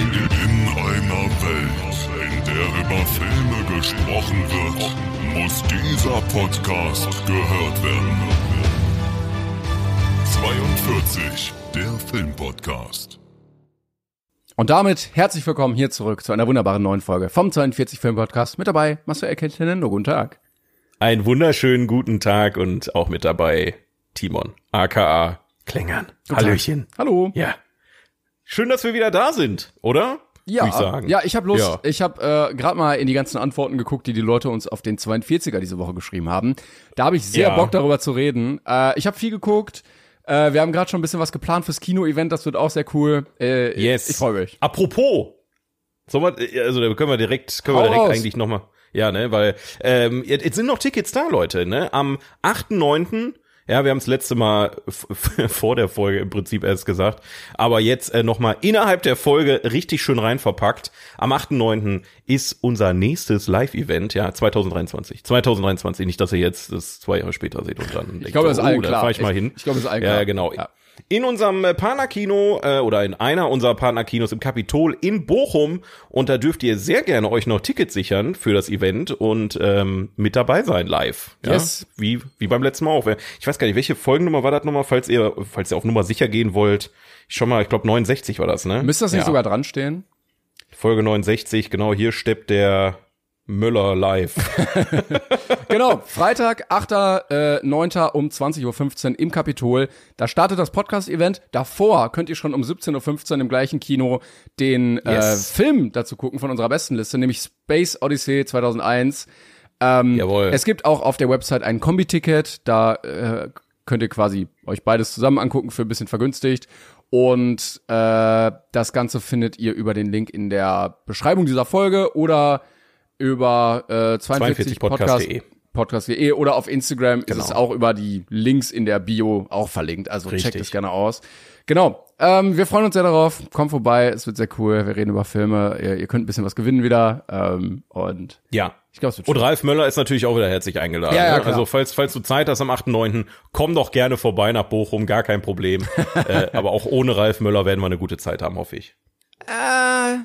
In einer Welt, in der über Filme gesprochen wird, muss dieser Podcast gehört werden. 42, der Filmpodcast. Und damit herzlich willkommen hier zurück zu einer wunderbaren neuen Folge vom 42 Film Podcast. Mit dabei Marcel Erkenntnendo. Guten Tag. Einen wunderschönen guten Tag und auch mit dabei Timon, aka Klängern. Hallöchen. Hallo. Ja. Schön, dass wir wieder da sind, oder? Ja, ich sagen. ja, ich habe Lust. Ja. Ich habe äh, gerade mal in die ganzen Antworten geguckt, die die Leute uns auf den 42er diese Woche geschrieben haben. Da habe ich sehr Ja. Bock darüber zu reden. Äh, ich habe viel geguckt. Äh, wir haben gerade schon ein bisschen was geplant fürs Kino-Event. Das wird auch sehr cool. Äh, Yes. Ich freue mich. Apropos, sollen wir, also da können wir direkt, können wir Hau direkt raus. eigentlich noch mal, ja, ne, weil ähm, jetzt jetzt sind noch Tickets da, Leute, ne? Am 8.9., ja, wir haben es letzte Mal vor der Folge im Prinzip erst gesagt, aber jetzt äh, noch mal innerhalb der Folge richtig schön rein verpackt. Am 8.9. ist unser nächstes Live-Event, ja, 2023. 2023, nicht, dass ihr jetzt das zwei Jahre später seht und dann denkt, glaube, das ist allen da klar. ich mal Ich- hin. ich glaube, das ist allen Ja, klar. genau. Ja. In unserem äh, Partnerkino äh, oder in einer unserer Partnerkinos im Kapitol in Bochum und da dürft ihr sehr gerne euch noch Tickets sichern für das Event und ähm, mit dabei sein live. Ja? Yes. Wie wie beim letzten Mal auch. Ich weiß gar nicht, welche Folgennummer war das nochmal, falls ihr falls ihr auf Nummer sicher gehen wollt. Schon mal, ich glaube 69 war das, ne? Müsste das nicht ja. sogar dran stehen? Folge 69, genau, hier steppt der Möller live. Genau, Freitag, 8. Äh, 9. um 20.15 Uhr im Kapitol. Da startet das Podcast-Event. Davor könnt ihr schon um 17.15 Uhr im gleichen Kino den Yes. äh, Film dazu gucken von unserer besten Liste, nämlich Space Odyssey 2001. Ähm, Jawohl. Es gibt auch auf der Website ein Kombi-Ticket. Da äh, könnt ihr quasi euch beides zusammen angucken für ein bisschen vergünstigt. Und äh, das Ganze findet ihr über den Link in der Beschreibung dieser Folge oder über äh, 42 Podcast podcast.de. podcast.de oder auf Instagram Genau. ist es auch über die Links in der Bio auch verlinkt. Also checkt Richtig. es gerne aus. Genau. Ähm, wir freuen uns sehr darauf. Kommt vorbei. Es wird sehr cool. Wir reden über Filme. Ihr, ihr könnt ein bisschen was gewinnen wieder. Ähm, und Ja. ich glaube, es wird Und schön. Ralf Möller ist natürlich auch wieder herzlich eingeladen. Ja, ja, ne? klar. Also falls, falls du Zeit hast am 8.9., komm doch gerne vorbei nach Bochum, gar kein Problem. äh, aber auch ohne Ralf Möller werden wir eine gute Zeit haben, hoffe ich. Äh,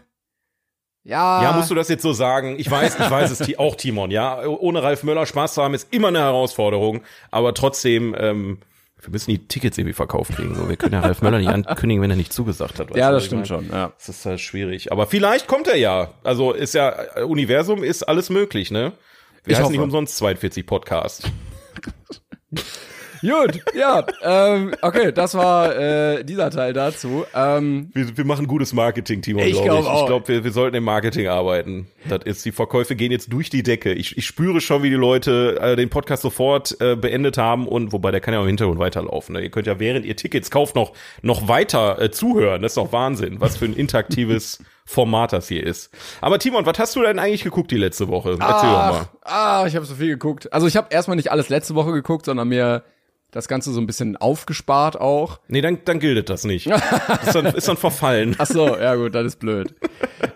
ja. Ja, musst du das jetzt so sagen? Ich weiß, ich weiß es auch, Timon, ja. Ohne Ralf Möller Spaß zu haben, ist immer eine Herausforderung. Aber trotzdem, ähm, wir müssen die Tickets irgendwie verkauft kriegen. So, wir können ja Ralf Möller nicht ankündigen, wenn er nicht zugesagt hat. weißt Ja, das stimmt meine? schon. Ja. Das ist halt schwierig. Aber vielleicht kommt er ja. Also ist ja, Universum ist alles möglich, ne? Wir Ich heißen hoffe. nicht umsonst 42 Podcast. Gut, ja, ähm, okay, das war äh, dieser Teil dazu. Ähm, Wir, wir machen gutes Marketing, Timon, Ich glaub glaub ich. auch. Ich glaube, wir, wir sollten im Marketing arbeiten. Das ist, die Verkäufe gehen jetzt durch die Decke. Ich, ich spüre schon, wie die Leute äh, den Podcast sofort äh, beendet haben und wobei der kann ja auch im Hintergrund weiterlaufen. Ne? Ihr könnt ja während ihr Tickets kauft noch noch weiter äh, zuhören. Das ist doch Wahnsinn, was für ein interaktives Format das hier ist. Aber Timon, was hast du denn eigentlich geguckt die letzte Woche? Erzähl doch mal. Ach, ah, ich habe so viel geguckt. Also ich habe erstmal nicht alles letzte Woche geguckt, sondern mir das Ganze so ein bisschen aufgespart auch. Nee, dann, dann gilt das nicht. Ist dann, ist dann verfallen. Ach so, ja gut, das ist blöd.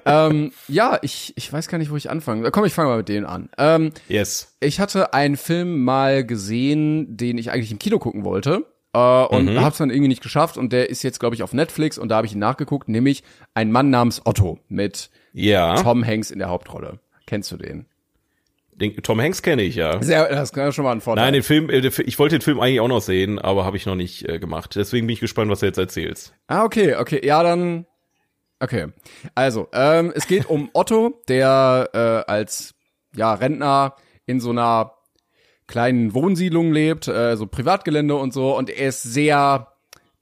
ähm, ja, ich, ich weiß gar nicht, wo ich anfange. Komm, ich fange mal mit denen an. Ähm, Yes. ich hatte einen Film mal gesehen, den ich eigentlich im Kino gucken wollte. Äh, und Mhm. hab's dann irgendwie nicht geschafft und der ist jetzt, glaube ich, auf Netflix und da habe ich ihn nachgeguckt, nämlich ein Mann namens Otto mit Ja. Tom Hanks in der Hauptrolle. Kennst du den? Den, Tom Hanks kenne ich ja. Sehr, das kann schon mal ein Vorteil. Nein, den Film, äh, ich wollte den Film eigentlich auch noch sehen, aber habe ich noch nicht äh, gemacht. Deswegen bin ich gespannt, was du jetzt erzählst. Ah, okay, okay, ja, dann. Okay. Also, ähm, es geht um Otto, der äh, als ja, Rentner in so einer kleinen Wohnsiedlung lebt, äh, so Privatgelände und so, und er ist sehr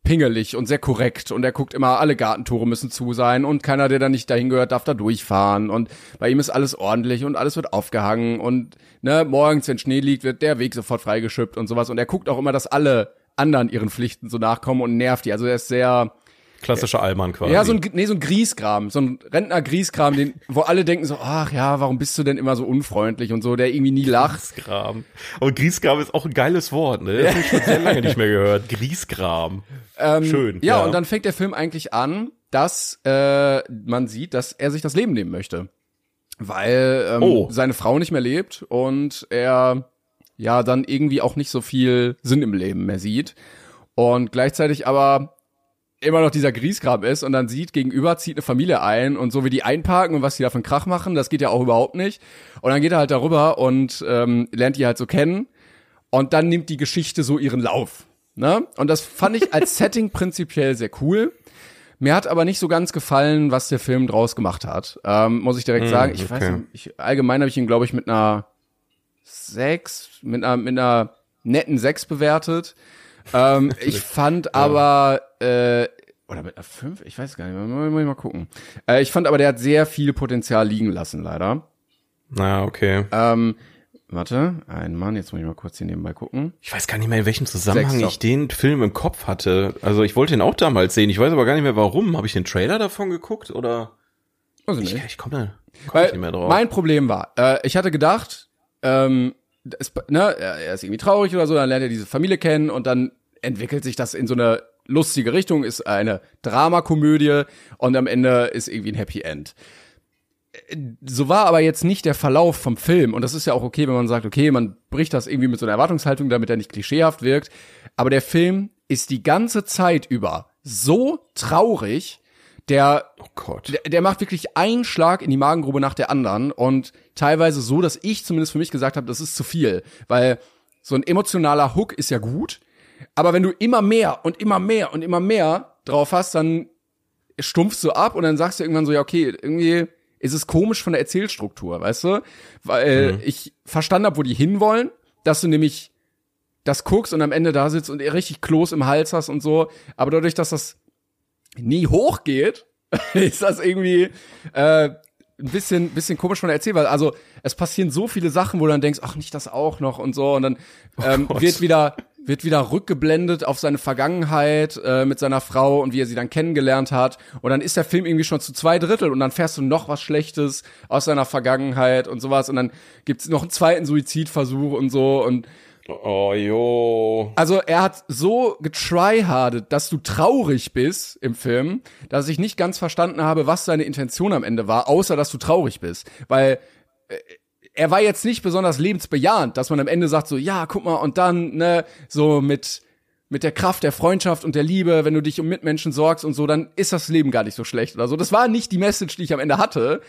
pingelig und sehr korrekt. Und er guckt immer, alle Gartentore müssen zu sein und keiner, der da nicht dahin gehört, darf da durchfahren. Und bei ihm ist alles ordentlich und alles wird aufgehangen. Und ne, morgens, wenn Schnee liegt, wird der Weg sofort freigeschüppt und sowas. Und er guckt auch immer, dass alle anderen ihren Pflichten so nachkommen und nervt die. Also er ist sehr, Klassischer Allmann quasi. ja, so ein, nee, so ein Grieskram, so ein Rentner-Grieskram, den, wo alle denken so, ach ja, warum bist du denn immer so unfreundlich und so, der irgendwie nie lacht. Griesgram. Und Griesgram ist auch ein geiles Wort, ne? Das habe ich schon sehr lange nicht mehr gehört. Griesgram. Schön. Ähm, Ja, und dann fängt der Film eigentlich an, dass äh, man sieht, dass er sich das Leben nehmen möchte. Weil ähm, Oh. seine Frau nicht mehr lebt und er ja dann irgendwie auch nicht so viel Sinn im Leben mehr sieht. Und gleichzeitig aber immer noch dieser Griesgram ist und dann sieht, gegenüber zieht eine Familie ein und so wie die einparken und was die da für einen Krach machen, das geht ja auch überhaupt nicht. Und dann geht er halt darüber und ähm, lernt die halt so kennen und dann nimmt die Geschichte so ihren Lauf. Ne? Und das fand ich als Setting prinzipiell sehr cool. Mir hat aber nicht so ganz gefallen, was der Film draus gemacht hat. Ähm, muss ich direkt sagen. Ich weiß okay. nicht, ich, allgemein habe ich ihn, glaube ich, mit einer sechs, mit einer, mit einer netten sechs bewertet. Ähm, ich fand aber, äh, oder mit einer fünf, ich weiß gar nicht, muss muss ich mal gucken. Äh, ich fand aber, der hat sehr viel Potenzial liegen lassen, leider. Na, okay. Ähm, warte, ein Mann, jetzt muss ich mal kurz hier nebenbei gucken. Ich weiß gar nicht mehr, in welchem Zusammenhang Sechster. ich den Film im Kopf hatte. Also ich wollte ihn auch damals sehen. Ich weiß aber gar nicht mehr warum. Habe ich den Trailer davon geguckt oder? Weiß ich Ich, komme da komm Weil nicht mehr drauf. Mein Problem war, äh, ich hatte gedacht, ähm, es, ne, er ist irgendwie traurig oder so, dann lernt er diese Familie kennen und dann entwickelt sich das in so eine lustige Richtung, ist eine Dramakomödie und am Ende ist irgendwie ein Happy End. So war aber jetzt nicht der Verlauf vom Film und das ist ja auch okay, wenn man sagt, okay, man bricht das irgendwie mit so einer Erwartungshaltung, damit er nicht klischeehaft wirkt, aber der Film ist die ganze Zeit über so traurig, der oh Gott. der, der macht wirklich einen Schlag in die Magengrube nach der anderen und teilweise so, dass ich zumindest für mich gesagt habe, das ist zu viel, weil so ein emotionaler Hook ist ja gut, aber wenn du immer mehr und immer mehr und immer mehr drauf hast, dann stumpfst du ab und dann sagst du irgendwann so, ja, okay, irgendwie ist es komisch von der Erzählstruktur, weißt du? Weil ich verstanden habe, wo die hinwollen, dass du nämlich das guckst und am Ende da sitzt und richtig Kloß im Hals hast und so, aber dadurch, dass das nie hochgeht, ist das irgendwie äh, ein bisschen, bisschen komisch von der Erzählweise. Also es passieren so viele Sachen, wo du dann denkst, ach nicht das auch noch und so und dann ähm, Gott. wird wieder wird wieder rückgeblendet auf seine Vergangenheit äh, mit seiner Frau und wie er sie dann kennengelernt hat und dann ist der Film irgendwie schon zu zwei Drittel und dann fährst du noch was Schlechtes aus seiner Vergangenheit und sowas und dann gibt's noch einen zweiten Suizidversuch und so und Oh jo. also er hat so getryhardet, dass du traurig bist im Film, dass ich nicht ganz verstanden habe, was seine Intention am Ende war, außer dass du traurig bist. Weil äh, er war jetzt nicht besonders lebensbejahend, dass man am Ende sagt so, ja, guck mal, und dann, ne, so mit, mit der Kraft der Freundschaft und der Liebe, wenn du dich um Mitmenschen sorgst und so, dann ist das Leben gar nicht so schlecht oder so. Das war nicht die Message, die ich am Ende hatte.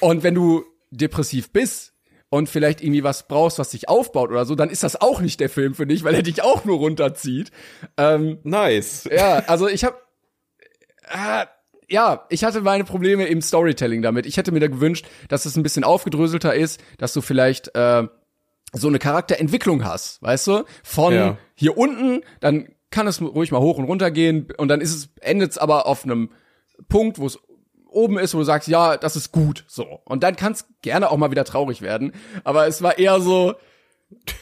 Und wenn du depressiv bist und vielleicht irgendwie was brauchst, was dich aufbaut oder so, dann ist das auch nicht der Film für dich, weil er dich auch nur runterzieht. Ähm, Nice. ja, also ich habe äh, ja, ich hatte meine Probleme im Storytelling damit. Ich hätte mir da gewünscht, dass es ein bisschen aufgedröselter ist, dass du vielleicht äh, so eine Charakterentwicklung hast, weißt du? Von Ja. hier unten, dann kann es ruhig mal hoch und runter gehen und dann ist es endet es aber auf einem Punkt, wo es oben ist, wo du sagst, ja, das ist gut, so. Und dann kann es gerne auch mal wieder traurig werden, aber es war eher so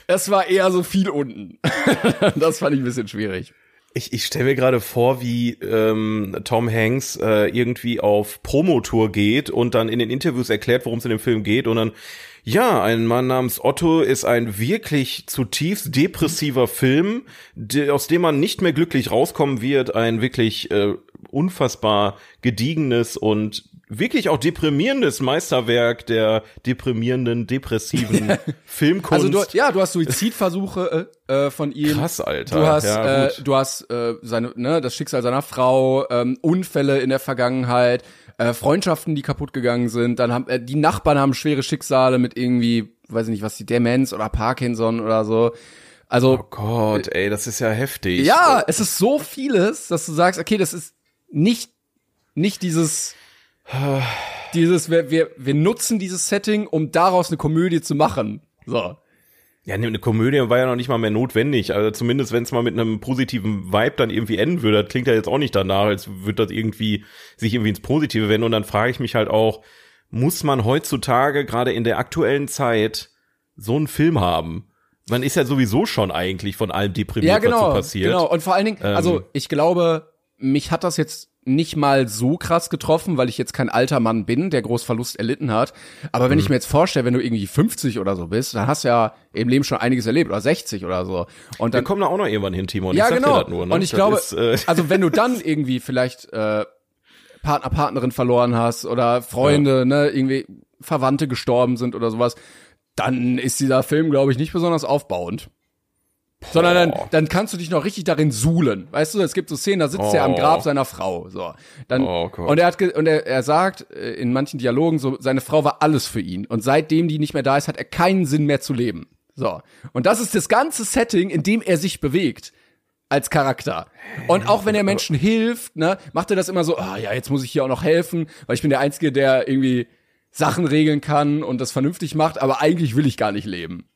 es war eher so viel unten. das fand ich ein bisschen schwierig. Ich, ich stelle mir gerade vor, wie ähm, Tom Hanks äh, irgendwie auf Promotour geht und dann in den Interviews erklärt, worum es in dem Film geht und dann ja, ein Mann namens Otto ist ein wirklich zutiefst depressiver Film, aus dem man nicht mehr glücklich rauskommen wird. Ein wirklich äh, unfassbar gediegenes und wirklich auch deprimierendes Meisterwerk der deprimierenden, depressiven Filmkunst. Also du, ja, du hast Suizidversuche äh, äh, von ihm. Krass, Alter. Du hast, Ja, äh, du hast äh, seine, ne, das Schicksal seiner Frau, ähm, Unfälle in der Vergangenheit, äh, Freundschaften, die kaputt gegangen sind. Dann haben äh, die Nachbarn haben schwere Schicksale mit irgendwie, weiß ich nicht, was die Demenz oder Parkinson oder so. Also Oh Gott, ey, das ist ja heftig. ja, es ist so vieles, dass du sagst, okay, das ist nicht nicht dieses dieses wir, wir wir nutzen dieses Setting, um daraus eine Komödie zu machen. So. Ja, ne, eine Komödie war ja noch nicht mal mehr notwendig. Also zumindest, wenn es mal mit einem positiven Vibe dann irgendwie enden würde, das klingt ja jetzt auch nicht danach, als würde das irgendwie sich irgendwie ins Positive wenden. Und dann frage ich mich halt auch, muss man heutzutage gerade in der aktuellen Zeit so einen Film haben? man ist ja sowieso schon eigentlich von allem deprimiert, Ja, genau. was so passiert. Genau. Und vor allen Dingen, also Ähm. ich glaube, mich hat das jetzt nicht mal so krass getroffen, weil ich jetzt kein alter Mann bin, der groß Verlust erlitten hat. Aber Mhm. wenn ich mir jetzt vorstelle, wenn du irgendwie 50 oder so bist, dann hast du ja im Leben schon einiges erlebt oder 60 oder so. Und Wir dann kommen da auch noch irgendwann hin, Timon. ja, genau. Nur, ne? Und ich Das glaube, ist, äh, also wenn du dann irgendwie vielleicht äh, Partner, Partnerin verloren hast oder Freunde, ne, irgendwie Verwandte gestorben sind oder sowas, dann ist dieser Film, glaube ich, nicht besonders aufbauend. Sondern dann, dann kannst du dich noch richtig darin suhlen. Weißt du, es gibt so Szenen, da sitzt er am Oh. Grab seiner Frau. So. Dann, Oh und er hat und er, er sagt äh, in manchen Dialogen so, seine Frau war alles für ihn. Und seitdem die nicht mehr da ist, hat er keinen Sinn mehr zu leben. So. Und das ist das ganze Setting, in dem er sich bewegt als Charakter. Und auch wenn er Menschen hilft, ne, macht er das immer so, ah ja, jetzt muss ich hier auch noch helfen, weil ich bin der Einzige, der irgendwie Sachen regeln kann und das vernünftig macht, aber eigentlich will ich gar nicht leben.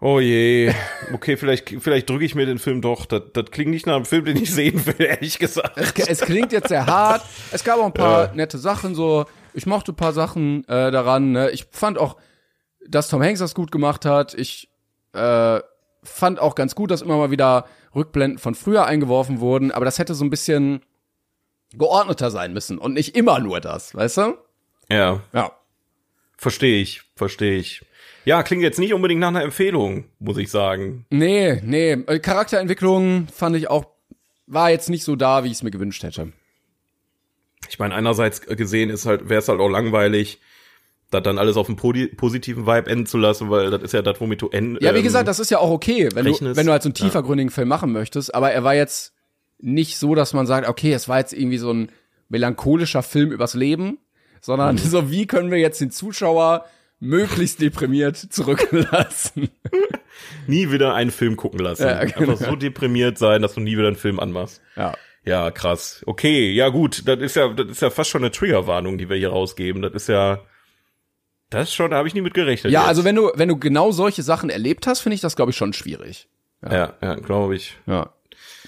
Oh je. Okay, vielleicht, vielleicht drücke ich mir den Film doch. Das, das klingt nicht nach einem Film, den ich sehen will, ehrlich gesagt. Es klingt jetzt sehr hart. Es gab auch ein paar nette Sachen so. Ich mochte ein paar Sachen äh, daran. Ne? Ich fand auch, dass Tom Hanks das gut gemacht hat. Ich äh, fand auch ganz gut, dass immer mal wieder Rückblenden von früher eingeworfen wurden. Aber das hätte so ein bisschen geordneter sein müssen und nicht immer nur das, weißt du? Ja, Ja. verstehe ich, verstehe ich. Ja, klingt jetzt nicht unbedingt nach einer Empfehlung, muss ich sagen. Nee, nee. Äh, Charakterentwicklung fand ich auch, war jetzt nicht so da, wie ich es mir gewünscht hätte. Ich meine, einerseits gesehen ist halt, wäre es halt auch langweilig, das dann alles auf einen podi- positiven Vibe enden zu lassen, weil das ist ja das, womit du enden. Ja, wie gesagt, das ist ja auch okay, wenn du, wenn du halt so einen tiefergründigen Film machen möchtest, aber er war jetzt nicht so, dass man sagt, okay, es war jetzt irgendwie so ein melancholischer Film übers Leben, sondern Mhm. so, wie können wir jetzt den Zuschauer möglichst deprimiert zurücklassen? nie wieder einen Film gucken lassen. Ja, genau. Einfach so deprimiert sein, dass du nie wieder einen Film anmachst. Ja. Ja, krass. Okay, ja gut, das ist ja, das ist ja fast schon eine Triggerwarnung, die wir hier rausgeben. Das ist ja, das schon, da habe ich nie mit gerechnet. Ja, jetzt. also wenn du, wenn du genau solche Sachen erlebt hast, finde ich das, glaube ich, schon schwierig. ja, ja, glaube ich. Ja.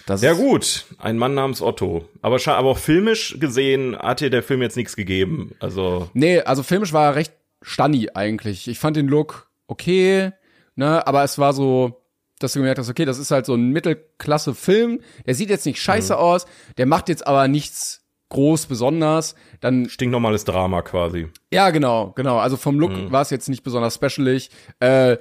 Das Ja gut, ein Mann namens Otto. Aber, aber auch filmisch gesehen hat dir der Film jetzt nichts gegeben. Also Nee, also filmisch war er recht stunny eigentlich. Ich fand den Look okay, ne, aber es war so, dass du gemerkt hast, okay, das ist halt so ein Mittelklasse-Film. Der sieht jetzt nicht scheiße aus, der macht jetzt aber nichts groß besonders. Dann, stinknormales Drama quasi. ja, genau, genau. Also vom Look war es jetzt nicht besonders specialig. Äh,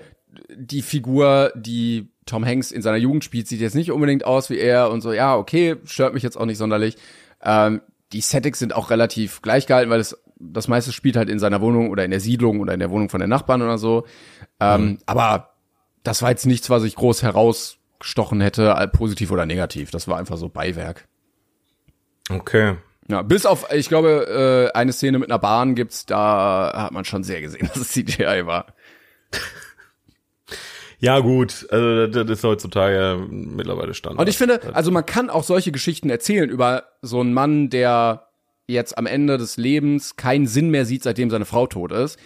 die Figur, die Tom Hanks in seiner Jugend spielt, sieht jetzt nicht unbedingt aus wie er und so, ja, okay, stört mich jetzt auch nicht sonderlich. Ähm, die Settings sind auch relativ gleich gehalten, weil es das meiste spielt halt in seiner Wohnung oder in der Siedlung oder in der Wohnung von den Nachbarn oder so. Ähm, Aber das war jetzt nichts, was ich groß herausgestochen hätte, äh, positiv oder negativ. Das war einfach so Beiwerk. Okay. Ja, bis auf, ich glaube, äh, eine Szene mit einer Bahn gibt's, da hat man schon sehr gesehen, dass es CGI war. Ja gut, also das ist heutzutage mittlerweile Standard. Und ich finde, also man kann auch solche Geschichten erzählen über so einen Mann, der jetzt am Ende des Lebens keinen Sinn mehr sieht, seitdem seine Frau tot ist.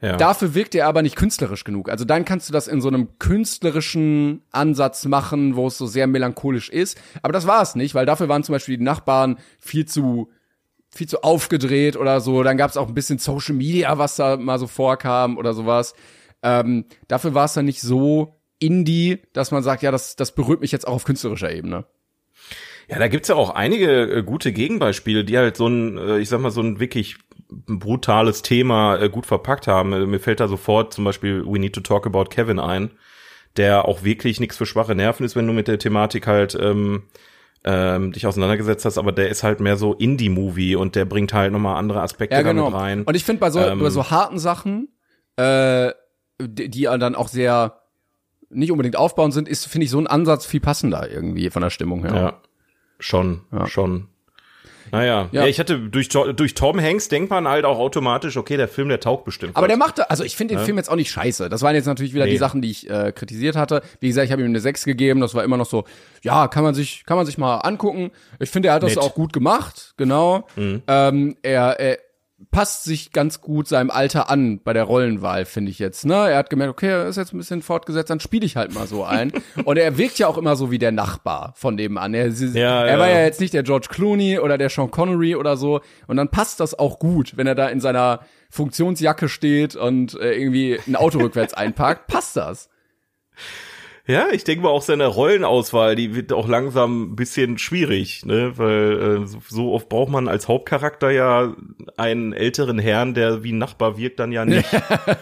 ja. Dafür wirkt er aber nicht künstlerisch genug. Also dann kannst du das in so einem künstlerischen Ansatz machen, wo es so sehr melancholisch ist. Aber das war es nicht, weil dafür waren zum Beispiel die Nachbarn viel zu viel zu aufgedreht oder so. Dann gab es auch ein bisschen Social Media, was da mal so vorkam oder sowas. Ähm, dafür war es dann nicht so indie, dass man sagt, ja, das, das berührt mich jetzt auch auf künstlerischer Ebene. Ja, da gibt's ja auch einige äh, gute Gegenbeispiele, die halt so ein, äh, ich sag mal, so ein wirklich brutales Thema äh, gut verpackt haben. Äh, mir fällt da sofort zum Beispiel We Need to Talk About Kevin ein, der auch wirklich nichts für schwache Nerven ist, wenn du mit der Thematik halt ähm, ähm, dich auseinandergesetzt hast, aber der ist halt mehr so Indie-Movie und der bringt halt nochmal andere Aspekte Ja, genau. damit rein. Und ich finde bei so, Ähm, bei so harten Sachen, äh, die, die dann auch sehr nicht unbedingt aufbauend sind, ist, finde ich, so ein Ansatz viel passender irgendwie von der Stimmung her. Ja, schon, schon. Naja, ja. Ja. ich hatte durch, durch Tom Hanks denkt man halt auch automatisch, okay, der Film, der taugt bestimmt. Aber der machte, also ich finde den Film jetzt auch nicht scheiße. Das waren jetzt natürlich wieder Nee. die Sachen, die ich äh, kritisiert hatte. Wie gesagt, ich habe ihm eine 6 gegeben. Das war immer noch so, ja, kann man sich, kann man sich mal angucken. Ich finde, er hat das Nett. auch gut gemacht, genau. Ähm, er, er passt sich ganz gut seinem Alter an bei der Rollenwahl, finde ich jetzt. Ne? Er hat gemerkt, okay, er ist jetzt ein bisschen fortgesetzt, dann spiele ich halt mal so ein. Und er wirkt ja auch immer so wie der Nachbar von nebenan. Er, Ja, er ja. war ja jetzt nicht der George Clooney oder der Sean Connery oder so. Und dann passt das auch gut, wenn er da in seiner Funktionsjacke steht und äh, irgendwie ein Auto rückwärts einparkt. Passt das? Ja, ich denke mal auch seine Rollenauswahl, die wird auch langsam ein bisschen schwierig, ne? Weil äh, so- oft braucht man als Hauptcharakter ja einen älteren Herrn, der wie ein Nachbar wirkt, dann ja nicht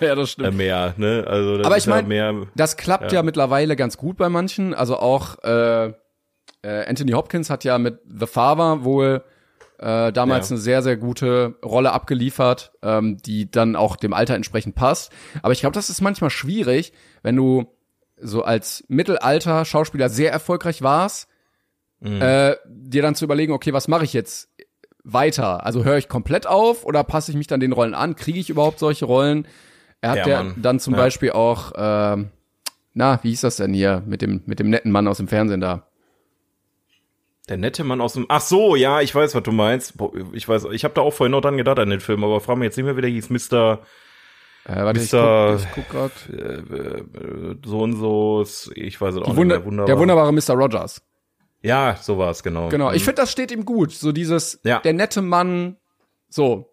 ja, das äh, stimmt. mehr, ne? Also das Aber ich ja mein, mehr. Das klappt ja. mittlerweile ganz gut bei manchen. Also auch äh, äh, Anthony Hopkins hat ja mit The Father wohl äh, damals Ja. eine sehr, sehr gute Rolle abgeliefert, ähm, die dann auch dem Alter entsprechend passt. Aber ich glaube, das ist manchmal schwierig, wenn du so als Mittelalter-Schauspieler sehr erfolgreich warst, Mhm. äh, dir dann zu überlegen, okay, was mache ich jetzt weiter? Also höre ich komplett auf oder passe ich mich dann den Rollen an? Kriege ich überhaupt solche Rollen? Er hat Ja, Mann. dann zum Ja. Beispiel auch, ähm, na, wie hieß das denn hier mit dem mit dem netten Mann aus dem Fernsehen da? Der nette Mann aus dem. Ach so, ja, ich weiß, was du meinst. Ich weiß, ich habe da auch vorhin noch dran gedacht an den Film, aber frag mich jetzt nicht mehr, wie der hieß, Mr. Äh, warte, ich Mr. guck, ich guck. Äh, äh, so und so. Ich weiß es auch nicht Wunder, mehr. Wunderbar. der wunderbare Mr. Rogers. Ja, so war es genau. Genau. Ich Mhm. finde, das steht ihm gut. So dieses, Ja. der nette Mann, so.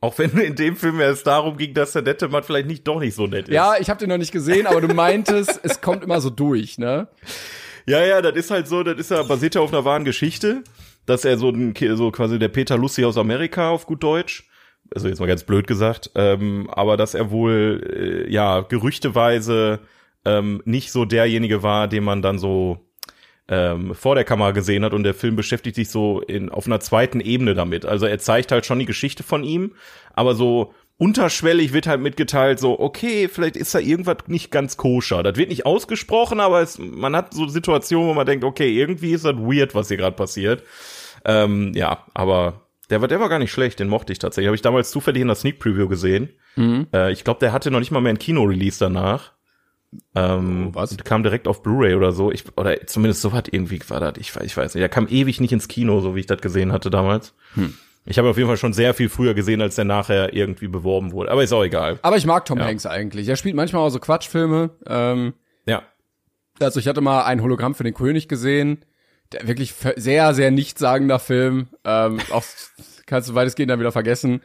Auch wenn in dem Film es darum ging, dass der nette Mann vielleicht nicht doch nicht so nett ist. Ja, ich habe den noch nicht gesehen, aber du meintest, es kommt immer so durch, ne? Ja, ja, das ist halt so, das ist ja basiert ja auf einer wahren Geschichte, dass er so ein so quasi der Peter Lucy aus Amerika auf gut Deutsch, also jetzt mal ganz blöd gesagt, ähm, aber dass er wohl äh, ja gerüchteweise ähm, nicht so derjenige war, den man dann so ähm, vor der Kamera gesehen hat und der Film beschäftigt sich so in auf einer zweiten Ebene damit. Also er zeigt halt schon die Geschichte von ihm, aber so unterschwellig wird halt mitgeteilt, so, okay, vielleicht ist da irgendwas nicht ganz koscher. Das wird nicht ausgesprochen, aber es, man hat so Situationen, wo man denkt, okay, irgendwie ist das weird, was hier gerade passiert. Ähm, ja, aber der war, der war gar nicht schlecht, den mochte ich tatsächlich. Habe ich damals zufällig in der Sneak Preview gesehen. Äh, ich glaube, der hatte noch nicht mal mehr ein Kino-Release danach. Ähm, Oh, was? kam direkt auf Blu-ray oder so. Ich, oder zumindest so hat irgendwie war das. Ich, weiß- ich weiß nicht. Der kam ewig nicht ins Kino, so wie ich das gesehen hatte damals. Hm. Ich habe auf jeden Fall schon sehr viel früher gesehen, als der nachher irgendwie beworben wurde. Aber ist auch egal. Aber ich mag Tom Ja. Hanks eigentlich. Er spielt manchmal auch so Quatschfilme. Ähm, Ja. also ich hatte mal ein Hologramm für den König gesehen. Der wirklich sehr, sehr nichtssagender Film. Ähm, auch kannst du weitestgehend dann wieder vergessen.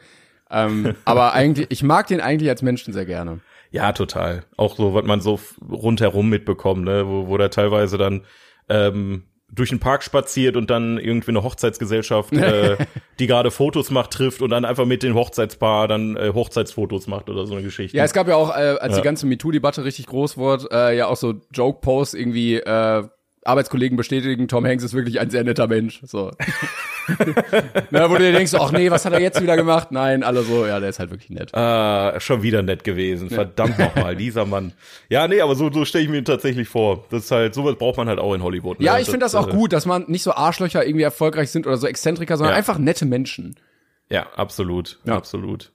Ähm, aber eigentlich, ich mag den eigentlich als Menschen sehr gerne. Ja, total. Auch so, was man so rundherum mitbekommt, ne, wo, wo der teilweise dann ähm, durch den Park spaziert und dann irgendwie eine Hochzeitsgesellschaft, äh, die gerade Fotos macht, trifft und dann einfach mit dem Hochzeitspaar dann äh, Hochzeitsfotos macht oder so eine Geschichte. Ja, es gab ja auch, äh, als Ja. die ganze MeToo-Debatte richtig groß wurde, äh, ja auch so Joke-Posts irgendwie, äh, Arbeitskollegen bestätigen, Tom Hanks ist wirklich ein sehr netter Mensch. So. Na, wo du dir denkst, ach nee, was hat er jetzt wieder gemacht? Nein, alle so, ja, der ist halt wirklich nett. Ah, schon wieder nett gewesen. Verdammt nochmal, dieser Mann. Ja, nee, aber so, so stelle ich mir ihn tatsächlich vor. Das ist halt, sowas braucht man halt auch in Hollywood. Ne? Ja, ich finde das auch äh, gut, dass man nicht so Arschlöcher irgendwie erfolgreich sind oder so Exzentriker, sondern Ja. einfach nette Menschen. Ja, absolut. Ja. absolut.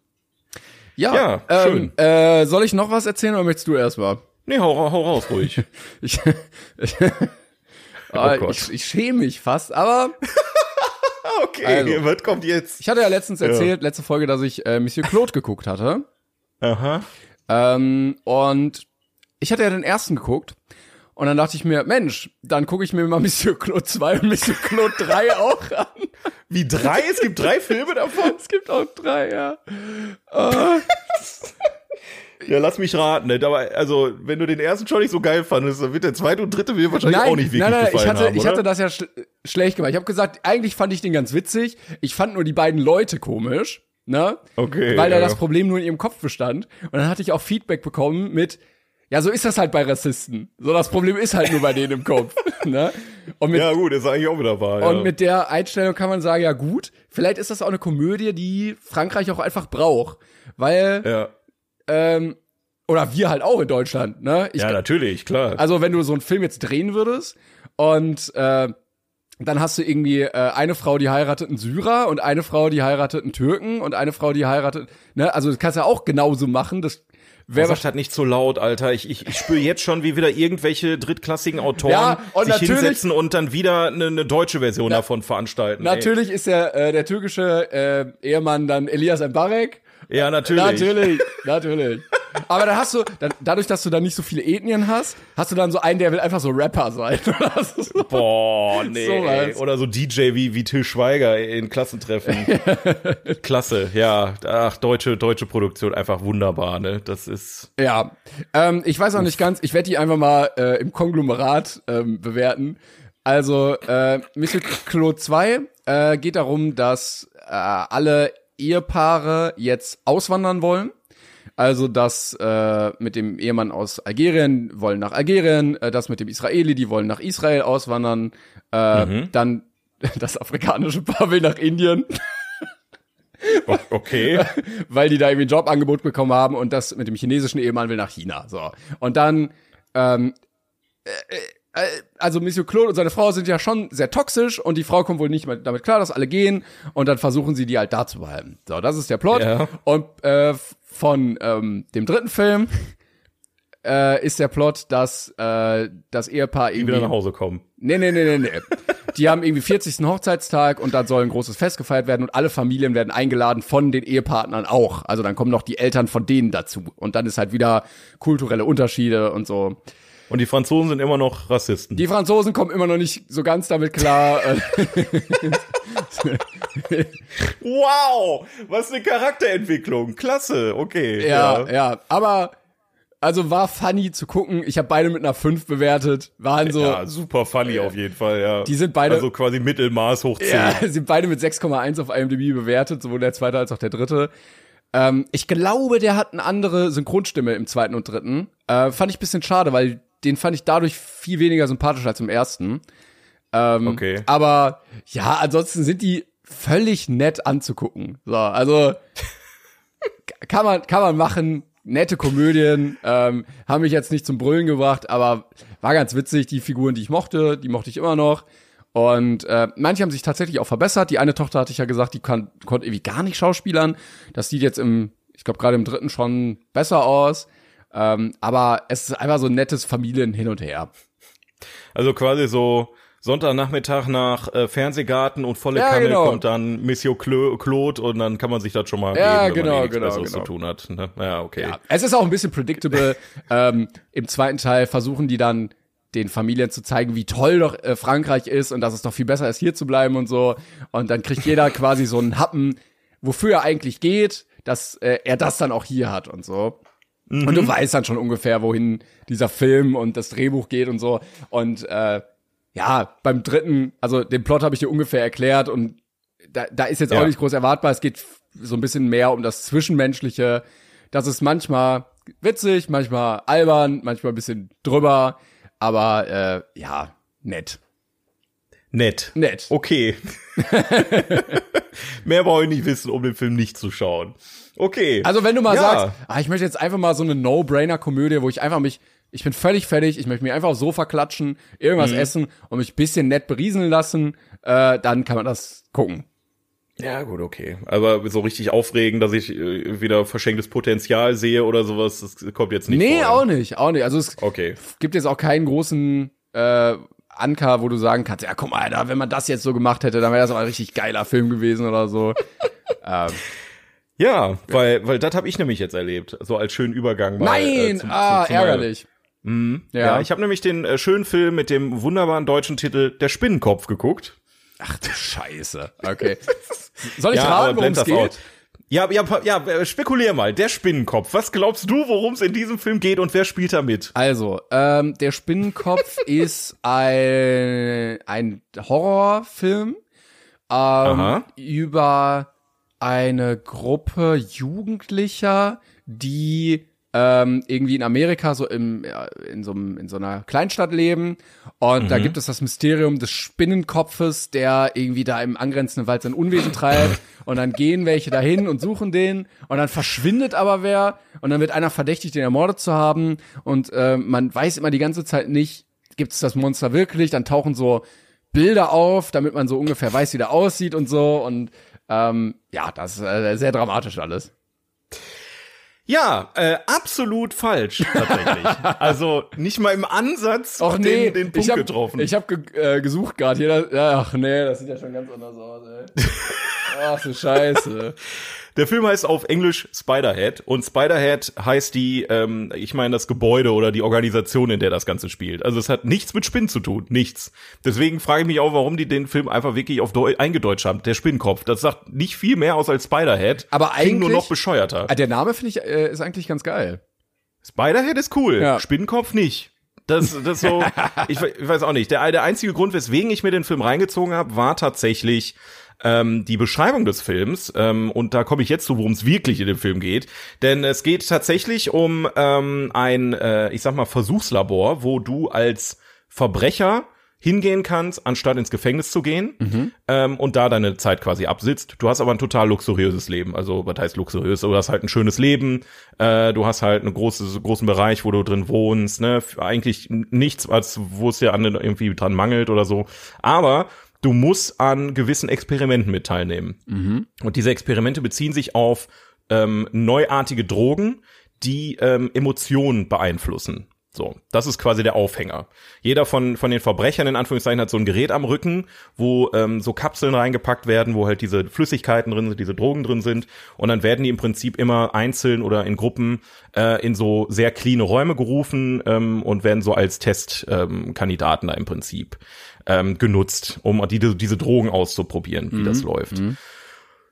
Ja, Ja, ähm, äh, soll ich noch was erzählen oder möchtest du erstmal? Nee, hau, hau raus ruhig. Ich, ich, Ah, Oh ich, ich schäme mich fast, aber okay, Also. was kommt jetzt? ich hatte ja letztens erzählt, letzte Folge, dass ich äh, Monsieur Claude geguckt hatte. Aha. Ähm, und ich hatte ja den ersten geguckt. Und dann dachte ich mir, Mensch, dann gucke ich mir mal Monsieur Claude 2 und Monsieur Claude 3 auch an. Wie drei? Es gibt drei Filme davon? Es gibt auch drei, ja. Ja, lass mich raten. Ne? Aber also, wenn du den ersten schon nicht so geil fandest, dann wird der zweite und dritte mir wahrscheinlich auch nicht wirklich nein, nein, gefallen ich hatte, haben, ich oder? hatte das ja schl schlecht gemacht. Ich habe gesagt, eigentlich fand ich den ganz witzig. Ich fand nur die beiden Leute komisch, ne? Okay, Weil da ja, das. Problem nur in ihrem Kopf bestand. Und dann hatte ich auch Feedback bekommen mit, ja, so ist das halt bei Rassisten. So, das Problem ist halt nur bei denen im Kopf, ne? Und mit, Ja, gut, ist eigentlich auch wieder wahr. und ja. mit der Einstellung kann man sagen, ja gut, vielleicht ist das auch eine Komödie, die Frankreich auch einfach braucht. Weil, ja. Ähm, oder wir halt auch in Deutschland, ne? Ich ja, natürlich, klar. also wenn du so einen Film jetzt drehen würdest und äh, dann hast du irgendwie äh, eine Frau, die heiratet einen Syrer und eine Frau, die heiratet einen Türken und eine Frau, die heiratet, ne, also das kannst du ja auch genauso machen. Das wäre Sag das nicht so laut, Alter. Ich, ich, ich spüre jetzt schon, wie wieder irgendwelche drittklassigen Autoren Ja, und sich hinsetzen und dann wieder eine, eine deutsche Version davon veranstalten. ey. natürlich ist der äh, der türkische äh, Ehemann dann Elias Mbarek. Ja, natürlich. Natürlich, natürlich. Aber dann hast du, dann, dadurch, dass du dann nicht so viele Ethnien hast, hast du dann so einen, der will einfach so Rapper sein. So- Boah, nee. Ey. Oder so DJ wie, wie Till Schweiger in Klassentreffen. Klasse, ja. Ach, deutsche, deutsche Produktion, einfach wunderbar, ne? Das ist. Ja, ähm, ich weiß auch nicht ganz, ich werde die einfach mal äh, im Konglomerat ähm, bewerten. Also, äh, Monsieur Claude 2 äh, geht darum, dass äh, alle Ehepaare jetzt auswandern wollen. Also das äh, mit dem Ehemann aus Algerien wollen nach Algerien, äh, das mit dem Israeli, die wollen nach Israel auswandern, äh, dann das afrikanische Paar will nach Indien, Okay. weil die da irgendwie ein Jobangebot bekommen haben und das mit dem chinesischen Ehemann will nach China. So. Und dann, ähm, äh, äh, also Monsieur Claude und seine Frau sind ja schon sehr toxisch und die Frau kommt wohl nicht mehr damit klar, dass alle gehen und dann versuchen sie die halt da zu behalten. So, das ist der Plot. Ja. Und äh, von ähm, dem dritten Film äh, ist der Plot, dass äh, das Ehepaar Die irgendwie wieder nach Hause kommen. Nee, nee, nee, nee, nee. Die haben irgendwie 40. Hochzeitstag und dann soll ein großes Fest gefeiert werden und alle Familien werden eingeladen von den Ehepartnern auch. Also dann kommen noch die Eltern von denen dazu. Und dann ist halt wieder kulturelle Unterschiede und so. Und die Franzosen sind immer noch Rassisten. Die Franzosen kommen immer noch nicht so ganz damit klar. wow! Was eine Charakterentwicklung. Klasse, okay. ja, ja. Aber, also war funny zu gucken. Ich habe beide mit einer 5 bewertet. Waren so, ja, super funny auf jeden Fall, ja. Die sind beide- Also quasi Mittelmaß hoch 10. Ja, sind beide mit 6,1 auf IMDb bewertet, sowohl der zweite als auch der dritte. Ähm, ich glaube, der hat eine andere Synchronstimme im zweiten und dritten. Äh, fand ich ein bisschen schade, weil den fand ich dadurch viel weniger sympathisch als im ersten. Ähm, Okay. Aber ja, ansonsten sind die völlig nett anzugucken. So, also kann man, kann man machen. Nette Komödien, ähm, haben mich jetzt nicht zum Brüllen gebracht, aber war ganz witzig. Die Figuren, die ich mochte, die mochte ich immer noch. Und äh, manche haben sich tatsächlich auch verbessert. Die eine Tochter hatte ich ja gesagt, die kann, konnte irgendwie gar nicht schauspielern. Das sieht jetzt im, ich glaube gerade im dritten schon besser aus. Ähm, aber es ist einfach so ein nettes Familien hin und her. Also quasi so Sonntagnachmittag nach äh, Fernsehgarten und volle Ja, Kanne genau. kommt dann Monsieur Clo Claude und dann kann man sich das schon mal Ja, geben, wenn genau, man eh nichts genau, Besseres genau. zu tun hat. Ne? Ja, okay. Ja, es ist auch ein bisschen predictable. ähm, Im zweiten Teil versuchen die dann den Familien zu zeigen, wie toll doch äh, Frankreich ist und dass es doch viel besser ist, hier zu bleiben und so. Und dann kriegt jeder quasi so einen Happen, wofür er eigentlich geht, dass äh, er das dann auch hier hat und so. Und du weißt dann schon ungefähr, wohin dieser Film und das Drehbuch geht und so. Und äh, ja, beim dritten, also den Plot habe ich dir ungefähr erklärt und da, da ist jetzt Ja. auch nicht groß erwartbar. Es geht so ein bisschen mehr um das Zwischenmenschliche. Das ist manchmal witzig, manchmal albern, manchmal ein bisschen drüber, aber äh, ja, nett. Nett. Nett. Okay. Mehr brauche ich nicht wissen, um den Film nicht zu schauen. Okay. Also wenn du mal Ja. sagst, ah, ich möchte jetzt einfach mal so eine No-Brainer-Komödie, wo ich einfach mich, ich bin völlig fertig, ich möchte mich einfach aufs Sofa klatschen, irgendwas Mhm. essen und mich ein bisschen nett berieseln lassen, äh, dann kann man das gucken. Ja, gut, okay. Aber so richtig aufregen, dass ich äh, wieder verschenktes Potenzial sehe oder sowas, das kommt jetzt nicht nee, vor. auch nicht, auch nicht. Also es Okay. gibt jetzt auch keinen großen äh, Anker, wo du sagen kannst, ja, guck mal, Alter, wenn man das jetzt so gemacht hätte, dann wäre das auch ein richtig geiler Film gewesen oder so. ähm, Ja, weil, weil das habe ich nämlich jetzt erlebt, so als schönen Übergang. Mal, nein, äh, zum- ah, zum- ärgerlich. Ja, Ja, ich habe nämlich den äh, schönen Film mit dem wunderbaren deutschen Titel Der Spinnenkopf geguckt. Ach du Scheiße. Okay. Soll ich ja, raten, worum es geht? Ja, ja, ja, äh, spekulier mal. Der Spinnenkopf. Was glaubst du, worum es in diesem Film geht und wer spielt da mit? Also, ähm, der Spinnenkopf ist ein, ein Horrorfilm ähm, Aha. über eine Gruppe Jugendlicher, die ähm, irgendwie in Amerika so im in so einem in so einer Kleinstadt leben. Und da gibt es das Mysterium des Spinnenkopfes, der irgendwie da im angrenzenden Wald sein Unwesen treibt. Und dann gehen welche dahin und suchen den. Und dann verschwindet aber wer. Und dann wird einer verdächtigt, den ermordet zu haben. Und äh, man weiß immer die ganze Zeit nicht, gibt es das Monster wirklich? Dann tauchen so Bilder auf, damit man so ungefähr weiß, wie der aussieht und so. Und ähm, ja, das ist äh, sehr dramatisch alles. Ja, äh, absolut falsch tatsächlich. also nicht mal im Ansatz Ach nee, den, den Punkt ich hab, getroffen. Ich habe ge äh, gesucht gerade hier. das- ach nee, das sieht ja schon ganz anders aus. Ey. Ach so Scheiße. Der Film heißt auf Englisch Spiderhead und Spiderhead heißt die, ähm, ich meine das Gebäude oder die Organisation, in der das Ganze spielt. Also es hat nichts mit Spinnen zu tun, nichts. Deswegen frage ich mich auch, warum die den Film einfach wirklich auf Deu eingedeutscht haben. Der Spinnkopf, das sagt nicht viel mehr aus als Spiderhead. Aber Klingt nur eigentlich- noch bescheuerter. Ah, Der Name finde ich äh, ist eigentlich ganz geil. Spiderhead ist cool, Ja. Spinnenkopf nicht. Das, das so, ich, ich weiß auch nicht. Der, der einzige Grund, weswegen ich mir den Film reingezogen habe, war tatsächlich ähm, die Beschreibung des Films. Ähm, und da komme ich jetzt zu, worum es wirklich in dem Film geht. Denn es geht tatsächlich um ähm, ein, äh, ich sag mal, Versuchslabor, wo du als Verbrecher hingehen kannst, anstatt ins Gefängnis zu gehen ähm, und da deine Zeit quasi absitzt. Du hast aber ein total luxuriöses Leben. Also was heißt luxuriös? Du hast halt ein schönes Leben. Äh, du hast halt einen großen großen Bereich, wo du drin wohnst. Ne? Eigentlich nichts, als wo es dir an irgendwie dran mangelt oder so. Aber du musst an gewissen Experimenten mit teilnehmen. Und diese Experimente beziehen sich auf ähm, neuartige Drogen, die ähm, Emotionen beeinflussen. So, das ist quasi der Aufhänger. Jeder von von den Verbrechern in Anführungszeichen hat so ein Gerät am Rücken, wo ähm, so Kapseln reingepackt werden, wo halt diese Flüssigkeiten drin sind, diese Drogen drin sind, und dann werden die im Prinzip immer einzeln oder in Gruppen äh, in so sehr cleane Räume gerufen ähm, und werden so als Testkandidaten ähm, da im Prinzip ähm, genutzt, um die, diese Drogen auszuprobieren, wie das läuft.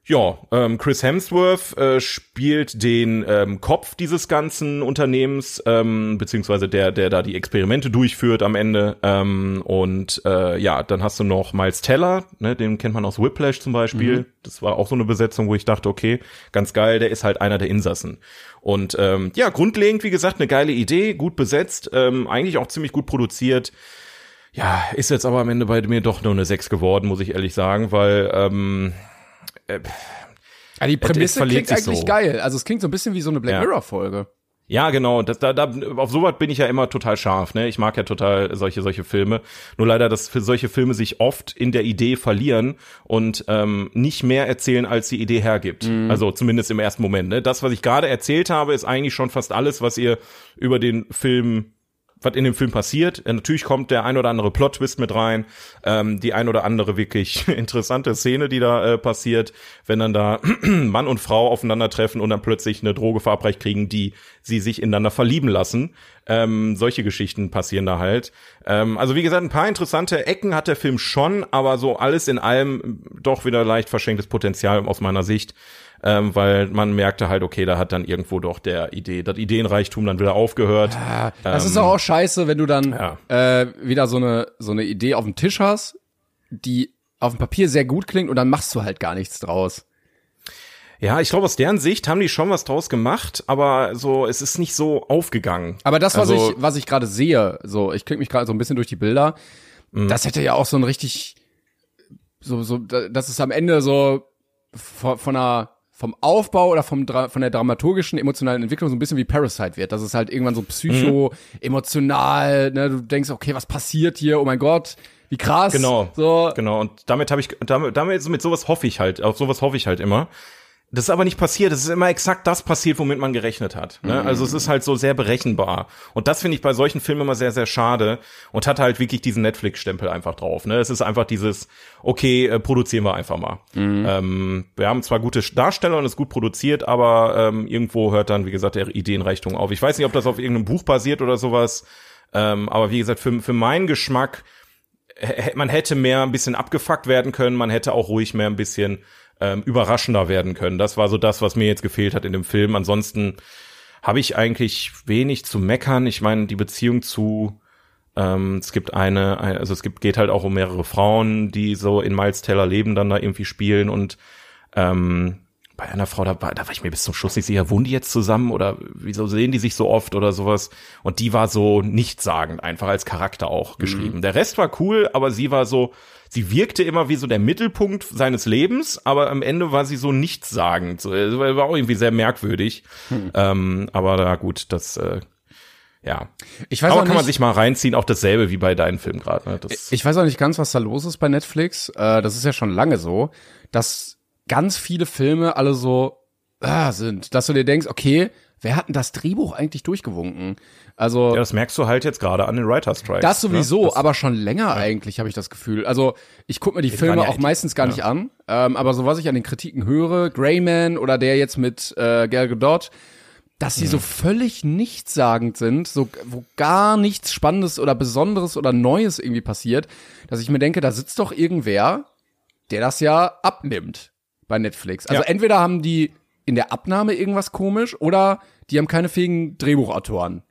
Ja, ähm, Chris Hemsworth äh, spielt den ähm, Kopf dieses ganzen Unternehmens, ähm, beziehungsweise der, der da die Experimente durchführt am Ende. Ähm, und äh, ja, dann hast du noch Miles Teller, ne, den kennt man aus Whiplash zum Beispiel. Das war auch so eine Besetzung, wo ich dachte, okay, ganz geil, der ist halt einer der Insassen. Und ähm, ja, grundlegend, wie gesagt, eine geile Idee, gut besetzt, ähm, eigentlich auch ziemlich gut produziert. Ja, ist jetzt aber am Ende bei mir doch nur eine 6 geworden, muss ich ehrlich sagen, weil ähm, Ah, die Prämisse klingt eigentlich so. geil. Also es klingt so ein bisschen wie so eine Black Ja. Mirror Folge. Ja, genau. Das, da, da, auf sowas bin ich ja immer total scharf. Ne? Ich mag ja total solche solche Filme. Nur leider, dass für solche Filme sich oft in der Idee verlieren und ähm, nicht mehr erzählen, als die Idee hergibt. Also zumindest im ersten Moment. Ne? Das, was ich gerade erzählt habe, ist eigentlich schon fast alles, was ihr über den Film was in dem Film passiert. Äh, Natürlich kommt der ein oder andere Plot-Twist mit rein, ähm, die ein oder andere wirklich interessante Szene, die da äh, passiert, wenn dann da Mann und Frau aufeinandertreffen und dann plötzlich eine Droge verabreicht kriegen, die sie sich ineinander verlieben lassen. Ähm, solche Geschichten passieren da halt. Ähm, also wie gesagt, ein paar interessante Ecken hat der Film schon, aber so alles in allem doch wieder leicht verschenktes Potenzial aus meiner Sicht ähm, weil man merkte halt, okay, da hat dann irgendwo doch der Idee, das Ideenreichtum dann wieder aufgehört. Das ist doch auch scheiße, wenn du dann Ähm, ja. äh, wieder so eine so eine Idee auf dem Tisch hast, die auf dem Papier sehr gut klingt und dann machst du halt gar nichts draus. Ja, ich glaube, aus deren Sicht haben die schon was draus gemacht, aber so, es ist nicht so aufgegangen. Aber das, was Also- ich, was ich gerade sehe, so, ich klicke mich gerade so ein bisschen durch die Bilder, Mhm. das hätte ja auch so ein richtig, so, so, da- das ist am Ende so von, von einer, vom Aufbau oder vom, Dra- von der dramaturgischen, emotionalen Entwicklung so ein bisschen wie Parasite wird. Das ist halt irgendwann so psycho, emotional, ne, du denkst, okay, was passiert hier? Oh mein Gott, wie krass. Genau. So, Genau. Und damit habe ich, damit, damit, mit sowas hoffe ich halt, auf sowas hoffe ich halt immer. Das ist aber nicht passiert. Es ist immer exakt das passiert, womit man gerechnet hat. Ne? Also es ist halt so sehr berechenbar. Und das finde ich bei solchen Filmen immer sehr, sehr schade und hat halt wirklich diesen Netflix-Stempel einfach drauf. Ne? Es ist einfach dieses, okay, äh, produzieren wir einfach mal. Ähm, wir haben zwar gute Darsteller und es ist gut produziert, aber ähm, irgendwo hört dann, wie gesagt, der Ideenreichtum auf. Ich weiß nicht, ob das auf irgendeinem Buch basiert oder sowas. Ähm, aber wie gesagt, für, für meinen Geschmack man hätte mehr ein bisschen abgefuckt werden können, man hätte auch ruhig mehr ein bisschen ähm, überraschender werden können. Das war so das, was mir jetzt gefehlt hat in dem Film. Ansonsten habe ich eigentlich wenig zu meckern. Ich meine, die Beziehung zu ähm, es gibt eine, ein- also es gibt geht halt auch um mehrere Frauen, die so in Miles Teller Leben dann da irgendwie spielen und ähm, bei einer Frau, da war, da war ich mir bis zum Schluss nicht sicher, wohnen die jetzt zusammen oder wieso sehen die sich so oft oder sowas? Und die war so nichtssagend, einfach als Charakter auch geschrieben. Der Rest war cool, aber sie war so, sie wirkte immer wie so der Mittelpunkt seines Lebens, aber am Ende war sie so nichtssagend. So, es war auch irgendwie sehr merkwürdig. Ähm, aber da gut, das, äh, ja. ich weiß aber auch kann man nicht, sich mal reinziehen, auch dasselbe wie bei deinem Film gerade. Ne? Ich weiß auch nicht ganz, was da los ist bei Netflix. Äh, das ist ja schon lange so, dass ganz viele Filme alle so ah, sind, dass du dir denkst, okay, wer hat denn das Drehbuch eigentlich durchgewunken? Also Ja, das merkst du halt jetzt gerade an den Writer Strikes. das sowieso, ne? Das- aber schon länger eigentlich, habe ich das Gefühl. Also ich gucke mir die Filme waren ja auch meistens gar nicht an, ähm, aber so was ich an den Kritiken höre, Greyman oder der jetzt mit äh, Gal Gadot, dass sie so völlig nichtssagend sind, so wo gar nichts Spannendes oder Besonderes oder Neues irgendwie passiert, dass ich mir denke, da sitzt doch irgendwer, der das ja abnimmt bei Netflix. Also Ja. entweder haben die in der Abnahme irgendwas komisch oder die haben keine fähigen Drehbuchautoren.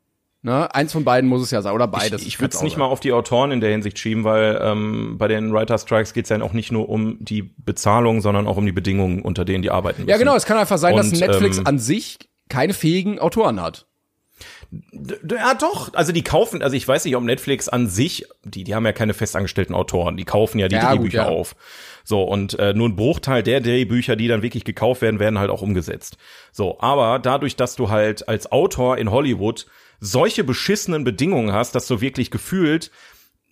Ne? Eins von beiden muss es ja sein oder beides. Ich, ich würde es nicht mal auf die Autoren in der Hinsicht schieben, weil ähm, bei den Writer Strikes geht es ja auch nicht nur um die Bezahlung, sondern auch um die Bedingungen, unter denen die arbeiten müssen. Ja, genau. Es kann einfach sein, dass Und, Netflix ähm, an sich keine fähigen Autoren hat. Ja, doch. Also die kaufen, also ich weiß nicht, ob Netflix an sich, die, die haben ja keine festangestellten Autoren, die kaufen ja die Ja, gut, Drehbücher ja. auf. So, und äh, nur ein Bruchteil der Drehbücher, die dann wirklich gekauft werden, werden halt auch umgesetzt. So, aber dadurch, dass du halt als Autor in Hollywood solche beschissenen Bedingungen hast, dass du wirklich gefühlt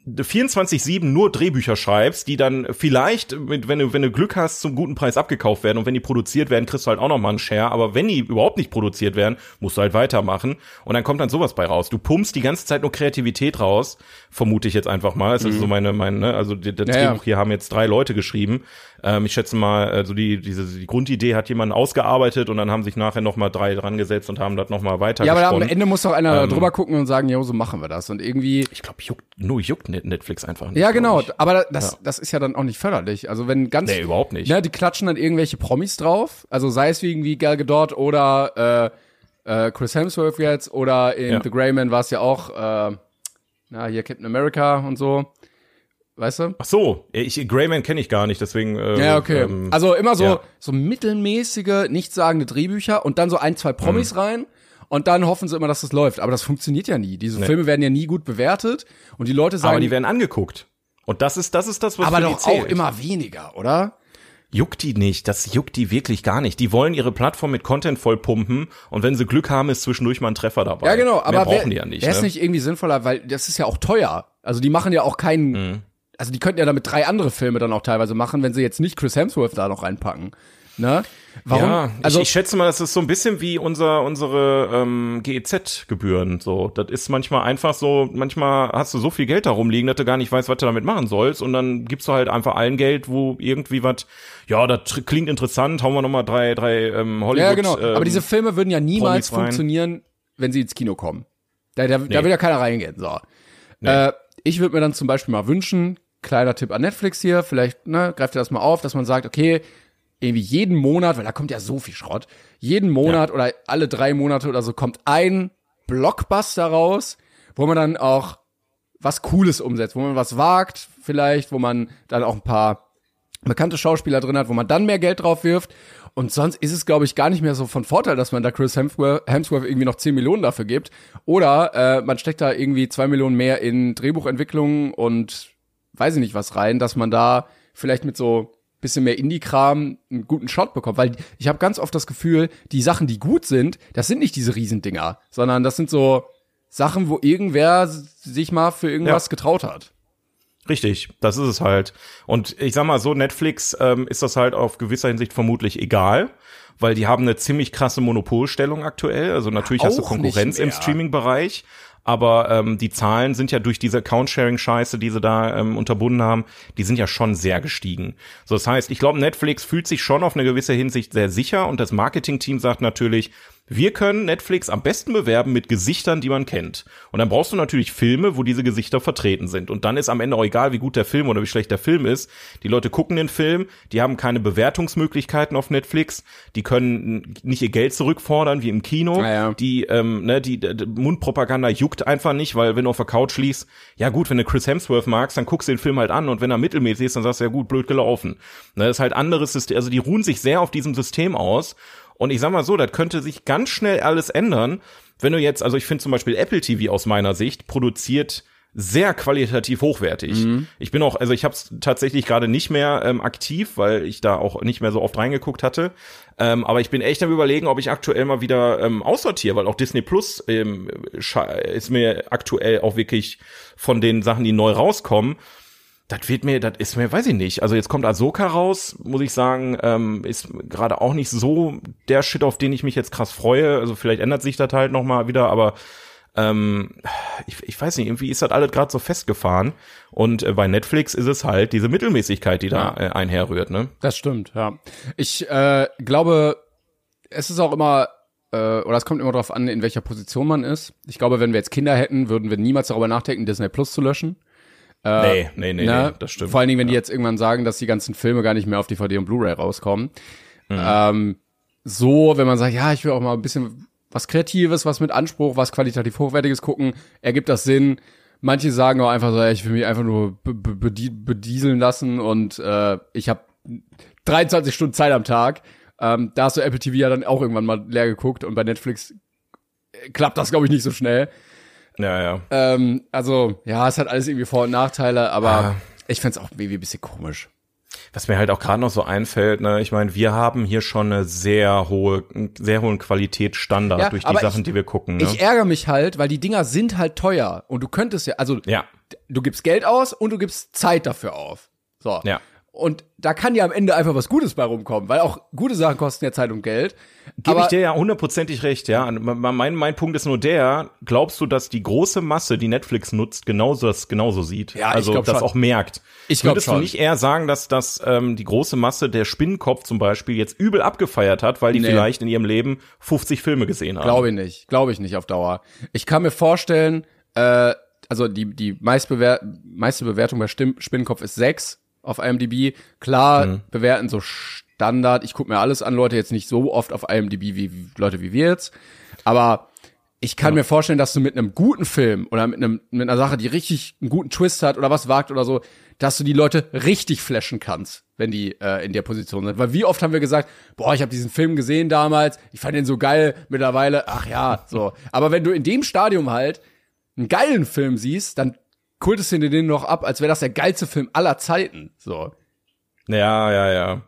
24-7 nur Drehbücher schreibst, die dann vielleicht, mit, wenn du, wenn du Glück hast, zum guten Preis abgekauft werden und wenn die produziert werden, kriegst du halt auch noch mal einen Share, aber wenn die überhaupt nicht produziert werden, musst du halt weitermachen und dann kommt dann sowas bei raus. Du pumpst die ganze Zeit nur Kreativität raus, vermute ich jetzt einfach mal. Das ist so meine, meine, ne? also das Mhm. Ja. Drehbuch hier haben jetzt drei Leute geschrieben. Ähm, ich schätze mal, also die, diese, die Grundidee hat jemand ausgearbeitet und dann haben sich nachher noch mal drei dran gesetzt und haben das noch mal weiter Ja, aber am. Ende muss doch einer Ähm, drüber gucken und sagen, jo, so machen wir das. Und irgendwie. Ich glaube, juckt, nur juckt Net- Netflix einfach nicht. Ja, genau. Aber das, Ja. das ist ja dann auch nicht förderlich. Also wenn ganz. Nee, überhaupt nicht. Ne, die klatschen dann irgendwelche Promis drauf. Also sei es wie irgendwie Gal Gadot oder äh, äh, Chris Hemsworth jetzt oder in Ja. The Grey Man war es ja auch, äh, na, hier Captain America und so. Weißt du? Ach so, ich, Greyman kenne ich gar nicht, deswegen. Äh, Ja, okay. Ähm, also immer so, ja. so mittelmäßige, nichtssagende Drehbücher und dann so ein, zwei Mhm. Promis rein und dann hoffen sie immer, dass das läuft. Aber das funktioniert ja nie. Diese Filme werden ja nie gut bewertet und die Leute sagen, aber die werden angeguckt. Und das ist, das ist das, was aber doch auch immer weniger, oder? Juckt die nicht, das juckt die wirklich gar nicht. Die wollen ihre Plattform mit Content vollpumpen und wenn sie Glück haben, ist zwischendurch mal ein Treffer dabei. Ja, genau, aber Mehr brauchen wär, die ja nicht. wär es ne? nicht irgendwie sinnvoller, weil das ist ja auch teuer. Also die machen ja auch keinen, Mhm. Also die könnten ja damit drei andere Filme dann auch teilweise machen, wenn sie jetzt nicht Chris Hemsworth da noch reinpacken. Ne? Warum? Ja, also ich, ich schätze mal, das ist so ein bisschen wie unser unsere ähm, GEZ-Gebühren. So, das ist manchmal einfach so. Manchmal hast du so viel Geld da rumliegen, dass du gar nicht weißt, was du damit machen sollst, und dann gibst du halt einfach allen Geld, wo irgendwie was. Ja, das klingt interessant. Hauen wir noch mal drei drei ähm, Hollywood. ja, genau. Ähm, aber diese Filme würden ja niemals Promis rein. funktionieren, wenn sie ins Kino kommen. Da, da, da will ja keiner reingehen. So. Nee. Äh, ich würde mir dann zum Beispiel mal wünschen, kleiner Tipp an Netflix hier, vielleicht ne, greift ihr das mal auf, dass man sagt, okay, irgendwie jeden Monat, weil da kommt ja so viel Schrott, jeden Monat oder alle drei Monate oder so kommt ein Blockbuster raus, wo man dann auch was Cooles umsetzt, wo man was wagt, vielleicht, wo man dann auch ein paar bekannte Schauspieler drin hat, wo man dann mehr Geld drauf wirft. Und sonst ist es, glaube ich, gar nicht mehr so von Vorteil, dass man da Chris Hemsworth, Hemsworth irgendwie noch 10 Millionen dafür gibt. Oder äh, man steckt da irgendwie zwei Millionen mehr in Drehbuchentwicklung und weiß ich nicht was rein, dass man da vielleicht mit so bisschen mehr Indie-Kram einen guten Shot bekommt. Weil ich habe ganz oft das Gefühl, die Sachen, die gut sind, das sind nicht diese Riesendinger, sondern das sind so Sachen, wo irgendwer sich mal für irgendwas Ja. getraut hat. Richtig, das ist es halt. Und ich sag mal so, Netflix ähm, ist das halt auf gewisser Hinsicht vermutlich egal, weil die haben eine ziemlich krasse Monopolstellung aktuell. Also natürlich hast du Auch Konkurrenz im. Streaming-Bereich, aber ähm, die Zahlen sind ja durch diese Account-Sharing-Scheiße, die sie da ähm, unterbunden haben, die sind ja schon sehr gestiegen. So, das heißt, ich glaube, Netflix fühlt sich schon auf eine gewisse Hinsicht sehr sicher und das Marketing-Team sagt natürlich, wir können Netflix am besten bewerben mit Gesichtern, die man kennt. Und dann brauchst du natürlich Filme, wo diese Gesichter vertreten sind. Und dann ist am Ende auch egal, wie gut der Film oder wie schlecht der Film ist. Die Leute gucken den Film, die haben keine Bewertungsmöglichkeiten auf Netflix, die können nicht ihr Geld zurückfordern wie im Kino. Ja, ja. Die, ähm, ne, die, die Mundpropaganda juckt einfach nicht, weil wenn du auf der Couch liegst, ja gut, wenn du Chris Hemsworth magst, dann guckst du den Film halt an und wenn er mittelmäßig ist, dann sagst du ja gut, blöd gelaufen. Ne, das ist halt anderes System, also die ruhen sich sehr auf diesem System aus. Und ich sag mal so, das könnte sich ganz schnell alles ändern, wenn du jetzt, also ich finde zum Beispiel Apple TV aus meiner Sicht produziert sehr qualitativ hochwertig. Ich bin auch, also ich habe es tatsächlich gerade nicht mehr ähm, aktiv, weil ich da auch nicht mehr so oft reingeguckt hatte. Ähm, aber ich bin echt am überlegen, ob ich aktuell mal wieder ähm, aussortiere, weil auch Disney Plus ähm, ist mir aktuell auch wirklich von den Sachen, die neu rauskommen, das wird mir, das ist mir, weiß ich nicht. Also jetzt kommt Ahsoka raus, muss ich sagen, ähm, ist gerade auch nicht so der Shit, auf den ich mich jetzt krass freue. Also vielleicht ändert sich das halt noch mal wieder, aber ähm, ich, ich weiß nicht, irgendwie ist das alles gerade so festgefahren. Und äh, bei Netflix ist es halt diese Mittelmäßigkeit, die da äh, einherrührt, ne? Das stimmt, ja. Ich äh, glaube, es ist auch immer, äh, oder es kommt immer darauf an, in welcher Position man ist. Ich glaube, wenn wir jetzt Kinder hätten, würden wir niemals darüber nachdenken, Disney Plus zu löschen. Äh, nee, nee, nee, ne? nee, das stimmt. Vor allen Dingen, wenn die jetzt irgendwann sagen, dass die ganzen Filme gar nicht mehr auf DVD und Blu-ray rauskommen. Ähm, so, wenn man sagt, ja, ich will auch mal ein bisschen was Kreatives, was mit Anspruch, was qualitativ Hochwertiges gucken, ergibt das Sinn. Manche sagen auch einfach so, ja, ich will mich einfach nur be be bedie- bedieseln lassen und äh, ich habe 23 Stunden Zeit am Tag. Ähm, da hast du Apple TV ja dann auch irgendwann mal leer geguckt und bei Netflix äh, klappt das, glaube ich, nicht so schnell. Ja, ja. Ähm, also, ja, es hat alles irgendwie Vor- und Nachteile, aber Ah. ich find's auch irgendwie ein bisschen komisch. Was mir halt auch gerade noch so einfällt, ne, ich meine, wir haben hier schon eine sehr hohe, sehr hohen Qualitätsstandard Ja, durch die Sachen, ich- die wir gucken. Ne? Ich ärgere mich halt, weil die Dinger sind halt teuer und du könntest ja, also ja, du gibst Geld aus und du gibst Zeit dafür auf. So. ja. Und da kann ja am Ende einfach was Gutes bei rumkommen, weil auch gute Sachen kosten ja Zeit und Geld. Gebe ich dir ja hundertprozentig recht, ja. Und Mein, mein Punkt ist nur der, glaubst du, dass die große Masse, die Netflix nutzt, genauso das genauso sieht? Ja, ich also glaub das schon. auch merkt. Ich glaub Würdest schon. du nicht eher sagen, dass das ähm, die große Masse der Spinnenkopf zum Beispiel jetzt übel abgefeiert hat, weil die Nee. vielleicht in ihrem Leben 50 Filme gesehen haben? Glaube ich nicht. Glaube ich nicht auf Dauer. Ich kann mir vorstellen, äh, also die, die meistbewer meiste Bewertung bei Spinnenkopf ist sechs auf IMDb. Klar, Mhm. bewerten so Standard. Ich gucke mir alles an, Leute jetzt nicht so oft auf IMDb wie, wie Leute wie wir jetzt. Aber ich kann mir vorstellen, dass du mit einem guten Film oder mit einem mit einer Sache, die richtig einen guten Twist hat oder was wagt oder so, dass du die Leute richtig flashen kannst, wenn die äh, in der Position sind. Weil wie oft haben wir gesagt, boah, ich habe diesen Film gesehen damals, ich fand den so geil, mittlerweile, ach ja, so. Aber wenn du in dem Stadium halt einen geilen Film siehst, dann kultest du den noch ab, als wäre das der geilste Film aller Zeiten. So. Ja, ja, ja.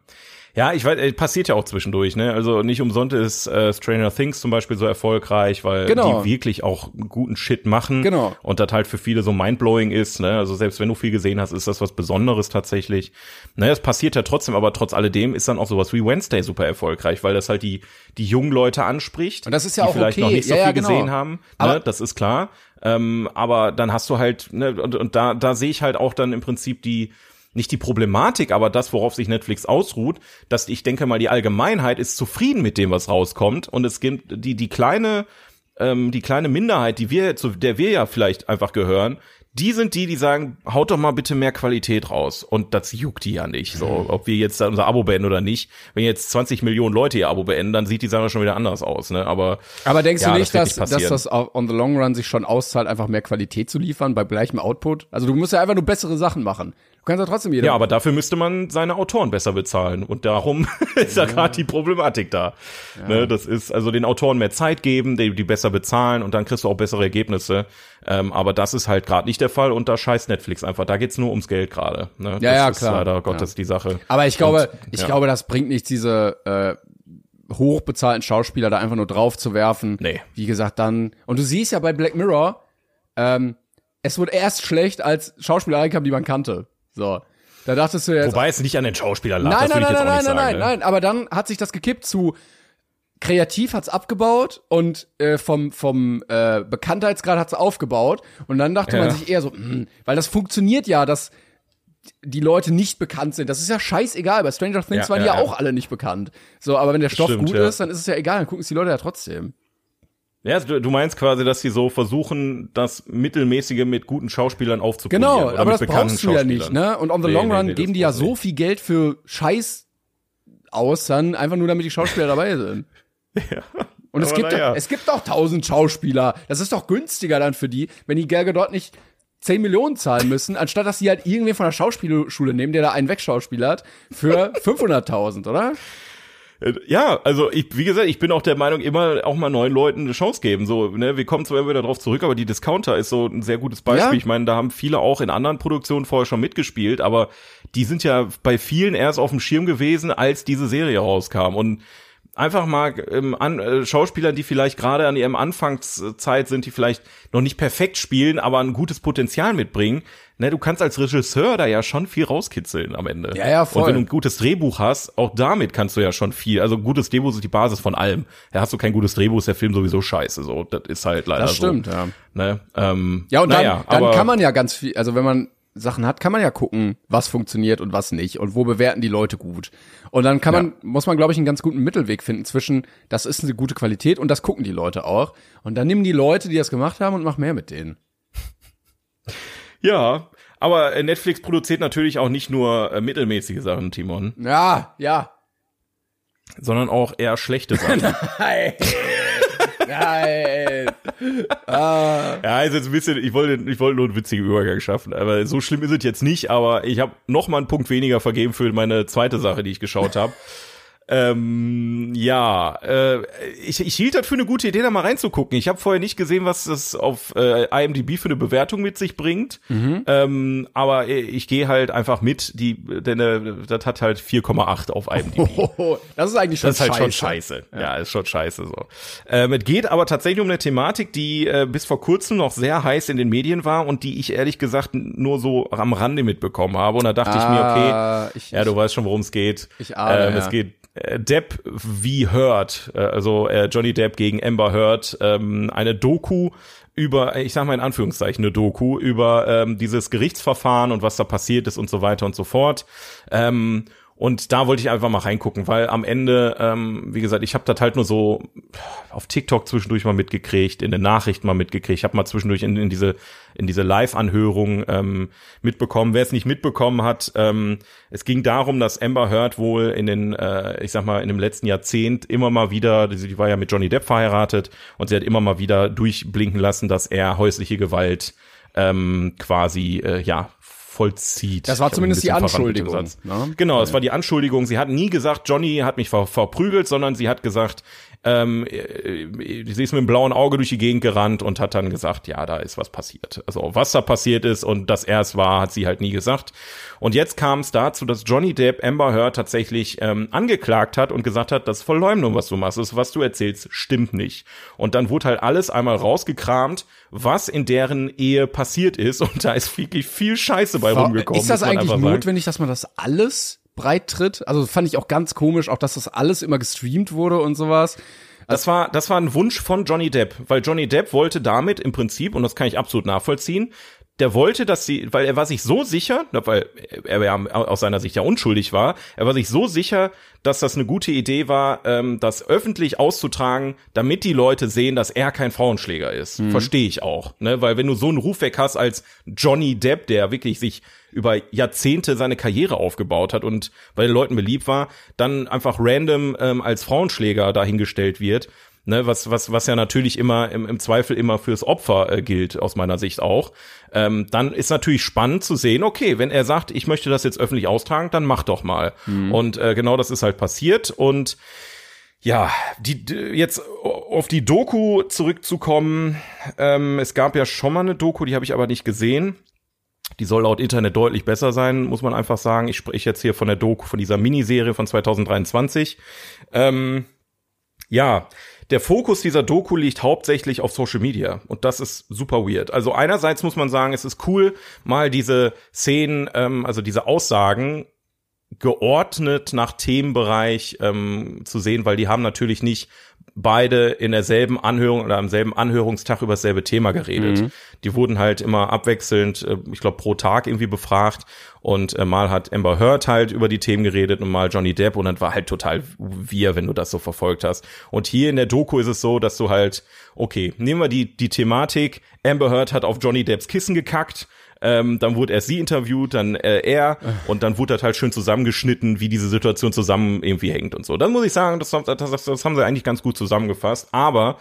Ja, ich weiß, äh, passiert ja auch zwischendurch, ne? Also nicht umsonst ist äh, Stranger Things zum Beispiel so erfolgreich, weil Genau. die wirklich auch guten Shit machen. Genau. Und das halt für viele so mindblowing ist, ne? Also selbst wenn du viel gesehen hast, ist das was Besonderes tatsächlich. Ne, es passiert ja trotzdem, aber trotz alledem ist dann auch sowas wie Wednesday super erfolgreich, weil das halt die, die jungen Leute anspricht. Und das ist ja die auch vielleicht okay. noch nicht so Ja, ja, viel genau. gesehen haben. Ne? Das ist klar. Ähm, aber dann hast du halt, ne, und, und da, da sehe ich halt auch dann im Prinzip die, nicht die Problematik, aber das, worauf sich Netflix ausruht, dass ich denke mal, die Allgemeinheit ist zufrieden mit dem, was rauskommt. Und es gibt die, die kleine, ähm, die kleine Minderheit, die wir, zu der wir ja vielleicht einfach gehören, die sind die, die sagen, haut doch mal bitte mehr Qualität raus. Und das juckt die ja nicht. So, ob wir jetzt unser Abo beenden oder nicht. Wenn jetzt 20 Millionen Leute ihr Abo beenden, dann sieht die Sache schon wieder anders aus, ne? Aber. Aber denkst ja, du nicht, das dass, dass passieren. das on the long run sich schon auszahlt, einfach mehr Qualität zu liefern bei gleichem Output? Also du musst ja einfach nur bessere Sachen machen. Du kannst ja trotzdem jeder. Ja, aber dafür müsste man seine Autoren besser bezahlen. Und darum ist ja gerade die Problematik da. Ne, das ist also den Autoren mehr Zeit geben, die, die besser bezahlen und dann kriegst du auch bessere Ergebnisse. Ähm, aber das ist halt gerade nicht der Fall und da scheißt Netflix einfach. Da geht's nur ums Geld gerade. Ne? Ja, das ja, ist klar. leider Gottes Ja. die Sache. Aber ich glaube, Und, ich ja. glaube, das bringt nichts, diese äh, hochbezahlten Schauspieler da einfach nur drauf zu werfen. Nee. Wie gesagt, dann. Und du siehst ja bei Black Mirror, ähm, es wurde erst schlecht, als Schauspieler reinkamen, die man kannte. So. Da dachtest du jetzt. Wobei es nicht an den Schauspielern lag, nein, das nein, ich nein, jetzt auch nein, nein, sagen. nein, ne? nein. Aber dann hat sich das gekippt zu kreativ hat's abgebaut und äh, vom vom äh, Bekanntheitsgrad hat's aufgebaut und dann dachte Ja. man sich eher so, hm, weil das funktioniert ja, dass die Leute nicht bekannt sind. Das ist ja scheißegal. Bei Stranger Things Ja, waren die ja, ja, ja. auch alle nicht bekannt. So, aber wenn der Stoff stimmt, gut ist, dann ist es ja egal, dann gucken es die Leute ja trotzdem. Ja, also du, meinst quasi, dass sie so versuchen, das Mittelmäßige mit guten Schauspielern aufzupolieren. Genau, aber das brauchst du ja nicht, ne? Und on the Nee, long nee, run nee, geben die ja so viel Geld für Scheiß aus, dann einfach nur damit die Schauspieler dabei sind. Und es gibt, na ja. doch, es gibt doch tausend Schauspieler. Das ist doch günstiger dann für die, wenn die Gal dort nicht 10 Millionen zahlen müssen, anstatt dass sie halt irgendwen von der Schauspielschule nehmen, der da einen wegschauspielert, für 500.000, oder? Äh, Ja, also ich, wie gesagt, ich bin auch der Meinung, immer auch mal neuen Leuten eine Chance geben. So, ne, wir kommen zwar immer wieder drauf zurück, aber die Discounter ist so ein sehr gutes Beispiel. Ja. Ich meine, da haben viele auch in anderen Produktionen vorher schon mitgespielt, aber die sind ja bei vielen erst auf dem Schirm gewesen, als diese Serie rauskam. Und einfach mal ähm, an, äh, Schauspielern, die vielleicht gerade an ihrem Anfangszeit sind, die vielleicht noch nicht perfekt spielen, aber ein gutes Potenzial mitbringen. Ne, du kannst als Regisseur da ja schon viel rauskitzeln am Ende. Ja, ja, voll. Und wenn du ein gutes Drehbuch hast, auch damit kannst du ja schon viel. Also gutes Drehbuch ist die Basis von allem. Ja, hast du kein gutes Drehbuch, ist der Film sowieso scheiße. So, das ist halt leider Das stimmt, so. ja. Ne? Ähm, Ja, und naja, dann, dann aber kann man ja ganz viel, also wenn man Sachen hat, kann man ja gucken, was funktioniert und was nicht und wo bewerten die Leute gut. Und dann kann man, muss man, glaube ich, einen ganz guten Mittelweg finden zwischen, das ist eine gute Qualität und das gucken die Leute auch. Und dann nehmen die Leute, die das gemacht haben und mach mehr mit denen. Ja, aber äh, Netflix produziert natürlich auch nicht nur äh, mittelmäßige Sachen, Timon, Ja, ja. sondern auch eher schlechte Sachen. Nein. Nein. ja, ist jetzt ein bisschen, ich wollte, ich wollte nur einen witzigen Übergang schaffen, aber so schlimm ist es jetzt nicht, aber ich habe noch mal einen Punkt weniger vergeben für meine zweite Sache, die ich geschaut habe. Ähm, ja, äh, ich, ich hielt das für eine gute Idee, da mal reinzugucken. Ich habe vorher nicht gesehen, was das auf äh, IMDb für eine Bewertung mit sich bringt. Ähm, aber äh, ich gehe halt einfach mit, die, denn äh, das hat halt 4,8 auf IMDb. Oh, das ist eigentlich schon Das ist halt scheiße. schon scheiße. Ja. ist schon scheiße so. Ähm, es geht aber tatsächlich um eine Thematik, die äh, bis vor kurzem noch sehr heiß in den Medien war und die ich ehrlich gesagt nur so am Rande mitbekommen habe. Und da dachte ich mir, okay, Ah, ich, ja, du weißt schon, worum es geht. Ich ahne, ähm, ja. Es geht Depp wie Heard, äh, also äh, Johnny Depp gegen Amber Heard, ähm, eine Doku über, ich sag mal in Anführungszeichen eine Doku über ähm, dieses Gerichtsverfahren und was da passiert ist und so weiter und so fort. Ähm, und da wollte ich einfach mal reingucken, weil am Ende, ähm, wie gesagt, ich habe das halt nur so auf TikTok zwischendurch mal mitgekriegt, in den Nachrichten mal mitgekriegt. Ich habe mal zwischendurch in, in diese in diese Live-Anhörung ähm, mitbekommen. Wer es nicht mitbekommen hat, ähm, es ging darum, dass Amber Heard wohl in den, äh, ich sag mal, in dem letzten Jahrzehnt immer mal wieder, die war ja mit Johnny Depp verheiratet und sie hat immer mal wieder durchblinken lassen, dass er häusliche Gewalt ähm, quasi äh, ja vollzieht. Das war zumindest die Anschuldigung, ne? Genau, das war die Anschuldigung. Sie hat nie gesagt, Johnny hat mich ver verprügelt, sondern sie hat gesagt, ähm, äh, sie ist mit dem blauen Auge durch die Gegend gerannt und hat dann gesagt, ja, da ist was passiert. Also was da passiert ist und dass er es war, hat sie halt nie gesagt. Und jetzt kam es dazu, dass Johnny Depp Amber Heard tatsächlich ähm, angeklagt hat und gesagt hat, das ist Verleumdung, was du machst. Das, was du erzählst, stimmt nicht. Und dann wurde halt alles einmal rausgekramt, was in deren Ehe passiert ist. Und da ist wirklich viel Scheiße bei rumgekommen. Ist das eigentlich notwendig, dass man das alles breit tritt? Also fand ich auch ganz komisch, auch dass das alles immer gestreamt wurde und sowas. Das war, das war ein Wunsch von Johnny Depp, weil Johnny Depp wollte damit im Prinzip, und das kann ich absolut nachvollziehen, der wollte, dass sie, weil er war sich so sicher, weil er ja aus seiner Sicht ja unschuldig war, er war sich so sicher, dass das eine gute Idee war, ähm, das öffentlich auszutragen, damit die Leute sehen, dass er kein Frauenschläger ist. Verstehe ich auch, ne? Weil wenn du so einen Ruf weg hast als Johnny Depp, der wirklich sich über Jahrzehnte seine Karriere aufgebaut hat und bei den Leuten beliebt war, dann einfach random ähm, als Frauenschläger dahingestellt wird, ne, was, was, was ja natürlich immer im, im Zweifel immer fürs Opfer äh, gilt, aus meiner Sicht auch, ähm, dann ist natürlich spannend zu sehen, okay, wenn er sagt, ich möchte das jetzt öffentlich austragen, dann mach doch mal. Und äh, genau das ist halt passiert und ja, die, jetzt auf die Doku zurückzukommen, ähm, es gab ja schon mal eine Doku, die habe ich aber nicht gesehen. Die soll laut Internet deutlich besser sein, muss man einfach sagen. Ich spreche jetzt hier von der Doku, von dieser Miniserie von 2023. Ähm, ja, der Fokus dieser Doku liegt hauptsächlich auf Social Media und das ist super weird. Also einerseits muss man sagen, es ist cool, mal diese Szenen, ähm, also diese Aussagen geordnet nach Themenbereich ähm, zu sehen, weil die haben natürlich nicht beide in derselben Anhörung oder am selben Anhörungstag über dasselbe Thema geredet. Die wurden halt immer abwechselnd, äh, ich glaube, pro Tag irgendwie befragt. Und äh, mal hat Amber Heard halt über die Themen geredet und mal Johnny Depp. Und dann war halt total wir, wenn du das so verfolgt hast. Und hier in der Doku ist es so, dass du halt, okay, nehmen wir die, die Thematik, Amber Heard hat auf Johnny Depps Kissen gekackt, ähm, dann wurde erst sie interviewt, dann äh, er und dann wurde das halt schön zusammengeschnitten, wie diese Situation zusammen irgendwie hängt und so. Dann muss ich sagen, das, das, das, das haben sie eigentlich ganz gut zusammengefasst, aber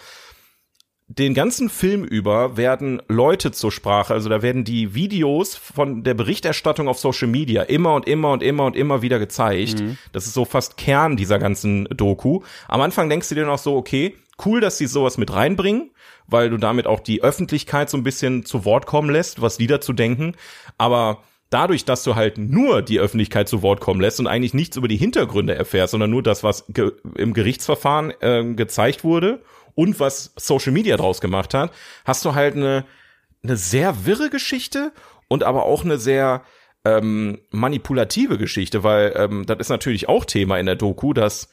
den ganzen Film über werden Leute zur Sprache, also da werden die Videos von der Berichterstattung auf Social Media immer und immer und immer und immer wieder gezeigt. Das ist so fast Kern dieser ganzen Doku. Am Anfang denkst du dir noch so, okay, cool, dass sie sowas mit reinbringen, weil du damit auch die Öffentlichkeit so ein bisschen zu Wort kommen lässt, was die dazu denken. Aber dadurch, dass du halt nur die Öffentlichkeit zu Wort kommen lässt und eigentlich nichts über die Hintergründe erfährst, sondern nur das, was ge im Gerichtsverfahren äh, gezeigt wurde und was Social Media draus gemacht hat, hast du halt eine, eine sehr wirre Geschichte und aber auch eine sehr ähm, manipulative Geschichte, weil ähm, das ist natürlich auch Thema in der Doku, dass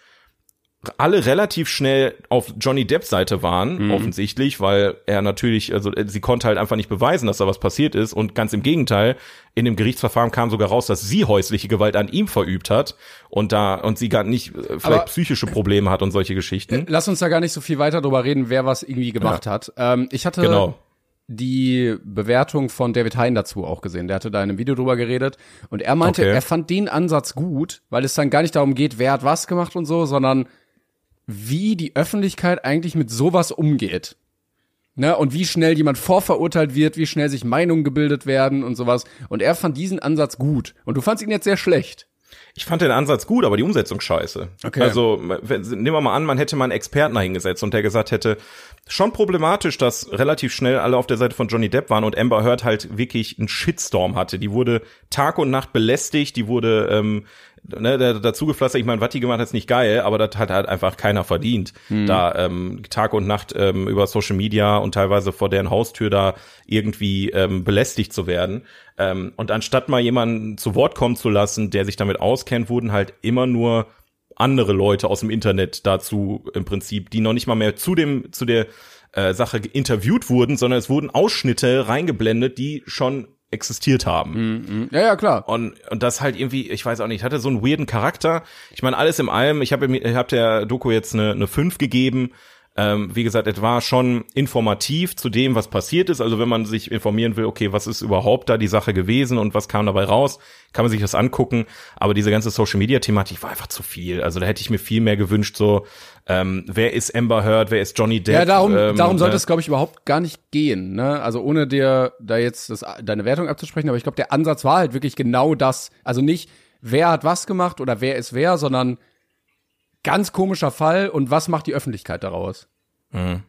alle relativ schnell auf Johnny Depps Seite waren, mhm. offensichtlich, weil er natürlich, also äh, sie konnte halt einfach nicht beweisen, dass da was passiert ist und ganz im Gegenteil, in dem Gerichtsverfahren kam sogar raus, dass sie häusliche Gewalt an ihm verübt hat und da und sie gar nicht äh, vielleicht Aber psychische Probleme hat und solche Geschichten. Äh, lass uns da gar nicht so viel weiter drüber reden, wer was irgendwie gemacht ja. hat. Ähm, ich hatte genau die Bewertung von David Hein dazu auch gesehen. Der hatte da in einem Video drüber geredet und er meinte, okay. er fand den Ansatz gut, weil es dann gar nicht darum geht, wer hat was gemacht und so, sondern wie die Öffentlichkeit eigentlich mit sowas umgeht. Ne, und wie schnell jemand vorverurteilt wird, wie schnell sich Meinungen gebildet werden und sowas. Und er fand diesen Ansatz gut. Und du fandst ihn jetzt sehr schlecht. Ich fand den Ansatz gut, aber die Umsetzung scheiße. Okay. Also nehmen wir mal an, man hätte mal einen Experten hingesetzt und der gesagt hätte, schon problematisch, dass relativ schnell alle auf der Seite von Johnny Depp waren und Amber Heard halt wirklich einen Shitstorm hatte. Die wurde Tag und Nacht belästigt, die wurde ähm, ne, dazu gepflastert. Ich meine, was die gemacht hat, ist nicht geil, aber das hat halt einfach keiner verdient. Hm. Da ähm, Tag und Nacht ähm, über Social Media und teilweise vor deren Haustür da irgendwie ähm, belästigt zu werden. Ähm, und anstatt mal jemanden zu Wort kommen zu lassen, der sich damit auskennt, wurden halt immer nur andere Leute aus dem Internet dazu im Prinzip, die noch nicht mal mehr zu dem zu der äh, Sache interviewt wurden, sondern es wurden Ausschnitte reingeblendet, die schon existiert haben. Mm, mm. Ja, ja, klar. Und, und das halt irgendwie, ich weiß auch nicht, hatte so einen weirden Charakter. Ich meine, alles im allem, ich habe hab der Doku jetzt eine, eine 5 gegeben. Ähm, wie gesagt, es war schon informativ zu dem, was passiert ist. Also wenn man sich informieren will, okay, was ist überhaupt da die Sache gewesen und was kam dabei raus, kann man sich das angucken. Aber diese ganze Social-Media-Thematik war einfach zu viel. Also da hätte ich mir viel mehr gewünscht, so ähm, wer ist Amber Heard, wer ist Johnny Depp? Ja, darum, ähm, darum sollte äh, es, glaube ich, überhaupt gar nicht gehen. Ne? Also ohne dir da jetzt das, deine Wertung abzusprechen, aber ich glaube, der Ansatz war halt wirklich genau das. Also nicht, wer hat was gemacht oder wer ist wer, sondern ganz komischer Fall und was macht die Öffentlichkeit daraus? Mhm.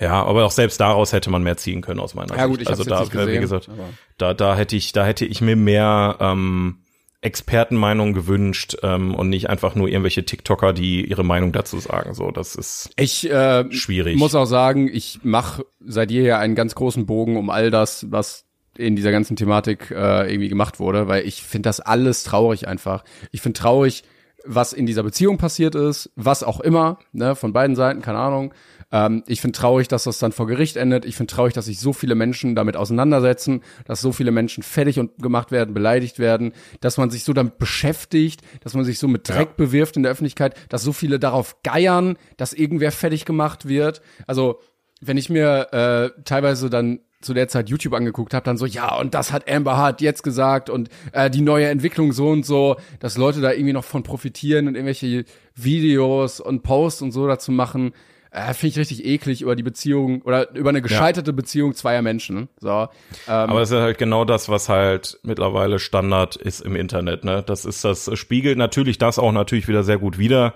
Ja, aber auch selbst daraus hätte man mehr ziehen können aus meiner ja, Sicht. Gut, ich also da, jetzt gesehen, wie gesagt, da, da hätte ich, da hätte ich mir mehr ähm, Expertenmeinung gewünscht ähm, und nicht einfach nur irgendwelche TikToker, die ihre Meinung dazu sagen. So, das ist ich äh, schwierig. Muss auch sagen, ich mache seit jeher einen ganz großen Bogen um all das, was in dieser ganzen Thematik äh, irgendwie gemacht wurde, weil ich finde das alles traurig einfach. Ich finde traurig, was in dieser Beziehung passiert ist, was auch immer, ne, von beiden Seiten, keine Ahnung. Ähm, ich finde traurig, dass das dann vor Gericht endet. Ich finde traurig, dass sich so viele Menschen damit auseinandersetzen, dass so viele Menschen fertig und gemacht werden, beleidigt werden, dass man sich so damit beschäftigt, dass man sich so mit Dreck ja. bewirft in der Öffentlichkeit, dass so viele darauf geiern, dass irgendwer fertig gemacht wird. Also wenn ich mir äh, teilweise dann zu der Zeit YouTube angeguckt habe, dann so, ja, und das hat Amber Hart jetzt gesagt und äh, die neue Entwicklung so und so, dass Leute da irgendwie noch von profitieren und irgendwelche Videos und Posts und so dazu machen äh, finde ich richtig eklig über die Beziehung oder über eine gescheiterte ja. Beziehung zweier Menschen. So, ähm, Aber es ist halt genau das, was halt mittlerweile Standard ist im Internet. Ne, das ist das spiegelt natürlich das auch natürlich wieder sehr gut wider.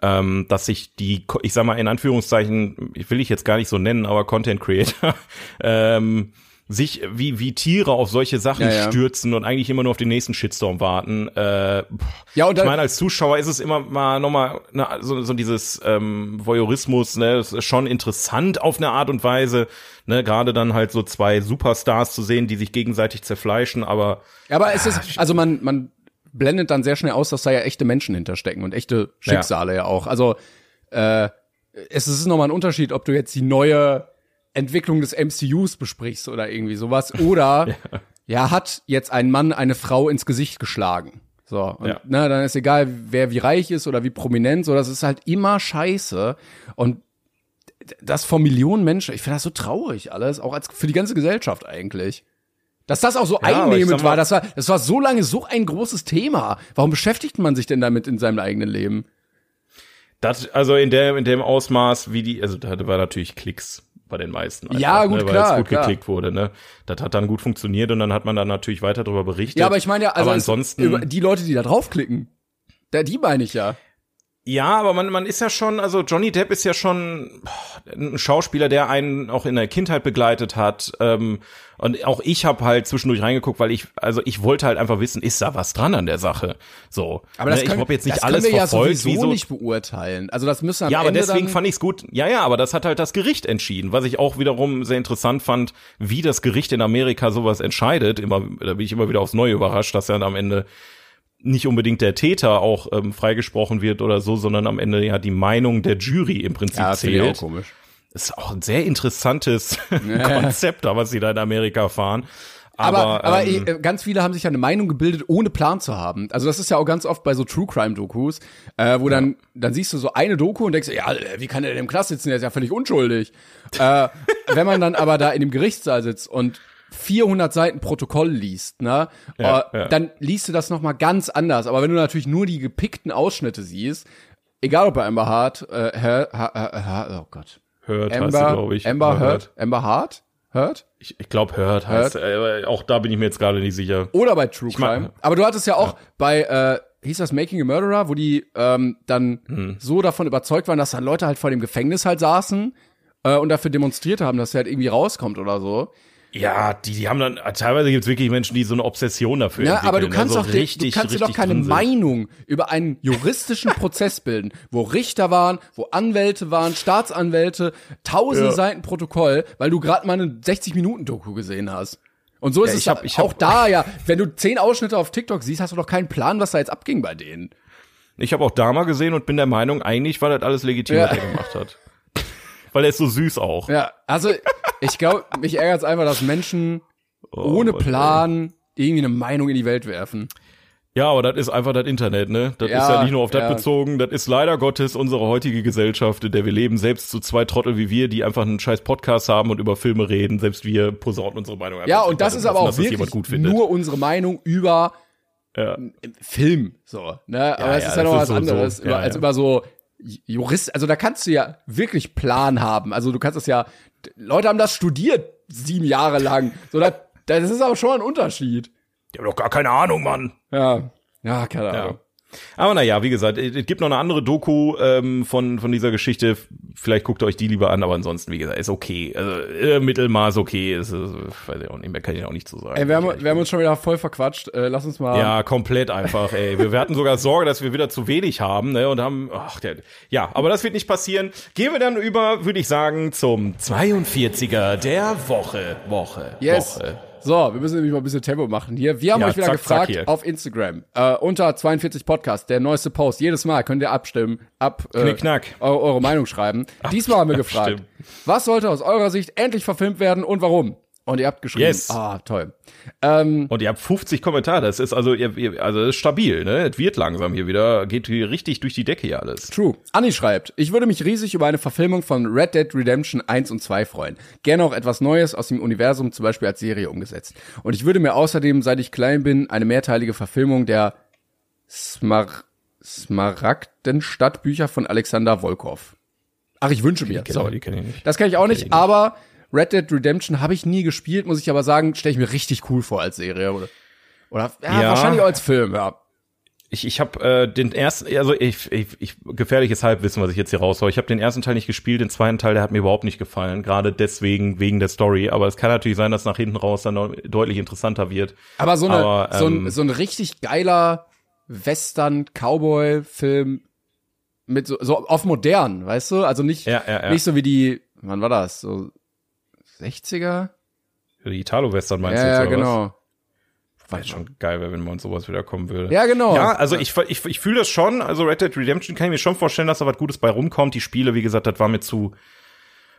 Ähm, dass sich die, ich sag mal in Anführungszeichen, ich will ich jetzt gar nicht so nennen, aber Content Creator ähm, sich wie, wie Tiere auf solche Sachen ja, ja. stürzen und eigentlich immer nur auf den nächsten Shitstorm warten. Äh, ja, und ich meine, als Zuschauer ist es immer mal nochmal ne, so, so dieses ähm, Voyeurismus, ne, das ist schon interessant auf eine Art und Weise, ne, gerade dann halt so zwei Superstars zu sehen, die sich gegenseitig zerfleischen, aber. Ja, aber es ist, also man, man blendet dann sehr schnell aus, dass da ja echte Menschen hinterstecken und echte Schicksale ja, ja auch. Also äh, es ist nochmal ein Unterschied, ob du jetzt die neue Entwicklung des MCUs besprichst oder irgendwie sowas. Oder ja. ja. hat jetzt ein Mann eine Frau ins Gesicht geschlagen. So, und ja. ne, dann ist egal, wer wie reich ist oder wie prominent, so, das ist halt immer scheiße. Und das von Millionen Menschen, ich finde das so traurig alles, auch als für die ganze Gesellschaft eigentlich. Dass das auch so ja, einnehmend war, das war, das war so lange so ein großes Thema. Warum beschäftigt man sich denn damit in seinem eigenen Leben? Das, also in der, in dem Ausmaß, wie die, also da war natürlich Klicks bei den meisten. Einfach, ja, gut, ne, weil klar. es gut klar. geklickt wurde, ne? Das hat dann gut funktioniert und dann hat man dann natürlich weiter darüber berichtet. Ja, aber ich meine ja, also ansonsten die Leute, die da draufklicken, da, die meine ich ja. Ja, aber man, man ist ja schon, also Johnny Depp ist ja schon ein Schauspieler, der einen auch in der Kindheit begleitet hat. Ähm, und auch ich habe halt zwischendurch reingeguckt, weil ich, also ich wollte halt einfach wissen, ist da was dran an der Sache? So. Aber das Ne, können, ich jetzt nicht das alles können wir verfolgt, ja sowieso wie so, nicht beurteilen. Also das müssen am ja, aber Ende deswegen fand ich's gut. Ja, ja, aber das hat halt das Gericht entschieden, was ich auch wiederum sehr interessant fand, wie das Gericht in Amerika sowas entscheidet. Immer, da bin ich immer wieder aufs Neue überrascht, dass dann am Ende nicht unbedingt der Täter auch ähm, freigesprochen wird oder so, sondern am Ende ja die Meinung der Jury im Prinzip ja, das finde ich auch zählt. komisch. Das ist auch ein sehr interessantes Konzept, da was sie da in Amerika fahren. Aber, Aber, aber, ähm, äh, ganz viele haben sich ja eine Meinung gebildet, ohne Plan zu haben. Also das ist ja auch ganz oft bei so True Crime Dokus, äh, wo dann dann siehst du so eine Doku und denkst, ja, äh, wie kann der denn im Knast sitzen? Der ist ja völlig unschuldig. äh, wenn man dann aber da in dem Gerichtssaal sitzt und 400 Seiten Protokoll liest, ne, Ja, äh, ja. dann liest du das noch mal ganz anders. Aber wenn du natürlich nur die gepickten Ausschnitte siehst, egal ob bei Amber Hart, äh, Her, ha, ha, oh Gott, Hört heißt Amber, sie, glaube ich. Amber Hurt, Amber Hart, Hurt? Ich, ich glaube, Hört heißt, äh, auch da bin ich mir jetzt gerade nicht sicher. Oder bei True mag- Crime. Aber du hattest ja auch bei, äh, hieß das Making a Murderer, wo die ähm, dann Hm. so davon überzeugt waren, dass dann Leute halt vor dem Gefängnis halt saßen äh, und dafür demonstriert haben, dass er halt irgendwie rauskommt oder so. Ja, die, die haben dann, teilweise gibt's wirklich Menschen, die so eine Obsession dafür Ja, entwickeln. aber du kannst also doch, richtig, du kannst dir doch keine. Meinung über einen juristischen Prozess bilden, wo Richter waren, wo Anwälte waren, Staatsanwälte, tausende Ja. Seiten Protokoll, weil du gerade mal eine 60-Minuten-Doku gesehen hast. Und so ist Ja, es hab- ich hab- auch da ja. Wenn du zehn Ausschnitte auf TikTok siehst, hast du doch keinen Plan, was da jetzt abging bei denen. Ich habe auch da mal gesehen und bin der Meinung, eigentlich war das alles legitim, Ja. was er gemacht hat. Weil er ist so süß auch. Ja, also ich glaube, mich ärgert es einfach, dass Menschen ohne Oh, Mann, Plan irgendwie eine Meinung in die Welt werfen. Ja, aber das ist einfach das Internet, ne? Das Ja, ist ja nicht nur auf das ja. bezogen, das ist leider Gottes unsere heutige Gesellschaft, in der wir leben, selbst so zwei Trottel wie wir, die einfach einen scheiß Podcast haben und über Filme reden, selbst wir posaunen unsere Meinung Ja, und das ist aber lassen, auch wirklich nur unsere Meinung über ja. Film, so, ne? Aber es ist ja noch was anderes, so, über, als über so Jurist, also da kannst du ja wirklich Plan haben. Also du kannst das ja, Leute haben das studiert sieben Jahre lang. So, das, das ist aber schon ein Unterschied. Die haben doch gar keine Ahnung, Mann. Ja, ja, keine Ja. Aber naja, wie gesagt, es gibt noch eine andere Doku ähm, von von dieser Geschichte. Vielleicht guckt ihr euch die lieber an, aber ansonsten, wie gesagt, ist okay. Also äh, Mittelmaß okay. Ist, äh, weiß ich auch nicht mehr, kann ich auch nicht so sagen. Ey, wir haben, wir haben uns schon wieder voll verquatscht. Äh, lass uns mal. Ja, komplett einfach, ey. Wir, wir hatten sogar Sorge, dass wir wieder zu wenig haben, ne, und haben, ach, der, ja, aber das wird nicht passieren. Gehen wir dann über, würde ich sagen, zum 42er der Woche, Woche, Yes. Woche. So, wir müssen nämlich mal ein bisschen Tempo machen hier. Wir haben Ja, euch wieder zack, gefragt zack auf Instagram. Äh, unter 42 Podcast, der neueste Post. Jedes Mal könnt ihr abstimmen, ab äh, eu- eure Meinung schreiben. Diesmal haben wir gefragt, was sollte aus eurer Sicht endlich verfilmt werden und warum? Und ihr habt geschrieben, Yes. ah, toll. Ähm, Und ihr habt 50 Kommentare, das ist also, ihr, ihr, also ist stabil, ne? Es wird langsam hier wieder, geht hier richtig durch die Decke hier alles. True. Anni schreibt, ich würde mich riesig über eine Verfilmung von Red Dead Redemption 1 und 2 freuen. Gerne auch etwas Neues aus dem Universum, zum Beispiel als Serie umgesetzt. Und ich würde mir außerdem, seit ich klein bin, eine mehrteilige Verfilmung der Smar Smaragdenstadt-Bücher von Alexander Volkov. Ach, ich wünsche mir. Sorry. die kenne ich nicht. Das kann ich auch nicht, aber Red Dead Redemption habe ich nie gespielt, muss ich aber sagen, stelle ich mir richtig cool vor als Serie. Oder, oder ja, Ja. wahrscheinlich auch als Film, ja. Ich, ich habe äh, den ersten, also ich, ich, ich gefährliches Halbwissen, was ich jetzt hier raushaue. Ich habe den ersten Teil nicht gespielt, den zweiten Teil, der hat mir überhaupt nicht gefallen, gerade deswegen wegen der Story. Aber es kann natürlich sein, dass nach hinten raus dann deutlich interessanter wird. Aber so, eine, Aber, so, ein, ähm, so ein richtig geiler Western-Cowboy-Film mit so, so auf modern, weißt du? Also nicht, Ja, ja, ja. nicht so wie die, wann war das? So 60er? Die Italo-Western meinst Ja, du ja, jetzt, oder genau. was? Weil schon geil wäre, wenn man sowas wieder kommen würde. Ja, genau. Ja, also ich, ich, ich fühle das schon. Also Red Dead Redemption kann ich mir schon vorstellen, dass da was Gutes bei rumkommt. Die Spiele, wie gesagt, das war mir zu,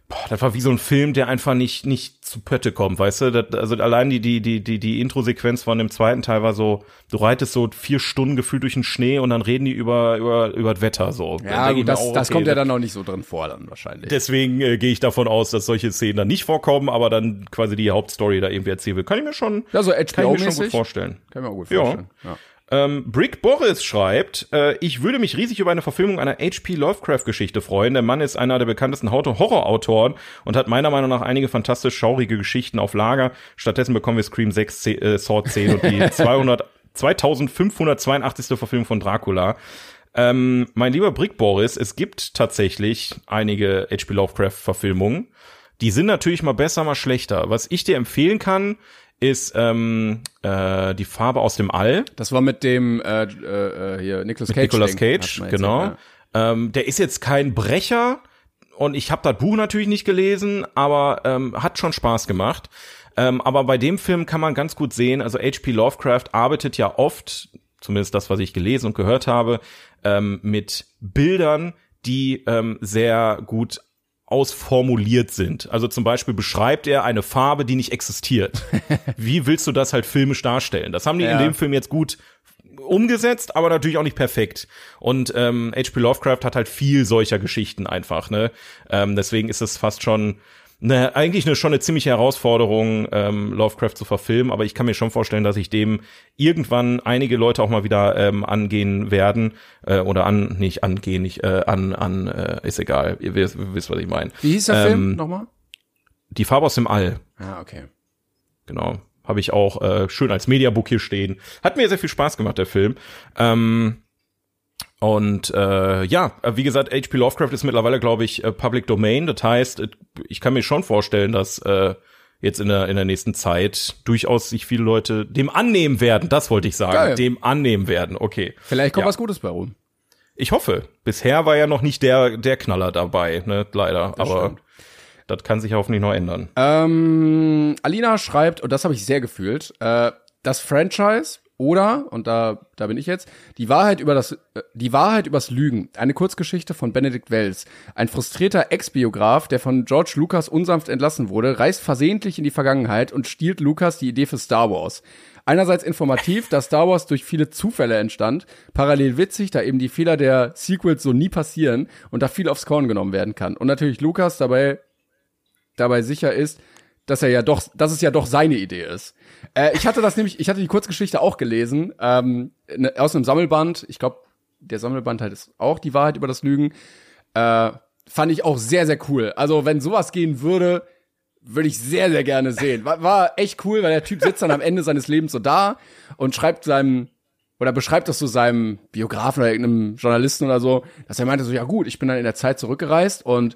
boah, das war wie so ein Film, der einfach nicht, nicht zu Pötte kommt, weißt du? Das, also allein die, die, die, die, die Intro-Sequenz von dem zweiten Teil war so, du reitest so vier Stunden gefühlt durch den Schnee und dann reden die über, über, über das Wetter, so. Ja, gut, das, auch, das okay, kommt ja dann noch nicht so drin vor, dann wahrscheinlich. Deswegen äh, gehe ich davon aus, dass solche Szenen dann nicht vorkommen, aber dann quasi die Hauptstory da irgendwie erzählen will. Kann ich mir schon, ja, so kann ich mir schon gut vorstellen. Kann ich mir auch gut Ja. vorstellen. Ja. Ähm, Brick Boris schreibt, äh, ich würde mich riesig über eine Verfilmung einer H.P. Lovecraft-Geschichte freuen. Der Mann ist einer der bekanntesten Autor- Horrorautoren und hat meiner Meinung nach einige fantastisch schaurige Geschichten auf Lager. Stattdessen bekommen wir Scream 6, C- äh, Sword 10 und die 200, 2582. Verfilmung von Dracula. Ähm, mein lieber Brick Boris, es gibt tatsächlich einige H.P. Lovecraft-Verfilmungen. Die sind natürlich mal besser, mal schlechter. Was ich dir empfehlen kann, ist ähm, äh, die Farbe aus dem All. Das war mit dem äh, äh, hier Nicolas Cage. Nicolas Cage, genau. ja. Ähm, der ist jetzt kein Brecher und ich habe das Buch natürlich nicht gelesen, aber ähm, hat schon Spaß gemacht. Ähm, aber bei dem Film kann man ganz gut sehen, also H.P. Lovecraft arbeitet ja oft, zumindest das, was ich gelesen und gehört habe, ähm, mit Bildern, die ähm, sehr gut ausformuliert sind. Also zum Beispiel beschreibt er eine Farbe, die nicht existiert. Wie willst du das halt filmisch darstellen? Das haben die in Ja. dem Film jetzt gut umgesetzt, aber natürlich auch nicht perfekt. Und ähm, H.P. Lovecraft hat halt viel solcher Geschichten einfach. Ne? Ähm, deswegen ist es fast schon ne, eigentlich eine, schon eine ziemliche Herausforderung, ähm, Lovecraft zu verfilmen. Aber ich kann mir schon vorstellen, dass ich dem irgendwann einige Leute auch mal wieder ähm, angehen werden äh, oder an nicht angehen, nicht äh, an an äh, ist egal. Ihr wisst, wisst was ich meine. Wie hieß der Ähm, Film nochmal? Die Farbe aus dem All. Ah, okay. Genau. Habe ich auch äh, schön als Mediabook hier stehen. Hat mir sehr viel Spaß gemacht, der Film. Ähm, und äh, ja, äh, wie gesagt, H.P. Lovecraft ist mittlerweile, glaube ich, äh, Public Domain. Das heißt, äh, ich kann mir schon vorstellen, dass äh, jetzt in der, in der nächsten Zeit durchaus sich viele Leute dem annehmen werden. Das wollte ich sagen. Geil. Dem annehmen werden. Okay. Vielleicht kommt Ja. was Gutes bei rum. Ich hoffe. Bisher war ja noch nicht der, der Knaller dabei, ne? Leider. Aber stimmt. das kann sich hoffentlich noch ändern. Ähm, Alina schreibt, und das habe ich sehr gefühlt, äh, das Franchise oder, und da, da bin ich jetzt, die Wahrheit über das, äh, die Wahrheit übers Lügen. Eine Kurzgeschichte von Benedikt Wells. Ein frustrierter Ex-Biograf, der von George Lucas unsanft entlassen wurde, reist versehentlich in die Vergangenheit und stiehlt Lucas die Idee für Star Wars. Einerseits informativ, dass Star Wars durch viele Zufälle entstand, parallel witzig, da eben die Fehler der Sequels so nie passieren und da viel aufs Korn genommen werden kann. Und natürlich Lucas dabei dabei sicher ist, dass er ja doch, dass es ja doch seine Idee ist. Äh, ich hatte das nämlich, ich hatte die Kurzgeschichte auch gelesen, ähm, ne, aus einem Sammelband. Ich glaube, der Sammelband halt ist auch die Wahrheit über das Lügen. Äh, fand ich auch sehr, sehr cool. Also, wenn sowas gehen würde, würde ich sehr, sehr gerne sehen. War, war echt cool, weil der Typ sitzt dann am Ende seines Lebens so da und schreibt seinem, oder beschreibt das so seinem Biografen oder irgendeinem Journalisten oder so, dass er meinte so, ja gut, ich bin dann in der Zeit zurückgereist und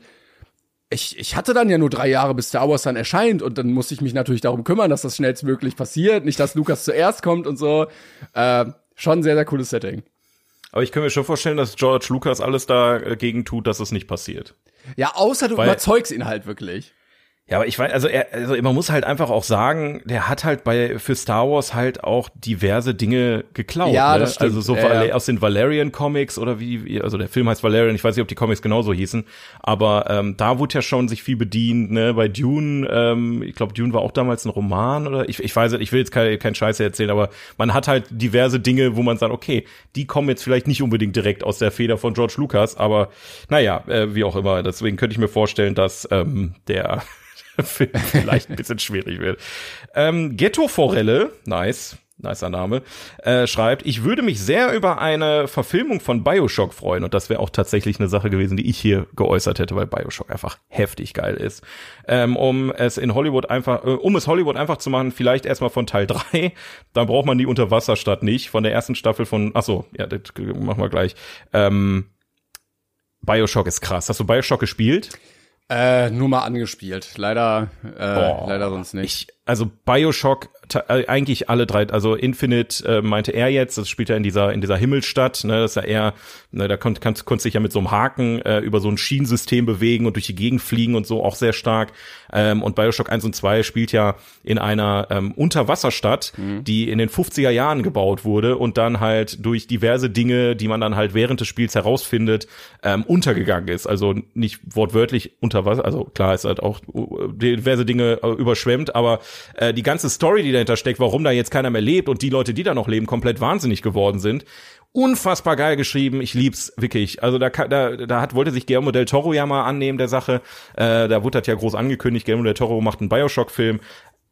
ich, ich hatte dann ja nur drei Jahre, bis Star Wars dann erscheint und dann musste ich mich natürlich darum kümmern, dass das schnellstmöglich passiert, nicht, dass Lukas zuerst kommt und so. Äh, schon ein sehr, sehr cooles Setting. Aber ich kann mir schon vorstellen, dass George Lucas alles dagegen tut, dass es nicht passiert. Ja, außer du Weil- überzeugst ihn halt wirklich. Ja, aber ich weiß, also er, also man muss halt einfach auch sagen, der hat halt bei für Star Wars halt auch diverse Dinge geklaut. Ja, ne? das stimmt. Also so Ja, aus den Valerian Comics oder wie, also der Film heißt Valerian, ich weiß nicht, ob die Comics genauso hießen, aber ähm, da wurde ja schon sich viel bedient, ne? Bei Dune, ähm, ich glaube, Dune war auch damals ein Roman oder ich, ich weiß ich will jetzt kein, kein Scheiße erzählen, aber man hat halt diverse Dinge, wo man sagt, okay, die kommen jetzt vielleicht nicht unbedingt direkt aus der Feder von George Lucas, aber naja, äh, wie auch immer. Deswegen könnte ich mir vorstellen, dass ähm, der Vielleicht ein bisschen schwierig wird. Ähm, Ghetto Forelle, nice, nicer Name, äh, schreibt, ich würde mich sehr über eine Verfilmung von Bioshock freuen und das wäre auch tatsächlich eine Sache gewesen, die ich hier geäußert hätte, weil Bioshock einfach heftig geil ist. Ähm, um es in Hollywood einfach, äh, um es Hollywood einfach zu machen, vielleicht erstmal von Teil 3, dann braucht man die Unterwasserstadt nicht, von der ersten Staffel von, ach so, ja, das machen wir gleich. Ähm, Bioshock ist krass. Hast du Bioshock gespielt? Äh, nur mal angespielt. Leider, äh, Boah. leider sonst nicht. Ich, also Bioshock, eigentlich alle drei, also Infinite äh, meinte er jetzt, das spielt ja in dieser in dieser Himmelstadt, ne, das ist ja eher, ne, da konnt, kannst konntest dich ja mit so einem Haken äh, über so ein Schienensystem bewegen und durch die Gegend fliegen und so auch sehr stark. Ähm, und Bioshock 1 und 2 spielt ja in einer ähm, Unterwasserstadt, die in den 50er Jahren gebaut wurde und dann halt durch diverse Dinge, die man dann halt während des Spiels herausfindet, ähm, untergegangen ist. Also nicht wortwörtlich unter Wasser, also klar ist halt auch äh, diverse Dinge äh, überschwemmt, aber äh, die ganze Story, die dahinter steckt, warum da jetzt keiner mehr lebt und die Leute, die da noch leben, komplett wahnsinnig geworden sind. Unfassbar geil geschrieben, ich lieb's wirklich. Also da, da, da hat wollte sich Guillermo del Toro ja mal annehmen der Sache. Äh, da wurde das ja groß angekündigt. Guillermo del Toro macht einen Bioshock-Film,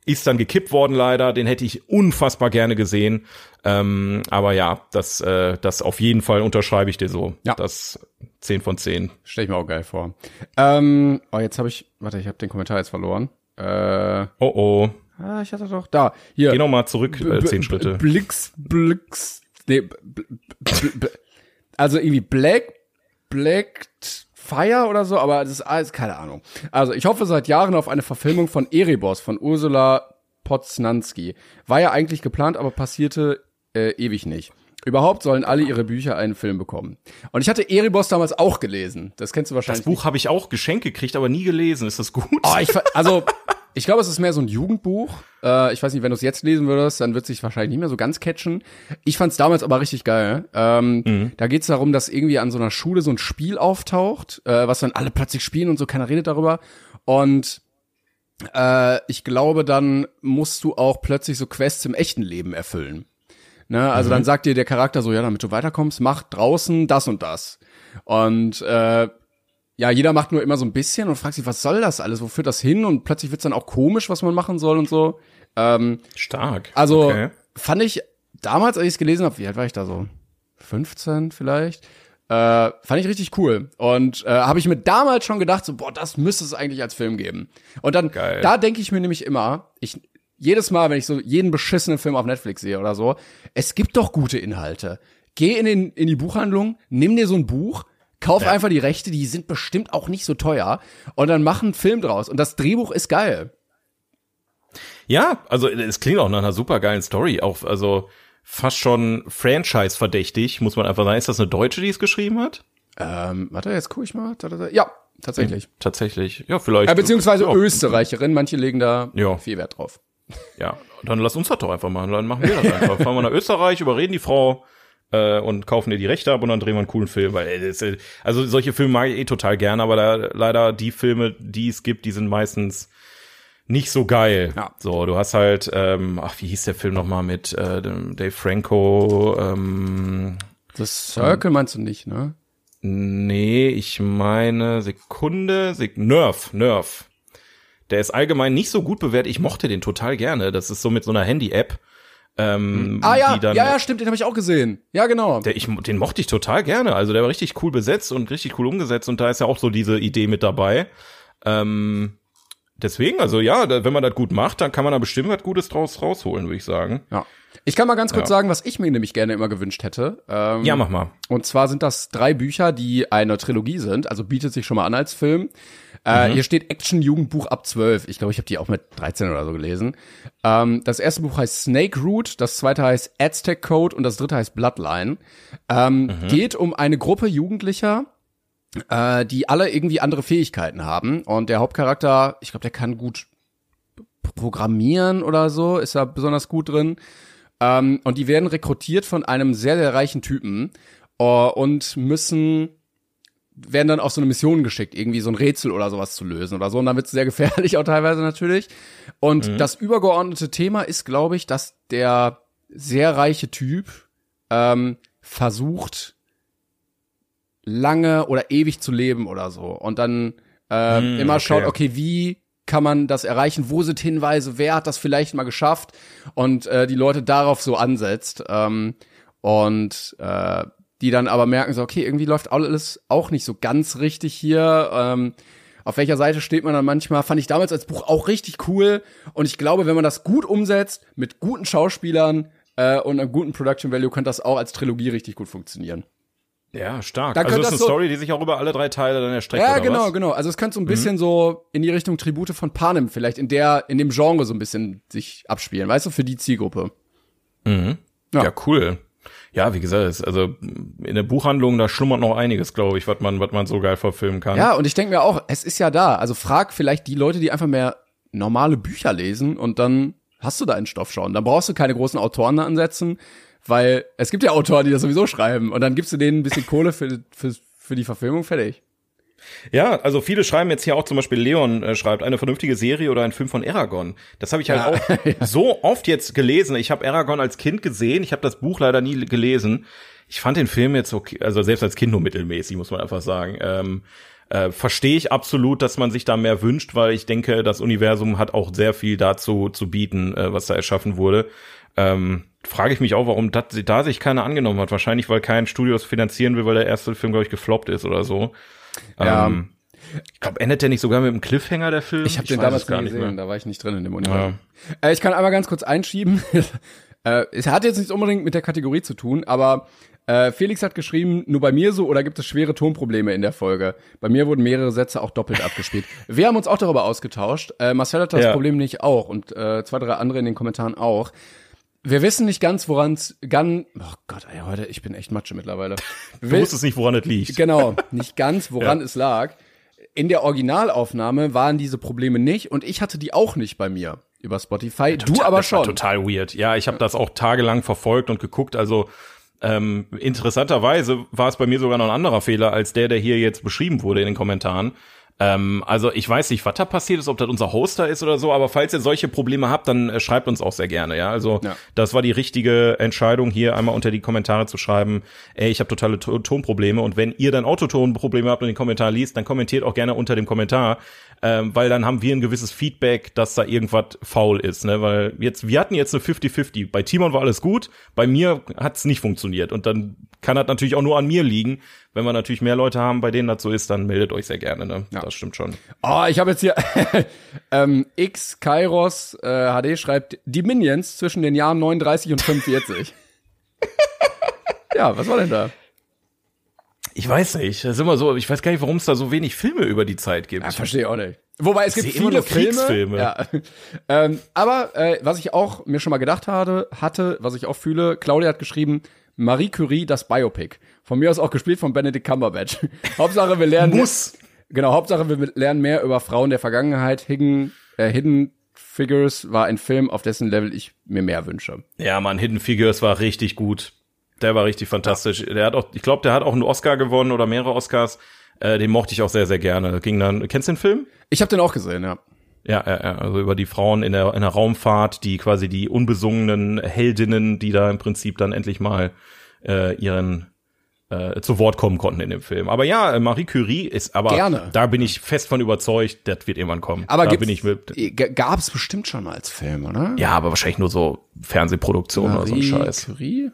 ist dann gekippt worden leider. Den hätte ich unfassbar gerne gesehen. Ähm, aber ja, das, äh, das auf jeden Fall unterschreibe ich dir so. Ja. Das 10 von 10. Stell ich mir auch geil vor. Ähm, oh, jetzt habe ich, warte, ich habe den Kommentar jetzt verloren. Äh, Oh oh. Ah, ich hatte doch da. Hier. Geh noch mal zurück, äh, zehn Schritte. Blix, Blix, nee, Also irgendwie Black, Black Fire oder so, aber das ist alles keine Ahnung. Also ich hoffe seit Jahren auf eine Verfilmung von Erebos von Ursula Poznanski. War ja eigentlich geplant, aber passierte äh, ewig nicht. Überhaupt sollen alle ihre Bücher einen Film bekommen. Und ich hatte Erebos damals auch gelesen. Das kennst du wahrscheinlich. Das Buch habe ich auch geschenkt gekriegt, aber nie gelesen. Ist das gut? Oh, ich, also ich glaube, es ist mehr so ein Jugendbuch. Äh, ich weiß nicht, wenn du es jetzt lesen würdest, dann wird sich wahrscheinlich nicht mehr so ganz catchen. Ich fand es damals aber richtig geil. Ähm, mhm. Da geht es darum, dass irgendwie an so einer Schule so ein Spiel auftaucht, äh, was dann alle plötzlich spielen und so, keiner redet darüber. Und äh, ich glaube, dann musst du auch plötzlich so Quests im echten Leben erfüllen. Ne? Also mhm. dann sagt dir der Charakter so, ja, damit du weiterkommst, mach draußen das und das. Und äh, ja, jeder macht nur immer so ein bisschen und fragt sich, was soll das alles? Wo führt das hin? Und plötzlich wird's dann auch komisch, was man machen soll und so. Ähm, Stark. Also okay. fand ich damals, als ich es gelesen habe, wie alt war ich da so? 15 vielleicht? Äh, fand ich richtig cool. Und äh, habe ich mir damals schon gedacht, so, boah, das müsste es eigentlich als Film geben. Und dann, Geil. da denke ich mir nämlich immer, ich, jedes Mal, wenn ich so jeden beschissenen Film auf Netflix sehe oder so, es gibt doch gute Inhalte. Geh in, den, in die Buchhandlung, nimm dir so ein Buch, kauf ja. einfach die Rechte, die sind bestimmt auch nicht so teuer und dann mach einen Film draus. Und das Drehbuch ist geil. Ja, also es klingt auch nach einer super geilen Story. Auch, also fast schon Franchise-verdächtig, muss man einfach sagen. Ist das eine Deutsche, die es geschrieben hat? Ähm, warte, jetzt gucke ich mal. Ja, tatsächlich. Tatsächlich, ja, vielleicht. Ja, beziehungsweise ja. Österreicherin, manche legen da ja. viel Wert drauf. Ja, dann lass uns das doch einfach machen. Dann machen wir das einfach. Fahren wir nach Österreich, überreden die Frau äh, und kaufen ihr die Rechte ab und dann drehen wir einen coolen Film. Weil, äh, das, also solche Filme mag ich eh total gerne, aber da, leider die Filme, die es gibt, die sind meistens nicht so geil. Ja. So, du hast halt, ähm, ach, wie hieß der Film nochmal mit äh, Dave Franco? Ähm, das Circle meinst du nicht, ne? Nee, ich meine Sekunde, Sek Nerf, Nerf. Der ist allgemein nicht so gut bewertet. Ich mochte den total gerne. Das ist so mit so einer Handy-App. Ähm, ah ja, dann, ja, ja, stimmt, den habe ich auch gesehen. Ja, genau. Der, ich, den mochte ich total gerne. Also der war richtig cool besetzt und richtig cool umgesetzt und da ist ja auch so diese Idee mit dabei. Ähm, deswegen, also ja, da, wenn man das gut macht, dann kann man da bestimmt was Gutes draus rausholen, würde ich sagen. Ja. Ich kann mal ganz kurz ja. sagen, was ich mir nämlich gerne immer gewünscht hätte. Ähm, ja, mach mal. Und zwar sind das drei Bücher, die eine Trilogie sind, also bietet sich schon mal an als Film. Äh, mhm. Hier steht Action-Jugendbuch ab 12. Ich glaube, ich habe die auch mit 13 oder so gelesen. Ähm, das erste Buch heißt Snake Root, das zweite heißt Aztec Code und das dritte heißt Bloodline. Ähm, mhm. Geht um eine Gruppe Jugendlicher, äh, die alle irgendwie andere Fähigkeiten haben. Und der Hauptcharakter, ich glaube, der kann gut programmieren oder so, ist da besonders gut drin. Ähm, und die werden rekrutiert von einem sehr, sehr reichen Typen uh, und müssen werden dann auf so eine Mission geschickt, irgendwie so ein Rätsel oder sowas zu lösen oder so. Und dann wird es sehr gefährlich auch teilweise natürlich. Und mhm. das übergeordnete Thema ist, glaube ich, dass der sehr reiche Typ ähm, versucht, lange oder ewig zu leben oder so. Und dann äh, mhm, immer okay. schaut, okay, wie kann man das erreichen? Wo sind Hinweise? Wer hat das vielleicht mal geschafft? Und äh, die Leute darauf so ansetzt. Ähm, und äh, die dann aber merken so, okay, irgendwie läuft alles auch nicht so ganz richtig hier. Ähm, auf welcher Seite steht man dann manchmal? Fand ich damals als Buch auch richtig cool. Und ich glaube, wenn man das gut umsetzt, mit guten Schauspielern äh, und einem guten Production Value, könnte das auch als Trilogie richtig gut funktionieren. Ja, stark. Dann also ist eine so, Story, die sich auch über alle drei Teile dann erstreckt. Ja, genau, was? genau. Also es könnte so ein bisschen mhm. so in die Richtung Tribute von Panem vielleicht in der, in dem Genre so ein bisschen sich abspielen, weißt du, für die Zielgruppe. Mhm. Ja. ja, cool. Ja, wie gesagt, also in der Buchhandlung, da schlummert noch einiges, glaube ich, was man, was man so geil verfilmen kann. Ja, und ich denke mir auch, es ist ja da. Also frag vielleicht die Leute, die einfach mehr normale Bücher lesen und dann hast du da einen Stoff schon. Dann brauchst du keine großen Autoren da ansetzen weil es gibt ja Autoren, die das sowieso schreiben und dann gibst du denen ein bisschen Kohle für, für, für die Verfilmung, fertig. Ja, also viele schreiben jetzt hier auch zum Beispiel Leon äh, schreibt eine vernünftige Serie oder ein Film von Aragon. Das habe ich halt ja. auch ja. so oft jetzt gelesen. Ich habe Aragon als Kind gesehen, ich habe das Buch leider nie gelesen. Ich fand den Film jetzt okay, also selbst als Kind nur mittelmäßig, muss man einfach sagen. Ähm, äh, Verstehe ich absolut, dass man sich da mehr wünscht, weil ich denke, das Universum hat auch sehr viel dazu zu bieten, äh, was da erschaffen wurde. Ähm, frage ich mich auch, warum das, da sich keiner angenommen hat. Wahrscheinlich, weil kein Studio es finanzieren will, weil der erste Film, glaube ich, gefloppt ist oder so. Ja. Ähm, ich glaube, endet der nicht sogar mit einem Cliffhanger, der Film? Ich habe den damals gar nicht gesehen, mehr. da war ich nicht drin in dem Universum. Ja. Äh, ich kann einmal ganz kurz einschieben. Äh, es hat jetzt nichts unbedingt mit der Kategorie zu tun, aber äh, Felix hat geschrieben, nur bei mir so oder gibt es schwere Tonprobleme in der Folge? Bei mir wurden mehrere Sätze auch doppelt abgespielt. Wir haben uns auch darüber ausgetauscht. Äh, Marcel hat das Ja. Problem nicht auch und äh, zwei, drei andere in den Kommentaren auch. Wir wissen nicht ganz, woran es ganz. Oh Gott, ey, heute, ich bin echt Matsche mittlerweile. Du wusstest nicht, woran es liegt. Genau, nicht ganz, woran Ja. es lag. In der Originalaufnahme waren diese Probleme nicht und ich hatte die auch nicht bei mir über Spotify. du Total- aber das war schon. total weird. Ja, ich habe das auch tagelang verfolgt und geguckt. Also ähm, interessanterweise war es bei mir sogar noch ein anderer Fehler als der, der hier jetzt beschrieben wurde in den Kommentaren. Ähm, also ich weiß nicht, was da passiert ist, ob das unser Hoster ist oder so, aber falls ihr solche Probleme habt, dann äh, schreibt uns auch sehr gerne, ja. Also Ja. das war die richtige Entscheidung, hier einmal unter die Kommentare zu schreiben, ey, ich habe totale To- Tonprobleme und wenn ihr dann Autotonprobleme habt und den Kommentar liest, dann kommentiert auch gerne unter dem Kommentar, ähm, weil dann haben wir ein gewisses Feedback, dass da irgendwas faul ist, ne, weil jetzt, wir hatten jetzt eine 50-50, bei Timon war alles gut, bei mir hat's nicht funktioniert und dann kann das natürlich auch nur an mir liegen, wenn wir natürlich mehr Leute haben, bei denen das so ist, dann meldet euch sehr gerne, ne, das stimmt schon. Oh, ich habe jetzt hier ähm, X Kairos äh, HD schreibt die Minions zwischen den Jahren 39 und 45. ja, was war denn da? Ich weiß nicht, das ist immer so, ich weiß gar nicht, warum es da so wenig Filme über die Zeit gibt. Ja, verstehe auch nicht. Wobei es gibt sehe immer viele. Filme. Ja. ähm, aber äh, was ich auch mir schon mal gedacht hatte, hatte, was ich auch fühle, Claudia hat geschrieben, Marie Curie, das Biopic. Von mir aus auch gespielt von Benedict Cumberbatch. Hauptsache wir lernen Muss. Genau, Hauptsache wir lernen mehr über Frauen der Vergangenheit. Hidden, äh, Hidden Figures war ein Film, auf dessen Level ich mir mehr wünsche. Ja, man, Hidden Figures war richtig gut. Der war richtig fantastisch. Der hat auch, ich glaube, der hat auch einen Oscar gewonnen oder mehrere Oscars. Äh, den mochte ich auch sehr, sehr gerne. Ging dann, kennst du den Film? Ich habe den auch gesehen, ja. Ja, ja, ja, also über die Frauen in der, in der Raumfahrt, die quasi die unbesungenen Heldinnen, die da im Prinzip dann endlich mal äh, ihren äh, zu Wort kommen konnten in dem Film. Aber ja, Marie Curie ist aber Gerne. da bin ich fest von überzeugt, das wird irgendwann kommen. Aber da bin ich mit, gab es bestimmt schon mal als Film, oder? ja, aber wahrscheinlich nur so Fernsehproduktion oder so ein Marie Scheiß. Curie?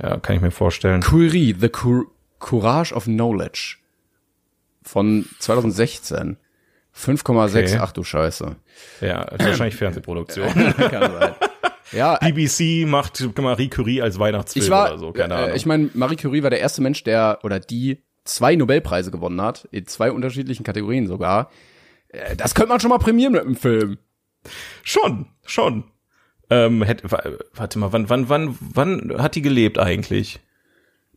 Ja, kann ich mir vorstellen. Curie, The Cou- Courage of Knowledge. Von 2016. 5,6, Okay. ach du Scheiße. Ja, wahrscheinlich Fernsehproduktion. Kann sein. Ja, BBC macht Marie Curie als Weihnachtsfilm ich war, oder so, keine äh, Ahnung. ich meine, Marie Curie war der erste Mensch, der oder die zwei Nobelpreise gewonnen hat, in zwei unterschiedlichen Kategorien sogar. Äh, Das könnte man schon mal prämieren mit einem Film. schon, schon. Ähm, hätte, wa- warte mal, wann, wann, wann, wann hat die gelebt eigentlich?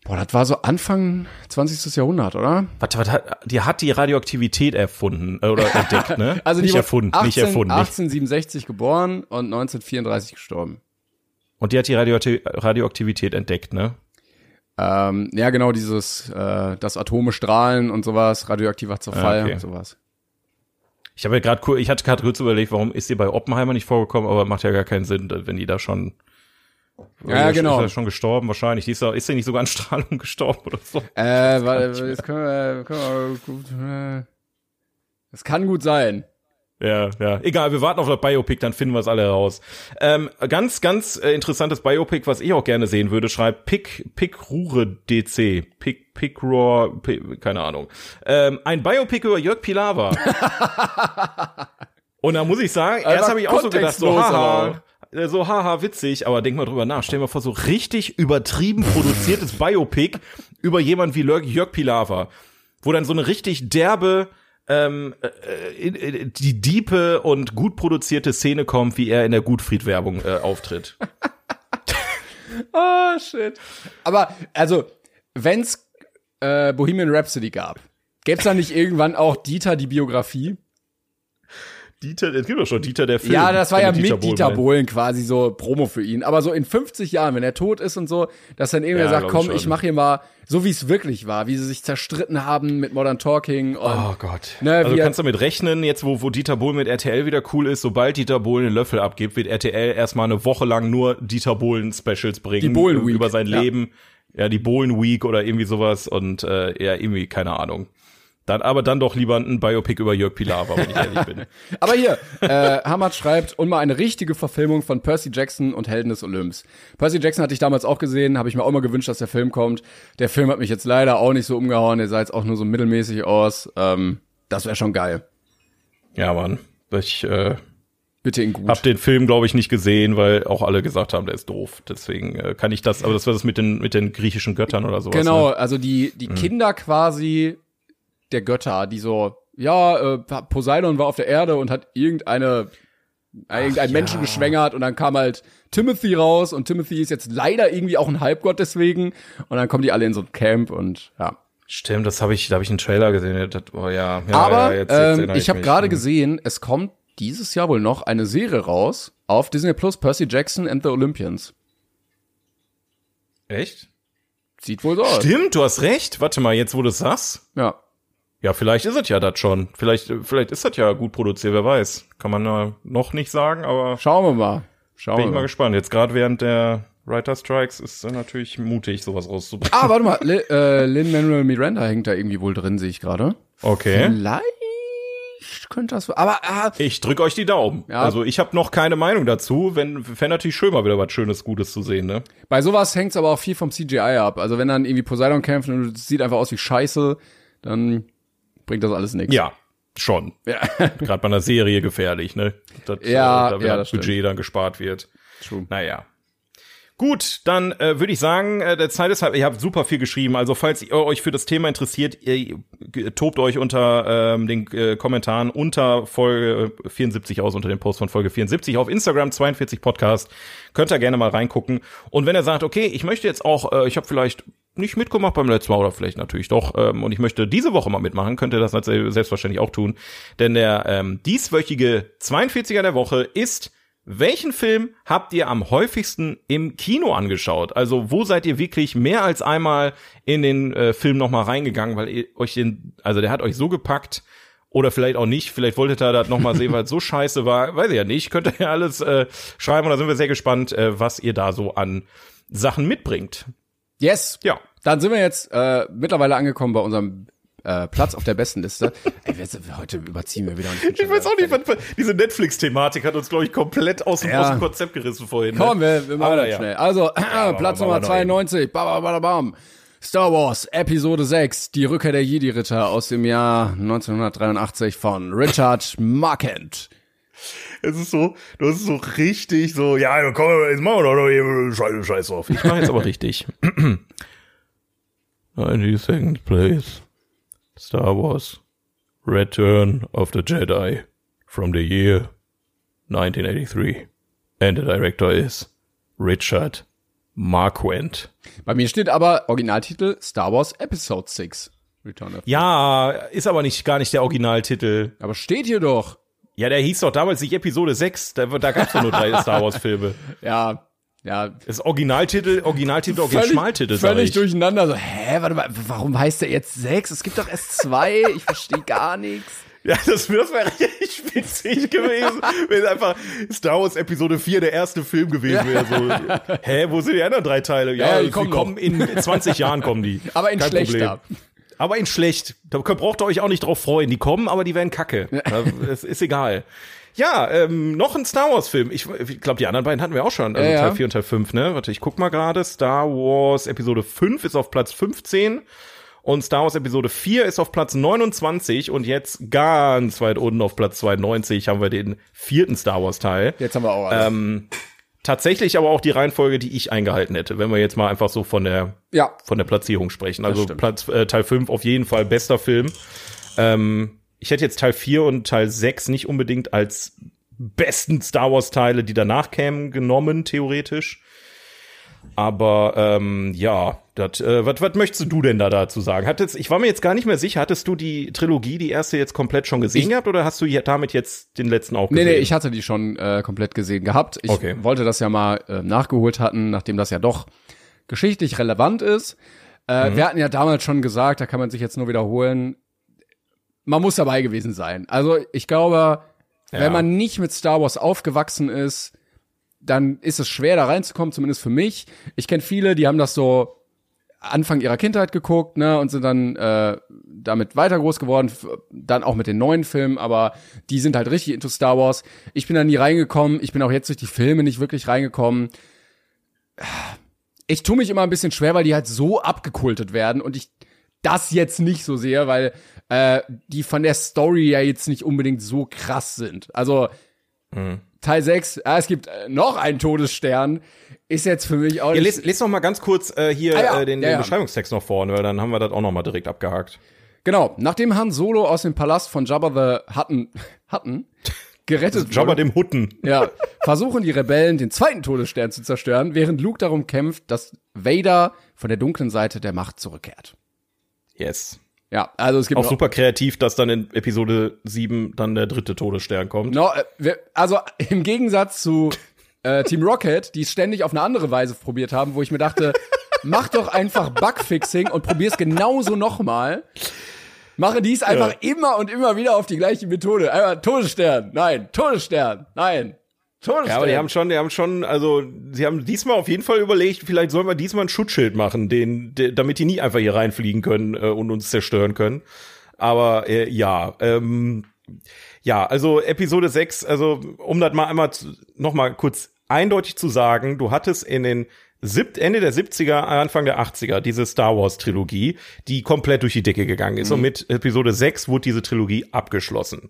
Boah, das war so Anfang 20. Jahrhundert, oder? Warte, hat, die hat die Radioaktivität erfunden äh, oder entdeckt, ne? Also die nicht wurde erfunden, 18, nicht erfunden. Nicht. 1867 geboren und 1934 gestorben. Und die hat die Radioakti- Radioaktivität entdeckt, ne? Ähm, ja, genau, dieses, äh, das Atome strahlen und sowas, radioaktiver Zerfall Ah, okay. und sowas. Ich habe ja gerade, kur- ich hatte gerade kurz überlegt, warum ist die bei Oppenheimer nicht vorgekommen, aber macht ja gar keinen Sinn, wenn die da schon Ja, Ist genau. ja schon gestorben wahrscheinlich. Die ist, doch- ist sie nicht sogar an Strahlung gestorben oder so? Äh, weil, jetzt können wir, können wir gut, äh, das kann gut sein. Ja, ja. Egal, wir warten auf das Biopic, dann finden wir es alle raus. Ähm, ganz, ganz äh, interessantes Biopic, was ich auch gerne sehen würde, schreibt Pick, Pick Rure DC. Pick, Pick Roar, Pick, keine Ahnung. Ähm, ein Biopic über Jörg Pilawa. Und da muss ich sagen, erst Einfach habe ich auch so gedacht, so haha, aber äh, so haha, witzig, aber denk mal drüber nach. Stell dir mal vor, so richtig übertrieben produziertes Biopic über jemand wie Jörg, Jörg Pilawa, wo dann so eine richtig derbe ähm, äh, in- die diepe und gut produzierte Szene kommt, wie er in der Gutfried-Werbung äh, auftritt. Oh, shit. Aber, also, wenn's äh, Bohemian Rhapsody gab, gäb's da nicht irgendwann auch Dieter die Biografie? Dieter, es gibt doch schon Dieter der Film. ja, das war ja mit Bohlen Dieter. Bohlen quasi so Promo für ihn. Aber so in 50 Jahren, wenn er tot ist und so, dass dann irgendwer Ja, sagt, komm, ich ich mache hier mal, so wie es wirklich war, wie sie sich zerstritten haben mit Modern Talking und Oh Gott. Ne, also du kannst damit rechnen, jetzt wo, wo Dieter Bohlen mit RTL wieder cool ist, sobald Dieter Bohlen den Löffel abgibt, wird RTL erstmal eine Woche lang nur Dieter Bohlen Specials bringen. Die Bohlen Week, Über sein ja. Leben. Ja, die Bohlen Week oder irgendwie sowas und äh, ja, irgendwie, keine Ahnung. Dann, aber dann doch lieber ein Biopic über Jörg Pilawa, wenn ich ehrlich bin. Aber hier, äh, Hamad schreibt, und mal eine richtige Verfilmung von Percy Jackson und Helden des Olymps. Percy Jackson hatte ich damals auch gesehen, habe ich mir auch mal gewünscht, dass der Film kommt. Der Film hat mich jetzt leider auch nicht so umgehauen, der sah jetzt auch nur so mittelmäßig aus. Ähm, das wäre schon geil. Ja, Mann. Ich, äh, Bitte in gut. Hab den Film, glaube ich, nicht gesehen, weil auch alle gesagt haben, der ist doof. Deswegen äh, kann ich das, aber das war das mit den, mit den griechischen Göttern oder sowas. Genau, Ne? also die, die Kinder quasi der Götter, die so, ja, äh, Poseidon war auf der Erde und hat irgendeine, äh, irgendeinen Menschen geschwängert und dann kam halt Timothy raus und Timothy ist jetzt leider irgendwie auch ein Halbgott deswegen und dann kommen die alle in so ein Camp und ja. Stimmt, das habe ich, da habe ich einen Trailer gesehen. Das, oh ja, ja Aber ja, jetzt, jetzt ähm, erinnere ich habe gerade Hm. gesehen, es kommt dieses Jahr wohl noch eine Serie raus auf Disney Plus, Percy Jackson and the Olympians. Echt? Sieht wohl so aus. Stimmt, du hast recht. Warte mal, jetzt wo du es sagst. Ja. Ja, vielleicht ist es ja das schon. Vielleicht, vielleicht ist das ja gut produziert, wer weiß. Kann man äh, noch nicht sagen, aber Schauen wir mal. Schauen bin wir ich mal gespannt. Jetzt gerade während der Writer Strikes ist natürlich mutig, sowas rauszubringen. Ah, warte mal, Li- äh, Lin-Manuel Miranda hängt da irgendwie wohl drin, sehe ich gerade. Okay. Vielleicht könnte das, aber ah, Ich drück euch die Daumen. Ja. Also ich habe noch keine Meinung dazu. Wenn fände natürlich schön mal wieder was Schönes, Gutes zu sehen, ne? bei sowas hängt's aber auch viel vom CGI ab. Also wenn dann irgendwie Poseidon kämpft und es sieht einfach aus wie Scheiße, dann bringt das alles nichts. Ja, schon. Ja. Gerade bei einer Serie gefährlich, ne? Das, Ja, äh, da ja, das Budget dann gespart wird. True. Naja. Gut, dann äh, würde ich sagen, äh, der Zeit ist halt, ihr habt super viel geschrieben. Also falls ihr euch für das Thema interessiert, ihr tobt euch unter ähm, den äh, Kommentaren unter Folge 74 aus, unter dem Post von Folge 74 auf Instagram 42 Podcast. Könnt ihr gerne mal reingucken. Und wenn ihr sagt, okay, ich möchte jetzt auch, äh, ich habe vielleicht nicht mitgemacht beim letzten Mal oder vielleicht natürlich doch ähm, und ich möchte diese Woche mal mitmachen, könnt ihr das natürlich selbstverständlich auch tun. Denn der ähm, dieswöchige 42er der Woche ist welchen Film habt ihr am häufigsten im Kino angeschaut? Also wo seid ihr wirklich mehr als einmal in den äh, Film nochmal reingegangen, weil ihr euch den, also der hat euch so gepackt oder vielleicht auch nicht, vielleicht wolltet ihr das nochmal sehen, weil es so scheiße war, weiß ich ja nicht, könnt ihr ja alles äh, schreiben und da sind wir sehr gespannt, äh, was ihr da so an Sachen mitbringt. Yes. Ja. Dann sind wir jetzt äh, mittlerweile angekommen bei unserem äh, Platz auf der besten Liste. Ey, wir, heute überziehen wir wieder. und Ich weiß auch nicht, was, diese Netflix-Thematik hat uns, glaube ich, komplett aus dem, Ja. aus dem Konzept gerissen vorhin. ne? Komm, wir, wir machen das ja. schnell. Also, aber Platz Nummer noch 92. Bam, bam, bam, bam. Star Wars Episode 6, die Rückkehr der Jedi-Ritter aus dem Jahr 1983 von Richard Marquand. Es ist so, du hast so richtig so, ja, komm, jetzt machen wir doch noch hier Scheiß, Scheiß drauf. Ich mach jetzt aber richtig. 92nd place. Star Wars. Return of the Jedi. From the year 1983. And the director is Richard Marquand. Bei mir steht aber Originaltitel Star Wars Episode 6. Return of Ja, ist aber nicht, gar nicht der Originaltitel. Aber steht hier doch. Ja, der hieß doch damals nicht Episode 6. Da, da gab's doch nur drei Star Wars Filme. Ja, ja. Das Originaltitel, Originaltitel, Originaltitel, völlig ich. durcheinander. So, hä, warte mal, warum heißt der jetzt 6? Es gibt doch erst zwei. Ich verstehe gar nichts. Ja, das, wäre richtig witzig gewesen, wenn einfach Star Wars Episode 4 der erste Film gewesen wäre. So, hä, wo sind die anderen drei Teile? Ja, Ja, die kommen kommen, in 20 Jahren kommen die. Aber in Kein schlechter. Problem. Aber in schlecht. Da braucht ihr euch auch nicht drauf freuen. Die kommen, aber die werden kacke. Es ist egal. Ja, ähm, noch ein Star Wars Film. Ich, ich glaube, die anderen beiden hatten wir auch schon. Also Ja. Teil 4 und Teil 5, ne? Warte, ich guck mal gerade. Star Wars Episode 5 ist auf Platz 15. Und Star Wars Episode 4 ist auf Platz 29 und jetzt ganz weit unten auf Platz 92 haben wir den vierten Star Wars Teil. Jetzt haben wir auch alles. Ähm, tatsächlich aber auch die Reihenfolge, die ich eingehalten hätte, wenn wir jetzt mal einfach so von der ja. von der Platzierung sprechen. Also. Platz äh, Teil 5 auf jeden Fall bester Film. Ähm, ich hätte jetzt Teil 4 und Teil 6 nicht unbedingt als besten Star Wars Teile, die danach kämen, genommen, theoretisch. Aber ähm, ja, das, äh, was was möchtest du denn da dazu sagen? Hattest, ich war mir jetzt gar nicht mehr sicher, hattest du die Trilogie, die erste jetzt komplett schon gesehen Ich- gehabt oder hast du je- damit jetzt den letzten auch Nee, gesehen? nee, ich hatte die schon äh, komplett gesehen gehabt. Ich Okay. wollte das ja mal äh, nachgeholt hatten, nachdem das ja doch geschichtlich relevant ist. Äh, Wir hatten ja damals schon gesagt, da kann man sich jetzt nur wiederholen, man muss dabei gewesen sein. Also ich glaube, Ja. wenn man nicht mit Star Wars aufgewachsen ist, dann ist es schwer da reinzukommen, zumindest für mich. Ich kenne viele, die haben das so Anfang ihrer Kindheit geguckt, ne, und sind dann äh, damit weiter groß geworden, dann auch mit den neuen Filmen, aber die sind halt richtig into Star Wars. Ich bin da nie reingekommen, ich bin auch jetzt durch die Filme nicht wirklich reingekommen. Ich tue mich immer ein bisschen schwer, weil die halt so abgekultet werden und ich das jetzt nicht so sehe, weil äh, die von der Story ja jetzt nicht unbedingt so krass sind. Also Teil 6, ah, es gibt äh, noch einen Todesstern, ist jetzt für mich auch Ja, nicht. les, les noch mal ganz kurz äh, hier Ah, ja. äh, den, Ja, den. Beschreibungstext noch vorne, weil dann haben wir das auch noch mal direkt abgehakt. Genau, nachdem Han Solo aus dem Palast von Jabba the Hutten, Hutten gerettet Jabba wurde, dem Hutten. ja, versuchen die Rebellen den zweiten Todesstern zu zerstören, während Luke darum kämpft, dass Vader von der dunklen Seite der Macht zurückkehrt. Yes. Ja, also es gibt Auch noch, super kreativ, dass dann in Episode 7 dann der dritte Todesstern kommt. No, äh, also im Gegensatz zu äh, Team Rocket, die es ständig auf eine andere Weise probiert haben, wo ich mir dachte, mach doch einfach Bugfixing und probier's genauso nochmal. Mache dies einfach immer und immer wieder auf die gleiche Methode. Einmal Todesstern, nein, Todesstern, nein. Ja, aber die haben schon, die haben schon, also sie haben diesmal auf jeden Fall überlegt, vielleicht sollen wir diesmal ein Schutzschild machen, den, de, damit die nie einfach hier reinfliegen können äh, und uns zerstören können. Aber äh, ja, ähm, ja, also Episode 6, also um das mal einmal noch mal kurz eindeutig zu sagen, du hattest in den Siebt, Ende der 70er, Anfang der 80er diese Star Wars Trilogie, die komplett durch die Decke gegangen ist. Und mit Episode 6 wurde diese Trilogie abgeschlossen.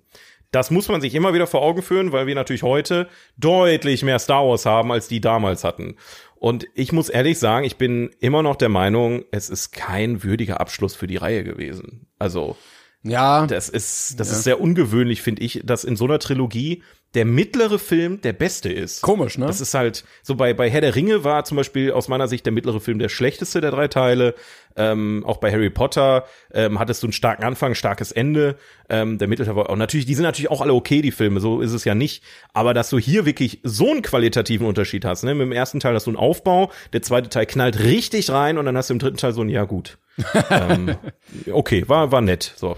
Das muss man sich immer wieder vor Augen führen, weil wir natürlich heute deutlich mehr Star Wars haben, als die damals hatten. Und ich muss ehrlich sagen, ich bin immer noch der Meinung, es ist kein würdiger Abschluss für die Reihe gewesen. Also, ja, das ist, das ist sehr ungewöhnlich, finde ich, dass in so einer Trilogie der mittlere Film der beste ist. Komisch, ne? Das ist halt, so bei, bei Herr der Ringe war zum Beispiel aus meiner Sicht der mittlere Film der schlechteste der drei Teile. Ähm, auch bei Harry Potter ähm, hattest du einen starken Anfang, starkes Ende. Ähm, der mittlere war auch natürlich, die sind natürlich auch alle okay, die Filme, so ist es ja nicht. Aber dass du hier wirklich so einen qualitativen Unterschied hast, ne? Mit dem ersten Teil hast du einen Aufbau, der zweite Teil knallt richtig rein und dann hast du im dritten Teil so ein, ja gut. ähm, okay, war, war nett, so.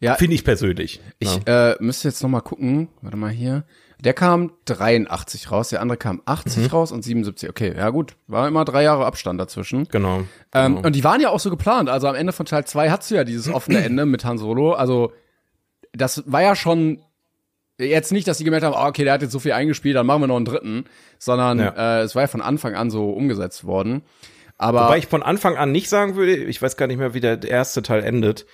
Ja. Finde ich persönlich. ich äh, müsste jetzt noch mal gucken. Warte mal hier. Der kam 83 raus, der andere kam 80 Mhm. raus und 77. Okay, ja gut, war immer drei Jahre Abstand dazwischen. Genau. Ähm, genau. Und die waren ja auch so geplant. Also am Ende von Teil 2 hattest du ja dieses offene Ende mit Han Solo. Also das war ja schon jetzt nicht, dass die gemerkt haben, ah, okay, der hat jetzt so viel eingespielt, dann machen wir noch einen dritten, sondern Ja. äh, es war ja von Anfang an so umgesetzt worden. Aber Wobei ich von Anfang an nicht sagen würde, ich weiß gar nicht mehr, wie der erste Teil endet.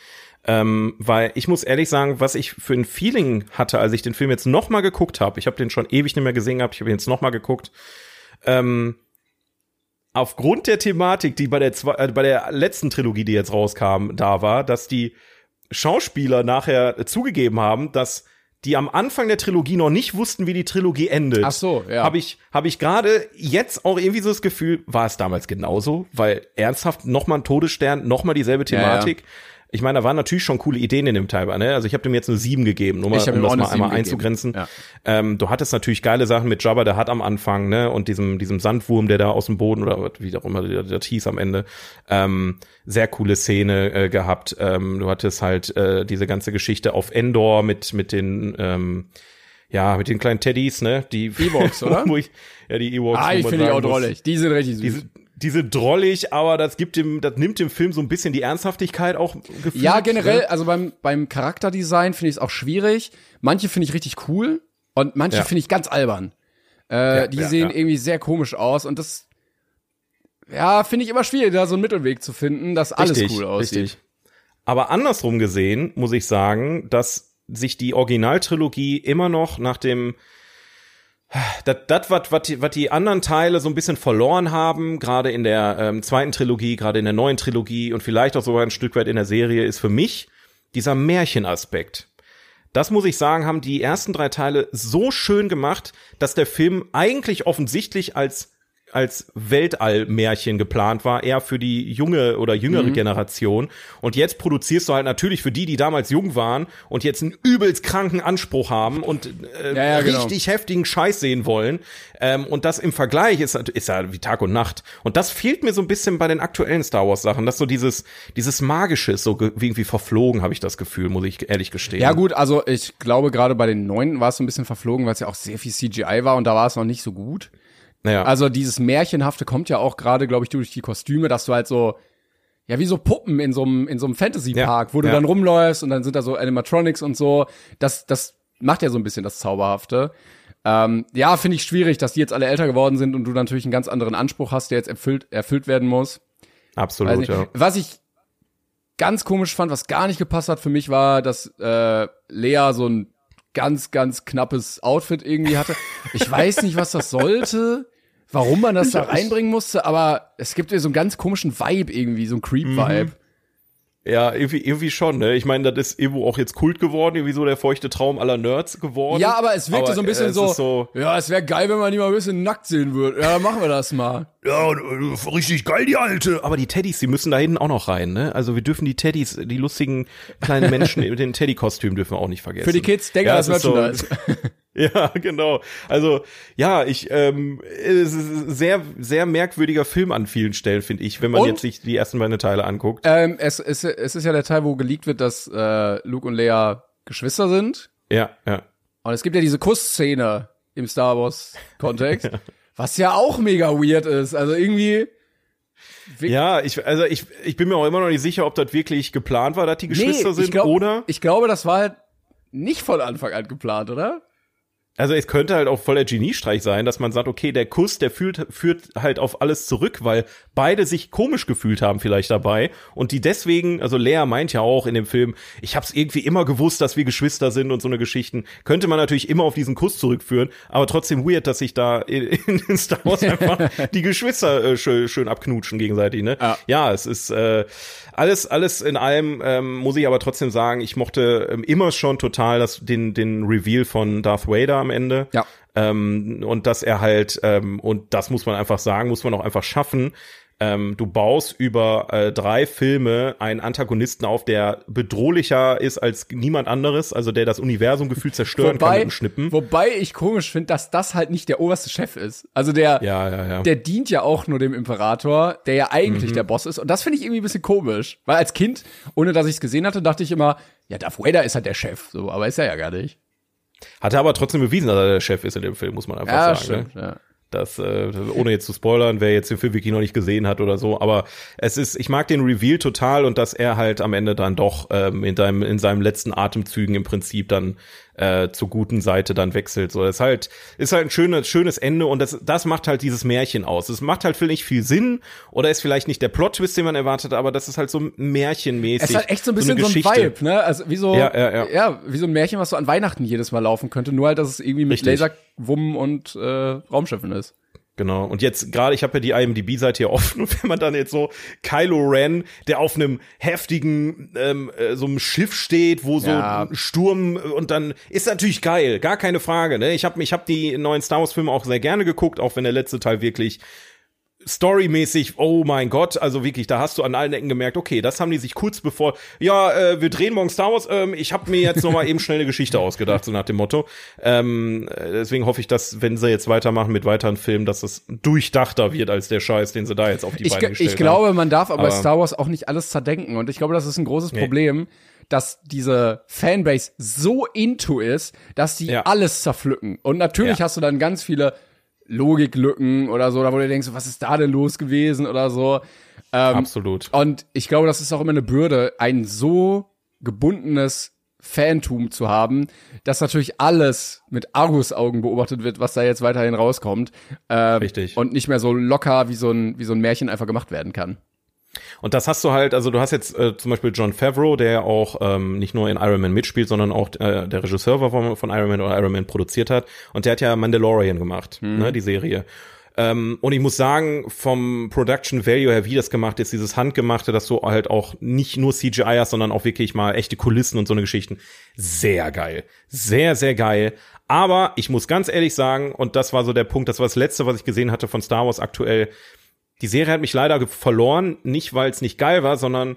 Ähm, weil ich muss ehrlich sagen, was ich für ein Feeling hatte, als ich den Film jetzt noch mal geguckt habe, ich habe den schon ewig nicht mehr gesehen gehabt, ich habe ihn jetzt noch mal geguckt, ähm, aufgrund der Thematik, die bei der, zwei, äh, bei der letzten Trilogie, die jetzt rauskam, da war, dass die Schauspieler nachher zugegeben haben, dass die am Anfang der Trilogie noch nicht wussten, wie die Trilogie endet. Ach so, ja. Habe ich, habe ich gerade jetzt auch irgendwie so das Gefühl, war es damals genauso? Weil ernsthaft nochmal ein Todesstern, nochmal dieselbe Ja, ja. Ich meine, da waren natürlich schon coole Ideen in dem Teil, ne? Also ich habe dem jetzt eine 7 gegeben, nur mal, um das mal einmal 7 gegeben. einzugrenzen. Ja. Ähm, du hattest natürlich geile Sachen mit Jabba, der hat am Anfang, ne, und diesem, diesem Sandwurm, der da aus dem Boden oder wie auch immer der, der hieß am Ende, ähm, sehr coole Szene äh, gehabt. Ähm, du hattest halt äh, diese ganze Geschichte auf Endor mit, mit den, ähm, ja, mit den kleinen Teddys, ne, die Ewoks, oder? ich, ja, die Ewoks. ah, ich finde die auch drollig. Die sind richtig süß. Diese, diese drollig, aber das gibt dem, das nimmt dem Film so ein bisschen die Ernsthaftigkeit auch gefühlt. Ja, generell, Ne? also beim, beim Charakterdesign finde ich es auch schwierig. Manche finde ich richtig cool und manche Ja. finde ich ganz albern. Äh, Ja, die ja, sehen irgendwie sehr komisch aus und das, ja, finde ich immer schwierig, da so einen Mittelweg zu finden, dass alles Richtig, cool aussieht. Richtig. Aber andersrum gesehen muss ich sagen, dass sich die Originaltrilogie immer noch nach dem das, das was, was, die, was die anderen Teile so ein bisschen verloren haben, gerade in der ähm, zweiten Trilogie, gerade in der neuen Trilogie und vielleicht auch sogar ein Stück weit in der Serie, ist für mich dieser Märchenaspekt. Das muss ich sagen, haben die ersten drei Teile so schön gemacht, dass der Film eigentlich offensichtlich als als Weltallmärchen geplant war, eher für die junge oder jüngere Generation. Und jetzt produzierst du halt natürlich für die, die damals jung waren und jetzt einen übelst kranken Anspruch haben und äh, Ja, ja, genau. richtig heftigen Scheiß sehen wollen. Ähm, und das im Vergleich ist, ist ja wie Tag und Nacht. Und das fehlt mir so ein bisschen bei den aktuellen Star Wars Sachen, dass so dieses, dieses Magische ist so ge- irgendwie verflogen, habe ich das Gefühl, muss ich ehrlich gestehen. Ja gut, also ich glaube gerade bei den neunten war es so ein bisschen verflogen, weil es ja auch sehr viel CGI war und da war es noch nicht so gut. Naja. Also dieses Märchenhafte kommt ja auch gerade, glaube ich, durch die Kostüme, dass du halt so, ja, wie so Puppen in so einem, in so einem Fantasy-Park, Ja, wo du ja. dann rumläufst und dann sind da so Animatronics und so. Das, das macht ja so ein bisschen das Zauberhafte. Ähm, ja, finde ich schwierig, dass die jetzt alle älter geworden sind und du natürlich einen ganz anderen Anspruch hast, der jetzt erfüllt, erfüllt werden muss. Absolut, ja. Was ich ganz komisch fand, was gar nicht gepasst hat für mich, war, dass äh, Lea so ein ganz, ganz knappes Outfit irgendwie hatte. Ich weiß nicht, was das sollte, warum man das da reinbringen musste, aber es gibt ja so einen ganz komischen Vibe irgendwie, so einen Creep-Vibe. Ja, irgendwie, irgendwie schon, ne? Ich meine, das ist irgendwo auch jetzt Kult geworden, irgendwie so der feuchte Traum aller Nerds geworden. Ja, aber es wirkte Aber, so ein bisschen äh, so, so- ja, es wäre geil, wenn man die mal ein bisschen nackt sehen würde. Ja, machen wir das mal. Ja, äh, richtig geil, die alte. Aber die Teddys, die müssen da hinten auch noch rein, ne? Also wir dürfen die Teddys, die lustigen kleinen Menschen mit den Teddy-Kostümen dürfen wir auch nicht vergessen. Für die Kids, denke Ja, das ist so- Merchandise. Ja, genau. Also ja, ich ähm, es ist ein sehr sehr merkwürdiger Film an vielen Stellen finde ich, wenn man Und? jetzt sich die ersten beiden Teile anguckt. ähm, es, es, es ist ja der Teil, wo geleakt wird, dass äh, Luke und Leia Geschwister sind. Ja, ja. Und es gibt ja diese Kussszene im Star Wars Kontext, was ja auch mega weird ist. Also irgendwie Ja, ich also ich ich bin mir auch immer noch nicht sicher, ob das wirklich geplant war, dass die Geschwister ich sind glaub, oder ich glaube, das war halt nicht von Anfang an geplant, oder? Also es könnte halt auch voll der Geniestreich sein, dass man sagt, okay, der Kuss, der führt, führt halt auf alles zurück, weil beide sich komisch gefühlt haben vielleicht dabei und die deswegen, also Lea meint ja auch in dem Film, ich hab's irgendwie immer gewusst, dass wir Geschwister sind und so eine Geschichten, könnte man natürlich immer auf diesen Kuss zurückführen, aber trotzdem weird, dass sich da in, in Star Wars einfach die Geschwister äh, schön, schön abknutschen gegenseitig, ne? Ja. ja, es ist äh, alles, alles in allem ähm, muss ich aber trotzdem sagen, ich mochte ähm, immer schon total das, den, den Reveal von Darth Vader am Ende. Ja. Ähm, und dass er halt, ähm, und das muss man einfach sagen, muss man auch einfach schaffen. Ähm, du baust über äh, drei Filme einen Antagonisten auf, der bedrohlicher ist als niemand anderes, also der das Universum gefühlt zerstören kann mit Wobei, dem Schnippen. wobei ich komisch finde, dass das halt nicht der oberste Chef ist. Also der, Ja, ja, ja. der dient ja auch nur dem Imperator, der ja eigentlich Mhm. der Boss ist. Und das finde ich irgendwie ein bisschen komisch. Weil als Kind, ohne dass ich es gesehen hatte, dachte ich immer, ja, Darth Vader ist halt der Chef. So, aber ist er ja gar nicht. Hat er aber trotzdem bewiesen, dass er der Chef ist in dem Film, muss man einfach Ja, sagen. Ne? stimmt. Ja. Das, äh, ohne jetzt zu spoilern, wer jetzt den Film wirklich noch nicht gesehen hat oder so, aber es ist, ich mag den Reveal total und dass er halt am Ende dann doch ähm, in, seinem, in seinem letzten Atemzügen im Prinzip dann äh, zur guten Seite dann wechselt. So, das ist halt, ist halt ein schönes, schönes Ende und das, das macht halt dieses Märchen aus. Es macht halt vielleicht viel Sinn oder ist vielleicht nicht der Plot-Twist, den man erwartet, aber das ist halt so märchenmäßig. Es ist halt echt so ein bisschen eine so, ein. Vibe, ne? Also wie so, Ja, ja, ja. wie so ein Märchen, was so an Weihnachten jedes Mal laufen könnte, nur halt, dass es irgendwie mit Richtig. Laserwummen und äh, Raumschiffen ist. Genau. Und jetzt gerade, ich habe ja die IMDb-Seite hier offen und wenn man dann jetzt so Kylo Ren, der auf einem heftigen ähm, äh, so einem Schiff steht, wo so Ja. ein Sturm äh, und dann ist natürlich geil, gar keine Frage. Ne? Ich habe ich hab die neuen Star Wars Filme auch sehr gerne geguckt, auch wenn der letzte Teil wirklich storymäßig, oh mein Gott, also wirklich, da hast du an allen Ecken gemerkt, okay, das haben die sich kurz bevor, ja, äh, wir drehen morgen Star Wars, ähm, ich habe mir jetzt noch mal eben schnell eine Geschichte ausgedacht, so nach dem Motto. Ähm, äh, deswegen hoffe ich, dass, wenn sie jetzt weitermachen mit weiteren Filmen, dass es durchdachter wird als der Scheiß, den sie da jetzt auf die Ich, Beine ge- gestellt ich glaube, man darf aber, Aber- Star Wars auch nicht alles zerdenken. Und ich glaube, das ist ein großes Problem, dass diese Fanbase so into ist, dass die Ja. alles zerpflücken. Und natürlich Ja. hast du dann ganz viele Logiklücken oder so, da wo du denkst, was ist da denn los gewesen oder so. haben. Absolut. Und ich glaube, das ist auch immer eine Bürde, ein so gebundenes Fantum zu haben, dass natürlich alles mit Argusaugen beobachtet wird, was da jetzt weiterhin rauskommt. Ähm, Richtig. Und nicht mehr so locker wie so ein, wie so ein Märchen einfach gemacht werden kann. Und das hast du halt, also du hast jetzt äh, zum Beispiel John Favreau, der auch ähm, nicht nur in Iron Man mitspielt, sondern auch äh, der Regisseur war von, von Iron Man oder Iron Man produziert hat. Und der hat ja Mandalorian gemacht, ne, die Serie. Ähm, und ich muss sagen, vom Production Value her, wie das gemacht ist, dieses Handgemachte, dass du halt auch nicht nur CGI hast, sondern auch wirklich mal echte Kulissen und so eine Geschichten. Sehr geil. Sehr, sehr geil. Aber ich muss ganz ehrlich sagen, und das war so der Punkt, das war das letzte, was ich gesehen hatte von Star Wars aktuell, die Serie hat mich leider verloren, nicht weil es nicht geil war, sondern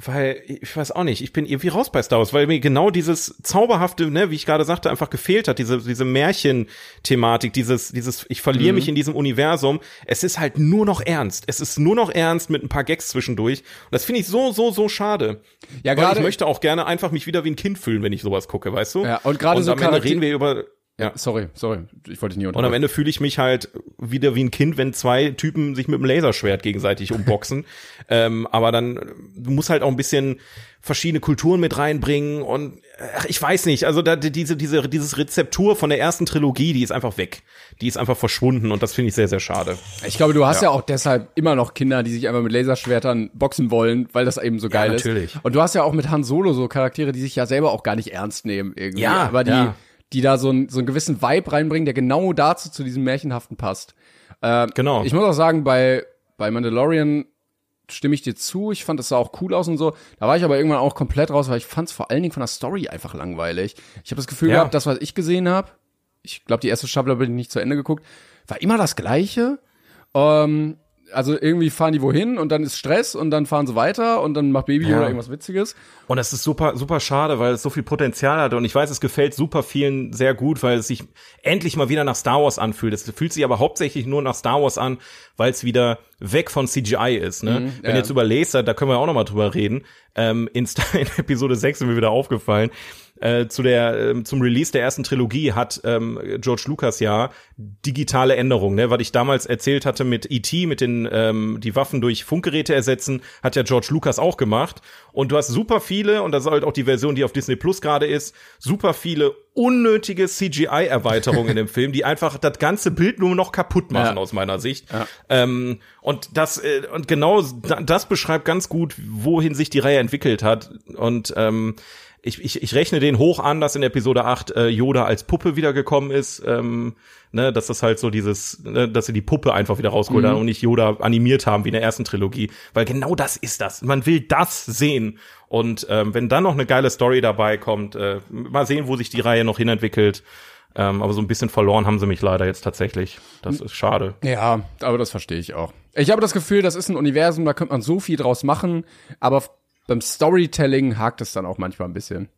weil, ich weiß auch nicht, ich bin irgendwie raus bei Star Wars, weil mir genau dieses zauberhafte, ne, wie ich gerade sagte, einfach gefehlt hat, diese, diese Märchen-Thematik, dieses, dieses, ich verliere mich in diesem Universum. Es ist halt nur noch ernst. Es ist nur noch ernst mit ein paar Gags zwischendurch. Und das finde ich so, so, so schade. Ja, gerade- ich möchte auch gerne einfach mich wieder wie ein Kind fühlen, wenn ich sowas gucke, weißt du? Ja, und gerade so am Ende reden wir über, Ja, sorry, sorry, ich wollte dich nie Und am unterbrechen. Ende fühle ich mich halt wieder wie ein Kind, wenn zwei Typen sich mit dem Laserschwert gegenseitig umboxen. ähm, aber dann, du musst halt auch ein bisschen verschiedene Kulturen mit reinbringen und ach, ich weiß nicht, also da, diese, diese, dieses Rezeptur von der ersten Trilogie, die ist einfach weg. Die ist einfach verschwunden und das finde ich sehr, sehr schade. Ich glaube, du hast ja. auch deshalb immer noch Kinder, die sich einfach mit Laserschwertern boxen wollen, weil das eben so geil natürlich. ist. Und du hast ja auch mit Han Solo so Charaktere, die sich ja selber auch gar nicht ernst nehmen irgendwie. Ja, aber die, ja. Die da so, ein, so einen gewissen Vibe reinbringen, der genau dazu zu diesem Märchenhaften passt. Äh, Genau. Ich muss auch sagen, bei, bei Mandalorian stimme ich dir zu. Ich fand, das sah auch cool aus und so. Da war ich aber irgendwann auch komplett raus, weil ich fand es vor allen Dingen von der Story einfach langweilig. Ich habe das Gefühl Ja. gehabt, das, was ich gesehen habe, ich glaube, die erste Staffel habe ich nicht zu Ende geguckt, war immer das Gleiche. Ähm, also irgendwie fahren die wohin und dann ist Stress und dann fahren sie weiter und dann macht Baby Ja. oder irgendwas Witziges. Und das ist super, super schade, weil es so viel Potenzial hat. Und ich weiß, es gefällt super vielen sehr gut, weil es sich endlich mal wieder nach Star Wars anfühlt. Es fühlt sich aber hauptsächlich nur nach Star Wars an, weil es wieder weg von CGI ist. Ne? Wenn ja. jetzt über Laser, da können wir auch noch mal drüber reden. Ähm, in, Star in Episode 6 sind mir wieder aufgefallen. Äh, zu der ähm, zum Release der ersten Trilogie hat ähm, George Lucas ja digitale Änderungen, ne? Was ich damals erzählt hatte mit E.T., mit den ähm, die Waffen durch Funkgeräte ersetzen, hat ja George Lucas auch gemacht. Und du hast super viele, und das ist halt auch die Version, die auf Disney Plus gerade ist, super viele unnötige CGI-Erweiterungen in dem Film, die einfach das ganze Bild nur noch kaputt machen Ja. aus meiner Sicht. Ähm, und das äh, und genau da- das beschreibt ganz gut, wohin sich die Reihe entwickelt hat. Und ähm, ich, ich, ich rechne den hoch an, dass in Episode 8 äh, Yoda als Puppe wiedergekommen ist. Ähm, ne, dass das halt so dieses, ne, dass sie die Puppe einfach wieder rausgeholt haben und nicht Yoda animiert haben wie in der ersten Trilogie. Weil genau das ist das. Man will das sehen. Und ähm, wenn dann noch eine geile Story dabei kommt, äh, mal sehen, wo sich die Reihe noch hinentwickelt. Ähm, aber so ein bisschen verloren haben sie mich leider jetzt tatsächlich. Das ist schade. Ja, aber das verstehe ich auch. Ich habe das Gefühl, das ist ein Universum, da könnte man so viel draus machen, aber beim Storytelling hakt es dann auch manchmal ein bisschen.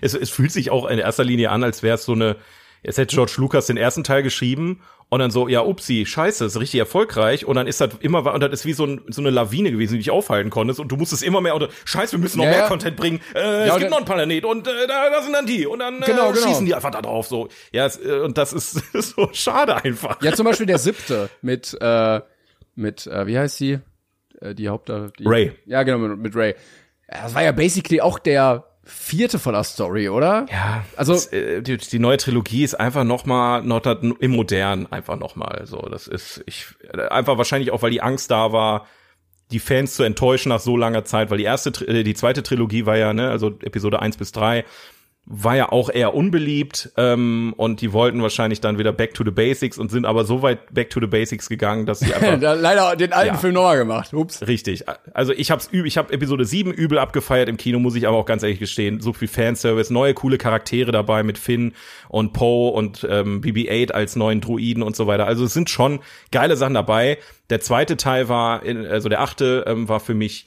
es, es fühlt sich auch in erster Linie an, als wäre es so eine, jetzt hätte George Lucas den ersten Teil geschrieben und dann so, ja, upsi, scheiße, ist richtig erfolgreich und dann ist das immer, und das ist wie so, ein, so eine Lawine gewesen, die dich aufhalten konntest und du musstest immer mehr, oder scheiße, wir müssen noch Ja, mehr ja. Content bringen, äh, Ja, es gibt noch einen Planet und äh, da, da sind dann die und dann äh, Genau, genau. schießen die einfach da drauf, so. Ja, es, äh, und das ist, so schade einfach. Ja, zum Beispiel der siebte mit, äh, mit, äh, wie heißt sie? Äh, die Haupt... Die, Ray. Ja, genau, mit, mit Ray. Das war ja basically auch der vierte von der Story, oder? Ja, Also- das, äh, die, die neue Trilogie ist einfach noch mal noch das im Modern einfach noch mal so. Das ist ich äh, einfach wahrscheinlich auch, weil die Angst da war, die Fans zu enttäuschen nach so langer Zeit, weil die erste, äh, die zweite Trilogie war ja, ne, also Episode 1 bis 3, war ja auch eher unbeliebt ähm, und die wollten wahrscheinlich dann wieder back to the basics und sind aber so weit back to the basics gegangen, dass sie einfach leider den alten Ja. Film nochmal gemacht. Ups. Richtig. Also ich hab's üb, ich habe Episode 7 übel abgefeiert im Kino, muss ich aber auch ganz ehrlich gestehen. So viel Fanservice, neue coole Charaktere dabei mit Finn und Poe und ähm, BB-8 als neuen Druiden und so weiter. Also es sind schon geile Sachen dabei. Der zweite Teil war, in, also der achte ähm, war für mich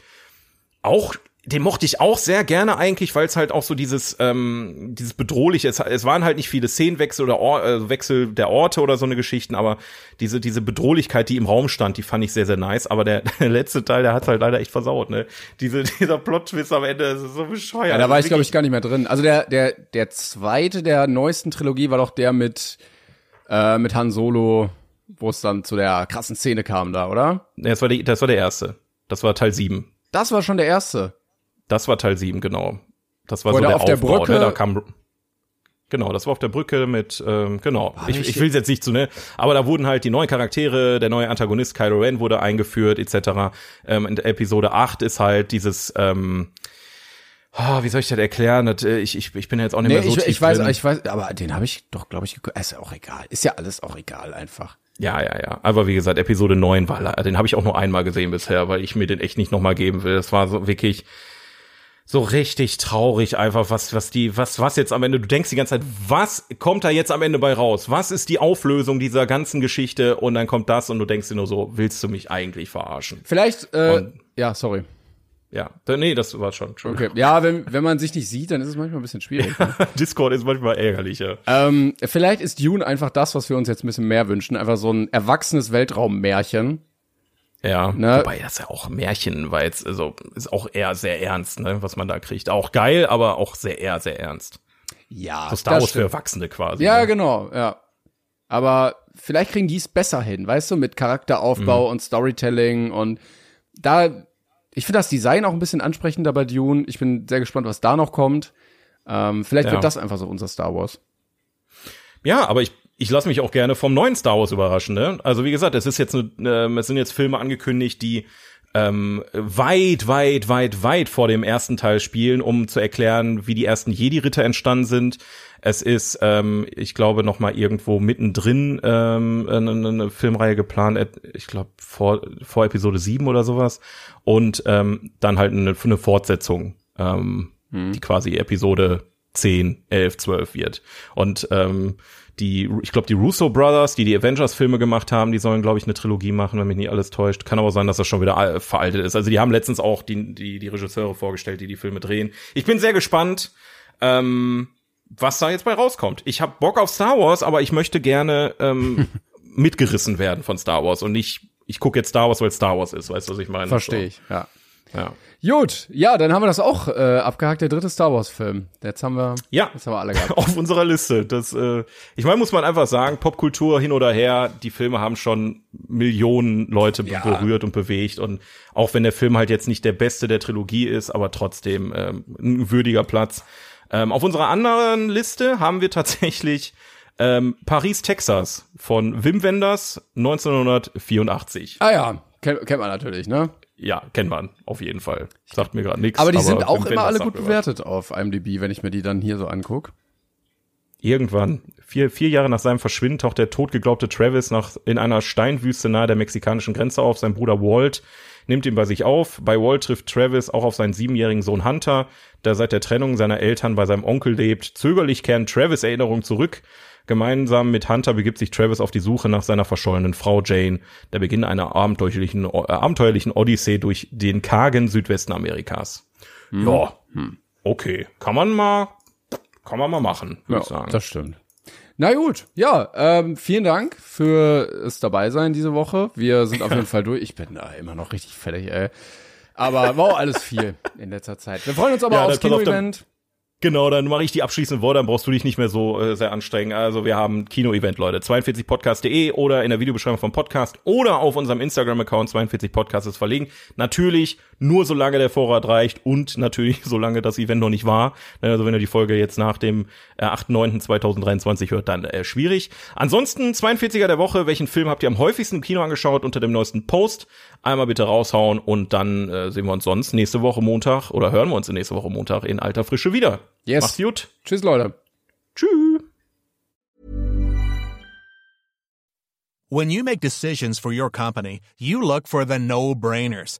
auch den mochte ich auch sehr gerne eigentlich, weil es halt auch so dieses ähm, dieses bedrohliche, es, es waren halt nicht viele Szenenwechsel oder Or äh, Wechsel der Orte oder so eine Geschichten, aber diese diese Bedrohlichkeit, die im Raum stand, die fand ich sehr sehr nice. Aber der, der letzte Teil, der hat halt leider echt versaut, ne? Diese dieser Plot-Twist am Ende, das ist so bescheuert. Ja, da war Das ich, glaube ich, gar nicht mehr drin. Also der, der, der zweite der neuesten Trilogie war doch der mit, äh, mit Han Solo, wo es dann zu der krassen Szene kam da, oder? wirklich- das war die, das war der erste. Das war Teil 7. Das war schon der erste. Das war Teil 7, genau. Das war Wo so der auf der Aufbau, Brücke- ne? Da kam Genau, das war auf der Brücke mit, ähm, genau. Ich, richtig. ich will jetzt nicht zu, ne? Aber da wurden halt die neuen Charaktere, der neue Antagonist Kylo Ren wurde eingeführt, etc. Ähm, in Episode 8 ist halt dieses, ähm, ah, wie soll ich das erklären? Das, äh, ich, ich, ich bin jetzt auch nicht Nee, mehr so ich, tief ich weiß, drin. ich weiß, aber den habe ich doch, glaube ich, geguckt. Ist ja auch egal. Ist ja alles auch egal einfach. Ja, ja, ja. Aber wie gesagt, Episode 9 war, den habe ich auch nur einmal gesehen bisher, weil ich mir den echt nicht nochmal geben will. Das war so wirklich so richtig traurig einfach, was, was die, was, was jetzt am Ende, du denkst die ganze Zeit, was kommt da jetzt am Ende bei raus? Was ist die Auflösung dieser ganzen Geschichte? Und dann kommt das und du denkst dir nur so, willst du mich eigentlich verarschen? Vielleicht, äh, Und- ja, sorry. Ja, nee, das war schon, schon. Okay. Ja, wenn, wenn man sich nicht sieht, dann ist es manchmal ein bisschen schwierig. ne? Discord ist manchmal ärgerlicher. ähm, vielleicht ist Dune einfach das, was wir uns jetzt ein bisschen mehr wünschen. Einfach so ein erwachsenes Weltraummärchen. Ja, Ne? wobei das ja auch Märchen, weil jetzt, also, ist auch eher sehr ernst, ne, was man da kriegt. Auch geil, aber auch sehr eher, sehr ernst. Ja, So Star Wars für. Erwachsene quasi. Ja, ne? genau, ja. Aber vielleicht kriegen die es besser hin, weißt du, mit Charakteraufbau und Storytelling und da, ich finde das Design auch ein bisschen ansprechender bei Dune. Ich bin sehr gespannt, was da noch kommt. Ähm, vielleicht Ja. wird das einfach so unser Star Wars. Ja, aber ich, ich lasse mich auch gerne vom neuen Star Wars überraschen. Ne? Also wie gesagt, es ist jetzt eine, ähm, es sind jetzt Filme angekündigt, die ähm, weit, weit, weit, weit vor dem ersten Teil spielen, um zu erklären, wie die ersten Jedi-Ritter entstanden sind. Es ist, ähm, ich glaube, noch mal irgendwo mittendrin ähm, eine, eine Filmreihe geplant. Ich glaube vor vor Episode 7 oder sowas. Und ähm, dann halt eine, eine Fortsetzung, ähm, die quasi Episode 10, 11, 12 wird. Und ähm, die, ich glaube, die Russo Brothers, die die Avengers-Filme gemacht haben, die sollen, glaube ich, eine Trilogie machen, wenn mich nicht alles täuscht. Kann aber sein, dass das schon wieder all- veraltet ist. Also die haben letztens auch die, die, die Regisseure vorgestellt, die die Filme drehen. Ich bin sehr gespannt, ähm, was da jetzt bei rauskommt. Ich habe Bock auf Star Wars, aber ich möchte gerne ähm, mitgerissen werden von Star Wars und nicht, ich gucke jetzt Star Wars, weil Star Wars ist. Weißt du, was ich meine? Verstehe ich. So, ja. Gut, ja, dann haben wir das auch äh, abgehakt, der dritte Star Wars-Film. Jetzt haben wir, Ja. jetzt haben wir alle gehabt. auf unserer Liste. Das, äh, ich meine, muss man einfach sagen, Popkultur hin oder her, die Filme haben schon Millionen Leute Ja. berührt und bewegt. Und auch wenn der Film halt jetzt nicht der beste der Trilogie ist, aber trotzdem ähm, ein würdiger Platz. Ähm, auf unserer anderen Liste haben wir tatsächlich ähm, Paris, Texas von Wim Wenders 1984. Ah ja, kennt, kennt man natürlich, ne? Ja, kennt man auf jeden Fall. Sagt mir gerade nichts. Aber die sind auch immer alle gut bewertet auf IMDb, wenn ich mir die dann hier so anguck. Irgendwann, vier, vier Jahre nach seinem Verschwinden, taucht der totgeglaubte Travis nach, in einer Steinwüste nahe der mexikanischen Grenze auf. Sein Bruder Walt nimmt ihn bei sich auf. Bei Walt trifft Travis auch auf seinen siebenjährigen Sohn Hunter, der seit der Trennung seiner Eltern bei seinem Onkel lebt. Zögerlich kehren Travis Erinnerungen zurück. Gemeinsam mit Hunter begibt sich Travis auf die Suche nach seiner verschollenen Frau Jane. Der Beginn einer abenteuerlichen, äh, abenteuerlichen Odyssee durch den kargen Südwesten Amerikas. Ja, okay. Kann man mal, kann man mal machen, würde ich sagen. das stimmt. Na gut, ja, ähm, vielen Dank für es dabei sein diese Woche. Wir sind auf jeden Fall durch. Ich bin da immer noch richtig fertig, ey. Aber war auch alles viel in letzter Zeit. Wir freuen uns aber Ja, aufs Kino-Event. Genau, dann mache ich die abschließenden Worte, dann brauchst du dich nicht mehr so äh, sehr anstrengen. Also wir haben Kino-Event, Leute. 42podcast.de oder in der Videobeschreibung vom Podcast oder auf unserem Instagram-Account 42podcast ist verlinkt. Natürlich nur solange der Vorrat reicht und natürlich solange das Event noch nicht war. Ne, Also wenn ihr die Folge jetzt nach dem äh, 8.9.2023 hört, dann äh, schwierig. Ansonsten 42er der Woche. Welchen Film habt ihr am häufigsten im Kino angeschaut unter dem neuesten Post? Einmal bitte raushauen und dann äh, sehen wir uns sonst nächste Woche Montag oder hören wir uns in nächste Woche Montag in alter Frische wieder. Yes. Macht's gut. Tschüss, Leute. Tschüss. When you make decisions for your company, you look for the no-brainers.